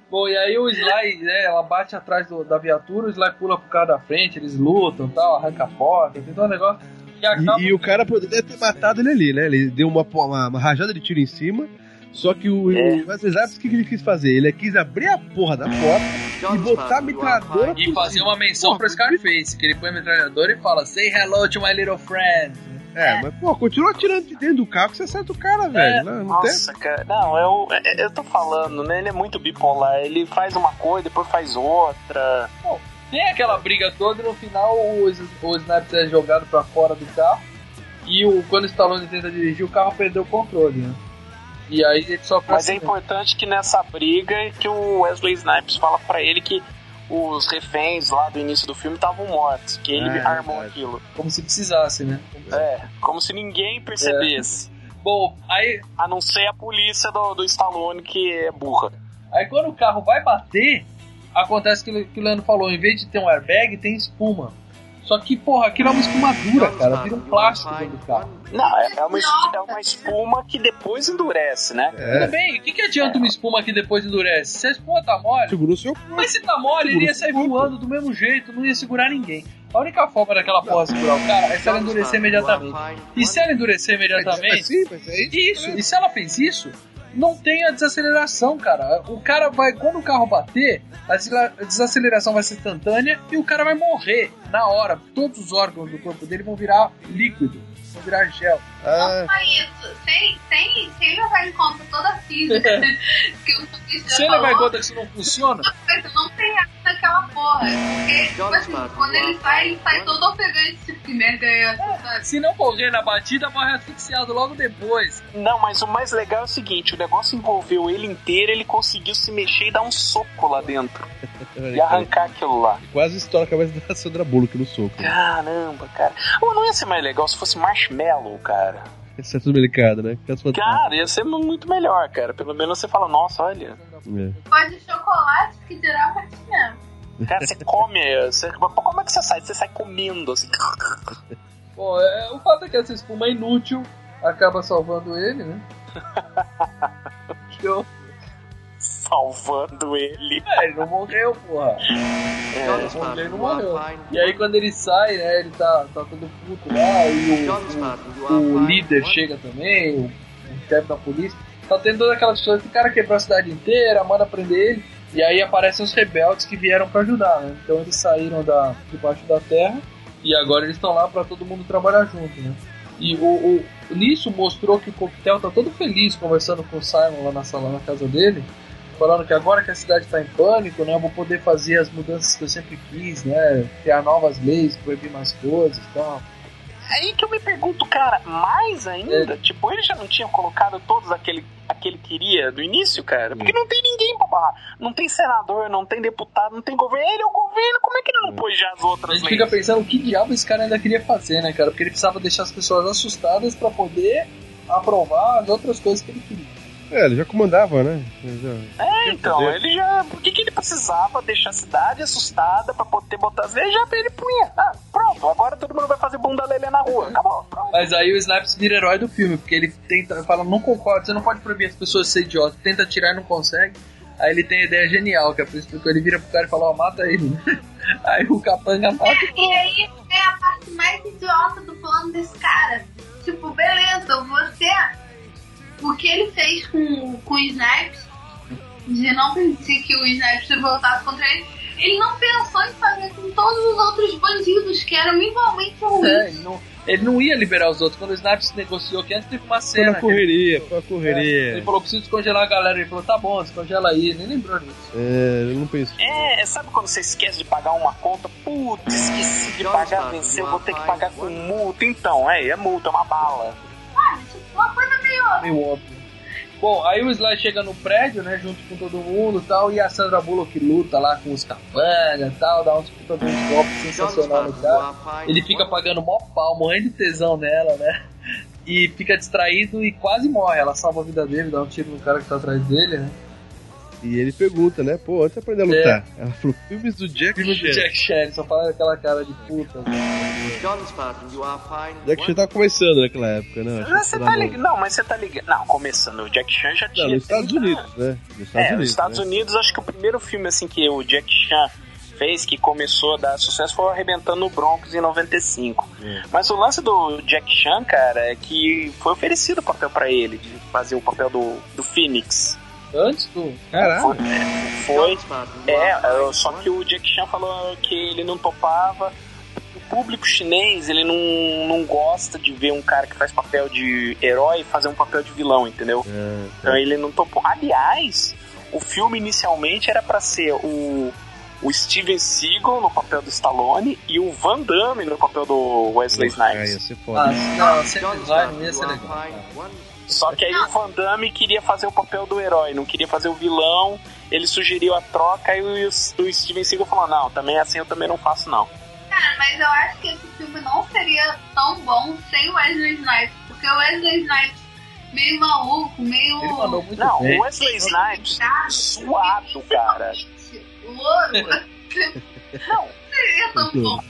Bom, e aí o Sly, né, ela bate atrás do- da viatura, o Sly pula pro cara da frente, eles lutam tal, arranca a porta, tem todo um negócio. E. E, e o cara poderia ter matado ele ali, né? Ele deu uma, uma, uma rajada de tiro em cima. Só que o, É. o Wesley Snipes, o que, que ele quis fazer? Ele quis abrir a porra da porta e botar a metralhadora E fazer uma menção pro Scarface, que ele põe a metralhadora e fala Say hello to my little friend. É, mas pô, continua atirando de dentro do carro que você acerta o cara, velho. Não, não tem? Nossa, cara. Não, eu, eu tô falando, né? Ele é muito bipolar. Ele faz uma coisa, depois faz outra. Tem aquela briga toda e no final o, o Snipes é jogado pra fora do carro. E o, quando o Stallone tenta dirigir, o carro perdeu o controle, né? E aí ele sofre Mas é acidente. importante que nessa briga que o Wesley Snipes fala pra ele que os reféns lá do início do filme estavam mortos, que ele É, armou verdade. aquilo. Como se precisasse, né? É, como se ninguém percebesse. Bom, aí. A não ser a polícia do, do Stallone que é burra. Aí quando o carro vai bater, acontece o que, que o Leandro falou, em vez de ter um airbag, tem espuma. Só que, porra, aquilo é uma espumadura, cara. Vira um plástico dentro do carro. Não, é, é uma, é uma espuma que depois endurece, né? Tudo bem, o que, que adianta uma espuma que depois endurece? Se a espuma tá mole. Segura o seu Mas se tá mole, ele ia sair voando do mesmo jeito, não ia segurar ninguém. A única forma daquela porra segurar o cara é se ela endurecer imediatamente. E se ela endurecer imediatamente. Sim, mas é isso. E se ela fez isso, não tem a desaceleração, cara. O cara vai. Quando o carro bater, a desaceleração vai ser instantânea e o cara vai morrer na hora. Todos os órgãos do corpo dele vão virar líquido, vão virar gel. Ah, Não só isso, sem, sem, sem levar em conta toda a física que o Fabrício já Se ele levar em conta que isso não funciona, não tem ar naquela porra. Porque, tipo assim, quando ele sai, ele sai todo ofegante, tipo, que merda é essa, sabe? se não morrer na batida, morre asfixiado logo depois. Não, mas o mais legal é o seguinte: o negócio envolveu ele inteiro, ele conseguiu se mexer e dar um soco lá dentro. E arrancar aquilo lá. Quase estoura a cabeça da Sandra Bullock no soco. Caramba, cara. Ou não ia ser mais legal se fosse marshmallow, cara. Esse é tudo delicado, né? Cara, ia ser muito melhor, cara. Pelo menos você fala, nossa, olha. É. Pode chocolate que dirá marshmallow. Cara, você come. Você, como é que você sai? Você sai comendo, assim. Bom, é, o fato é que essa espuma é inútil acaba salvando ele, né? Show. Salvando ele. É, ele não morreu, porra. É, Ele não morreu, ele não morreu. E aí quando ele sai, né, ele tá, tá todo puto lá, e o, o, o líder chega também, o, o chefe da polícia. Tá tendo toda aquela história que o cara quebrou a cidade inteira, manda prender ele. E aí aparecem os rebeldes que vieram pra ajudar, né? Então eles saíram da, debaixo da terra e agora eles estão lá pra todo mundo trabalhar junto, né? E o, o, nisso mostrou que o coquetel tá todo feliz conversando com o Simon lá na sala na casa dele, falando que agora que a cidade tá em pânico, né, eu vou poder fazer as mudanças que eu sempre quis, né, criar novas leis, proibir mais coisas e tal. Aí que eu me pergunto, cara, mais ainda? Tipo, eles já não tinham colocado todos aquele, aquele queria do início, cara? Porque não tem ninguém pra barrar. Não tem senador, não tem deputado, não tem governo. Ele é o governo, como é que ele não pôs já as A outras gente leis? fica pensando o que diabo esse cara ainda queria fazer, né, cara? Porque ele precisava deixar as pessoas assustadas pra poder aprovar as outras coisas que ele queria. É, ele já comandava, né? Já- É, então, poder. ele já. Por que, que ele precisava deixar a cidade assustada pra poder botar as leis? Já ele punha. Ah, pronto, agora todo mundo vai fazer bunda lelê na rua. Acabou, pronto. Mas aí o Snipes vira herói do filme, porque ele tenta, fala, não concordo, você não pode proibir as pessoas de ser idiota, tenta tirar e não consegue. Aí ele tem a ideia genial, que é por isso que ele vira pro cara e fala, ó, mata ele. Aí o capanga mata e E aí é a parte mais idiota do plano desse cara. Tipo, beleza, você. O que ele fez com, com o Snipes, de não permitir que o Snipes se voltasse contra ele, ele não pensou em fazer com todos os outros bandidos que eram igualmente ruins. É, ele não, ele não ia liberar os outros. Quando o Snipes negociou que antes teve uma Foi cena. na correria, foi correria. Ele falou, preciso descongelar a galera. Ele falou, tá bom, descongela aí. Nem lembrou disso. É, ele não pensou. É, sabe quando você esquece de pagar uma conta? Putz, esqueci de pagar, venceu, vou ter que pagar com multa. Então, é, é multa, é uma bala. Sabe? Tipo, uma coisa meio. Óbvio. Bom, aí o Sly chega no prédio, né, junto com todo mundo e tal, e a Sandra Bullock luta lá com os capangas e tal, dá uns puta de golpes sensacional no cara. Ele fica pagando mó pau, morrendo de tesão nela, né? E fica distraído e quase morre. Ela salva a vida dele, dá um tiro no cara que tá atrás dele, né? E ele pergunta, né? Pô, onde você aprendeu a lutar? Ela falou, filmes do Jack Filme do Chan. Jack Chan, só fala aquela cara de puta. né? Jack Chan tava começando naquela época, né? Mas você tá ligado? Não, mas você tá ligado. Não, começando, o Jack Chan já tinha. Não, nos Estados 30 Unidos, né? Nos Estados é, Unidos. nos Estados né? Unidos, acho que o primeiro filme assim que o Jack Chan fez, que começou a dar sucesso, foi o Arrebentando no Broncos em 95. É. Mas o lance do Jack Chan, cara, é que foi oferecido o papel pra ele, de fazer o papel do, do Phoenix. Antes do. Foi, foi é, é, só que o Jack Chan falou que ele não topava. O público chinês, ele não, não gosta de ver um cara que faz papel de herói fazer um papel de vilão, entendeu? É, Então ele não topou. Aliás, o filme inicialmente era pra ser o, o Steven Seagal no papel do Stallone e o Van Damme no papel do Wesley Snipes. Ah, não, sempre vai, não ia ser legal. cara. Só que aí o Van Damme queria fazer o papel do herói, não queria fazer o vilão. Ele sugeriu a troca e o, o Steven Seagal falou: Não, também assim eu também não faço, não. Cara, mas eu acho que esse filme não seria tão bom sem o Wesley Snipes. Porque o Wesley Snipes meio maluco, meio. Ele mandou muito Não, bem. o Wesley Snipes suado, cara. Louro. não seria tão bom.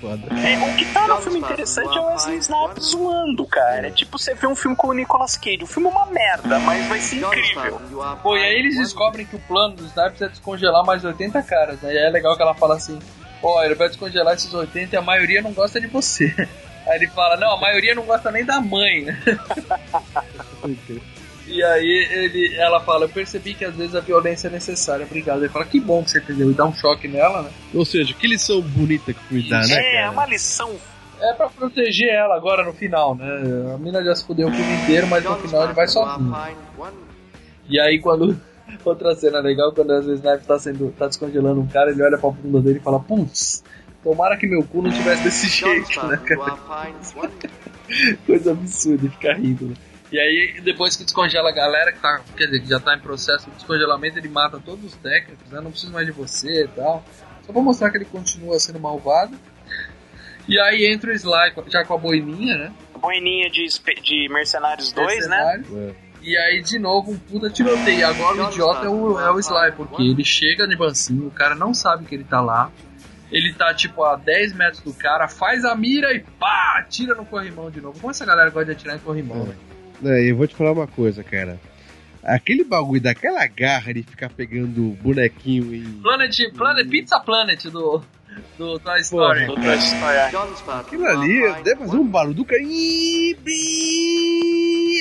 É, o que tá no filme interessante é o Wesley Snipes zoando, cara. É tipo você vê um filme com o Nicolas Cage. O filme é uma merda, mas vai ser incrível. Pô, e aí eles descobrem que o plano dos Snipes é descongelar mais 80 caras, aí é legal que ela fala assim: Ó, ele vai descongelar esses 80 e a maioria não gosta de você. Aí ele fala: Não, a maioria não gosta nem da mãe, né? E aí ele, ela fala, eu percebi que às vezes a violência é necessária, obrigado. Ele fala, que bom que você entendeu, e dá um choque nela, né? Ou seja, que lição bonita que filme dá, né, é, cara? uma lição. É pra proteger ela agora no final, né? A mina já se fudeu o filme inteiro, mas no final ele vai sozinho. E aí quando. Outra cena legal, quando a Snipe tá, sendo, tá descongelando um cara, ele olha pra bunda dele e fala, putz, tomara que meu cu não tivesse desse jeito, né, cara? Coisa absurda, fica rindo, né? E aí, depois que descongela a galera que tá, quer dizer, que já tá em processo de descongelamento, ele mata todos os técnicos, né? Não preciso mais de você e tal. Só pra mostrar que ele continua sendo malvado. E aí entra o Sly já com a boininha, né? Boininha de, de Mercenários 2, né? Mercenário. E aí, de novo, um puta tiroteio. E agora o idiota é o, é o Sly, porque ele chega de bancinho, o cara não sabe que ele tá lá. Ele tá, tipo, a 10 metros do cara, faz a mira e pá, atira no corrimão de novo. Como essa galera gosta de atirar em corrimão, velho? É, eu vou te falar uma coisa, cara. Aquele bagulho daquela garra de ficar pegando bonequinho em. Planet, Planet, Pizza Planet do, do Toy Story. Do Toy Story. Aquilo ali deve fazer um barulho do cara.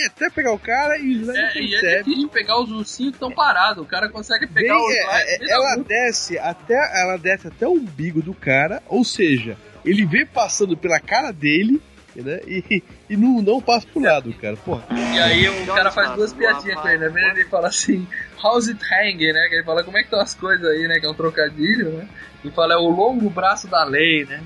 Até pegar o cara e não É, e é difícil pegar os ursinhos que estão parados. O cara consegue pegar Bem, os é, é, ela desce até ela desce até o umbigo do cara, ou seja, ele vem passando pela cara dele, né? E, e não, não passa pro lado, cara. Porra. E aí o cara faz duas piadinhas com ele, né? Ele fala assim, how's it hanging, né? Que ele fala como é que estão as coisas aí, né? Que é um trocadilho, né? E fala, é o longo braço da lei, né?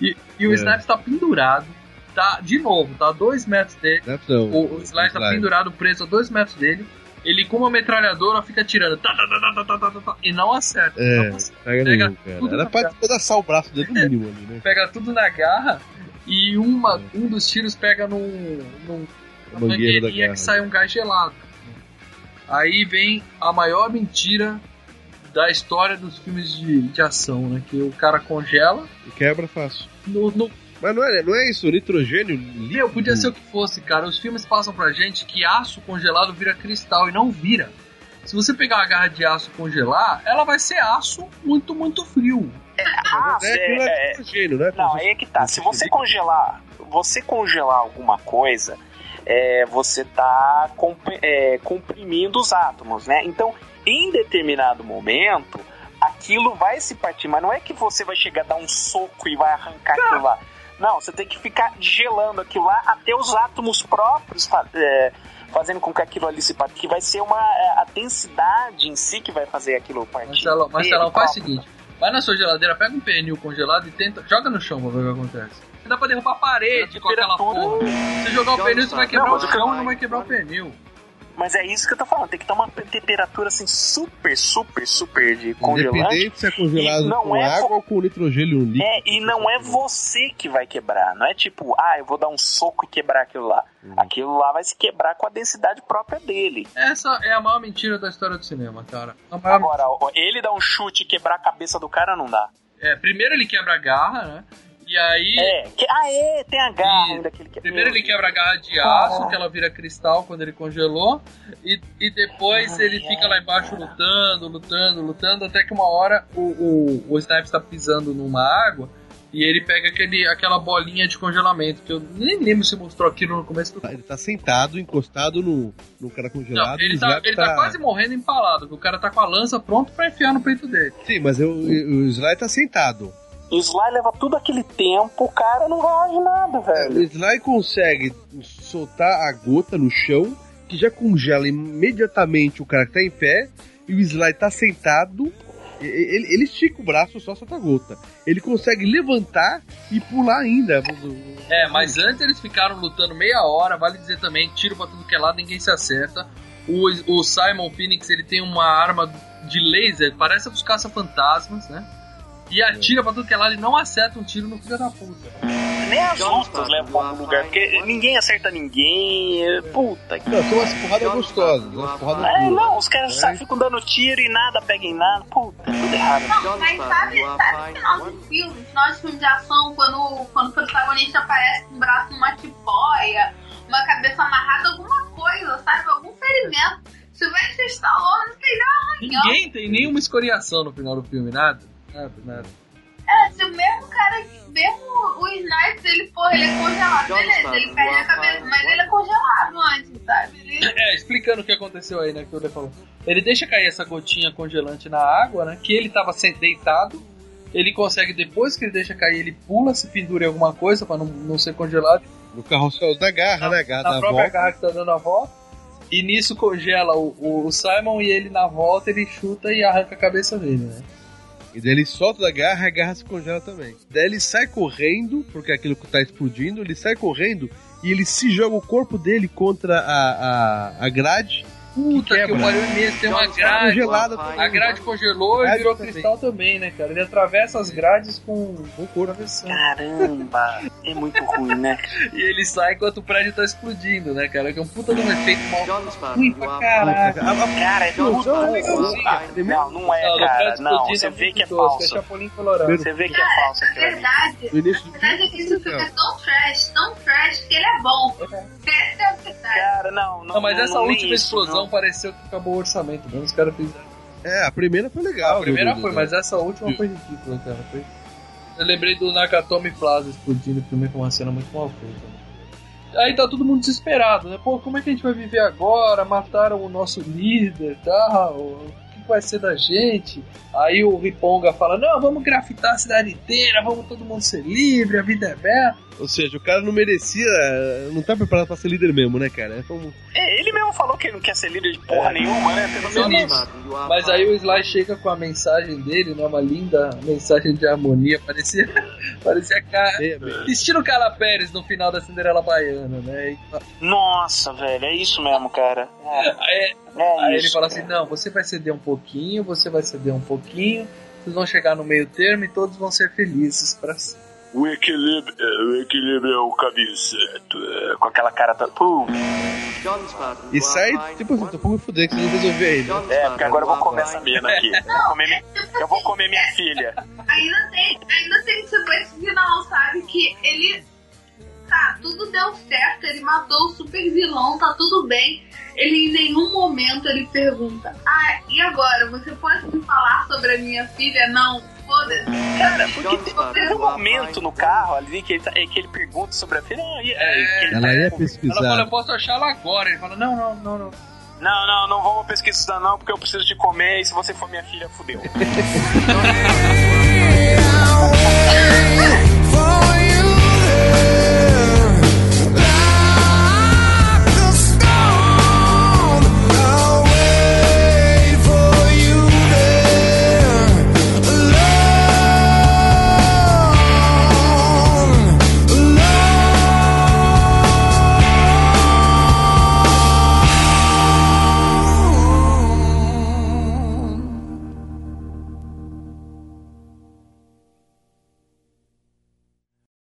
E, e o é. está pendurado, tá, de novo, tá a dois metros dele. Não, o, o está tá pendurado, preso a dois metros dele. Ele com uma metralhadora fica tirando tá tá, tá, tá, tá, tá, tá, tá, tá, e não acerta. É, não acerta. Pega, pega nenhum, cara. Era pra pedaçar o braço dele no é, mínimo ali, né? pega tudo na garra e uma, um dos tiros pega num, num mangueirinha que sai um gás gelado. Aí vem a maior mentira da história dos filmes de, de ação, né? Que o cara congela. E quebra fácil. No, no... Mas não é, não é isso, nitrogênio líquido. Meu, podia ser o que fosse, cara. Os filmes passam pra gente que aço congelado vira cristal e não vira. Se você pegar uma garra de aço e congelar, ela vai ser aço muito, muito frio. Ah, é aquilo é nitrogênio, né? Não, aí é que tá. Se você congelar, você congelar alguma coisa, é, você tá comp- é, comprimindo os átomos, né? Então, em determinado momento, aquilo vai se partir, mas não é que você vai chegar a dar um soco e vai arrancar aquilo lá. Não, você tem que ficar gelando aquilo lá até os átomos próprios é, fazendo com que aquilo ali se parta. Que vai ser uma é, a densidade em si que vai fazer aquilo partir. Marcelo, faz o seguinte: vai na sua geladeira, pega um pernil congelado e tenta. Joga no chão pra ver o que acontece. Dá pra derrubar a parede com aquela porra. Se jogar o pernil, você vai quebrar Não, o chão e não vai quebrar o pernil. Mas é isso que eu tô falando, tem que estar uma temperatura assim super, super, super de congelante. Independente se é congelado E não com é água ou com nitrogênio líquido. É, e não é você que vai quebrar. Não é tipo, ah, eu vou dar um soco e quebrar aquilo lá. Uhum. Aquilo lá vai se quebrar com a densidade própria dele. Essa é a maior mentira da história do cinema, cara. A maior Agora, ó, ele dar um chute e quebrar a cabeça do cara não dá. É, primeiro ele quebra a garra, né? E aí. É, que, ah, é, tem a garra ainda que ele quebra. Primeiro ele quebra a garra de aço, que ela vira cristal quando ele congelou. E, e depois ele fica lá embaixo lutando, lutando, lutando, até que uma hora o, o, o Snipes tá pisando numa água e ele pega aquele, aquela bolinha de congelamento, que eu nem lembro se mostrou aquilo no começo do Ele tá sentado, encostado no, no cara congelado. Não, ele, tá, ele tá quase morrendo empalado, que o cara tá com a lança pronto pra enfiar no peito dele. Sim, mas eu- o Sly tá sentado. O Sly leva tudo aquele tempo, o cara não reage nada, O velho. Sly consegue soltar a gota no chão, que já congela imediatamente o cara que tá em pé, e o Sly tá sentado. e- Ele, ele estica o braço só solta a gota. Ele consegue levantar e pular ainda. É, mas antes eles ficaram lutando meia hora, vale dizer também, tiro pra tudo que é lado, ninguém se acerta. O, o Simon Phoenix, ele tem uma arma de laser, parece a dos caça-fantasmas, né? E atira pra tudo que é lado e não acerta um tiro no filho da puta. Nem as lutas levam pra algum lugar, porque ninguém acerta ninguém. é- Puta que. Não, são umas porradas gostosas. Umas porradas É, não, os caras só ficam dando tiro e nada pega em nada. Puta, tudo errado. Não, mas sabe, sabe no final de filme, no final de filme de ação, quando, quando o protagonista aparece com o braço numa tipóia, uma cabeça amarrada, alguma coisa, sabe? Algum ferimento. Sylvester Stallone não tem arranhão. Ninguém tem nenhuma escoriação no final do filme, nada. Nada, nada. É, se o mesmo cara, mesmo o Snipes, ele, porra, ele é congelado, beleza, ele perde a cabeça, mas ele é congelado antes, sabe? Ele... É, explicando o que aconteceu aí, né, que o Lê falou. Ele deixa cair essa gotinha congelante na água, né, que ele tava deitado. Ele consegue, depois que ele deixa cair, ele pula, se pendura em alguma coisa pra não, não ser congelado. No carrossel da garra, né? Garra na da própria volta. garra que tá dando a volta. E nisso congela o, o- o Simon e ele na volta, ele chuta e arranca a cabeça dele, né? E daí ele solta da garra e a garra se congela também. Daí ele sai correndo, porque aquilo que tá explodindo, ele sai correndo e ele se joga o corpo dele contra a, a, a grade. Puta que, quebra. pariu mesmo, tem uma grade. Congelada também. a grade congelou e virou também. cristal também, né, cara? Ele atravessa as grades com o couro Caramba, é muito ruim, né? E ele sai enquanto o prédio tá explodindo, né, cara? Que é um puta de um efeito mal ruim pra caralho. Cara, é tudo Não, não é, cara. Não, explodindo você é vê que é falso. é. Você vê que é falso aquilo ali. verdade, verdade é que esse filme é tão trash, tão trash, que ele é bom. Essa é a verdade. Cara, não, não. Mas essa última isso, explosão não. pareceu que acabou o orçamento, mesmo os caras fizeram. É, a primeira foi legal. A primeira foi, mas essa última foi ridícula, cara. Foi... Eu lembrei do Nakatomi Plaza explodindo também com uma cena muito mal feita. Aí tá todo mundo desesperado, né? Pô, como é que a gente vai viver agora? Mataram o nosso líder, tal. O que vai ser da gente? Aí o Riponga fala: Não, vamos grafitar a cidade inteira, vamos todo mundo ser livre, a vida é bela. Ou seja, o cara não merecia. Não tá preparado pra ser líder mesmo, né, cara? É como. É, ele mesmo falou que ele não quer ser líder de porra nenhuma, né? Pelo menos. Mas aí o Sly chega com a mensagem dele, né? Uma linda mensagem de harmonia. Parecia, parecia ca... estilo Carla Pérez no final da Cinderela Baiana, né? E- Nossa, velho, é isso mesmo, cara. Aí, É aí ele isso, fala cara. assim: não, você vai ceder um pouquinho, você vai ceder um pouquinho, vocês vão chegar no meio termo e todos vão ser felizes pra sempre. O equilíbrio, o equilíbrio é o caminho certo. é, com aquela cara. Tá... Pum. E sai, tipo assim, tô pouco me fuder que vocês vão resolver aí. né? É, porque agora eu vou comer essa mina aqui. Eu vou comer minha- Eu vou comer minha filha. Ainda tem, ainda tem sequência final, sabe? Que ele. Tá, tudo deu certo, ele matou o super vilão, tá tudo bem. Ele em nenhum momento ele pergunta: Ah, e agora? Você pode me falar sobre a minha filha? Não, foda-se. Cara, porque teve um momento no carro ali que ele, tá- que ele pergunta sobre a filha. ah, e- é, que ele Ela tá- ia Ela pesquisar. fala: eu posso achar ela agora. Ele fala: não, não, não, não. Não, não, não vamos pesquisar não, porque eu preciso te comer e se você for minha filha, fudeu.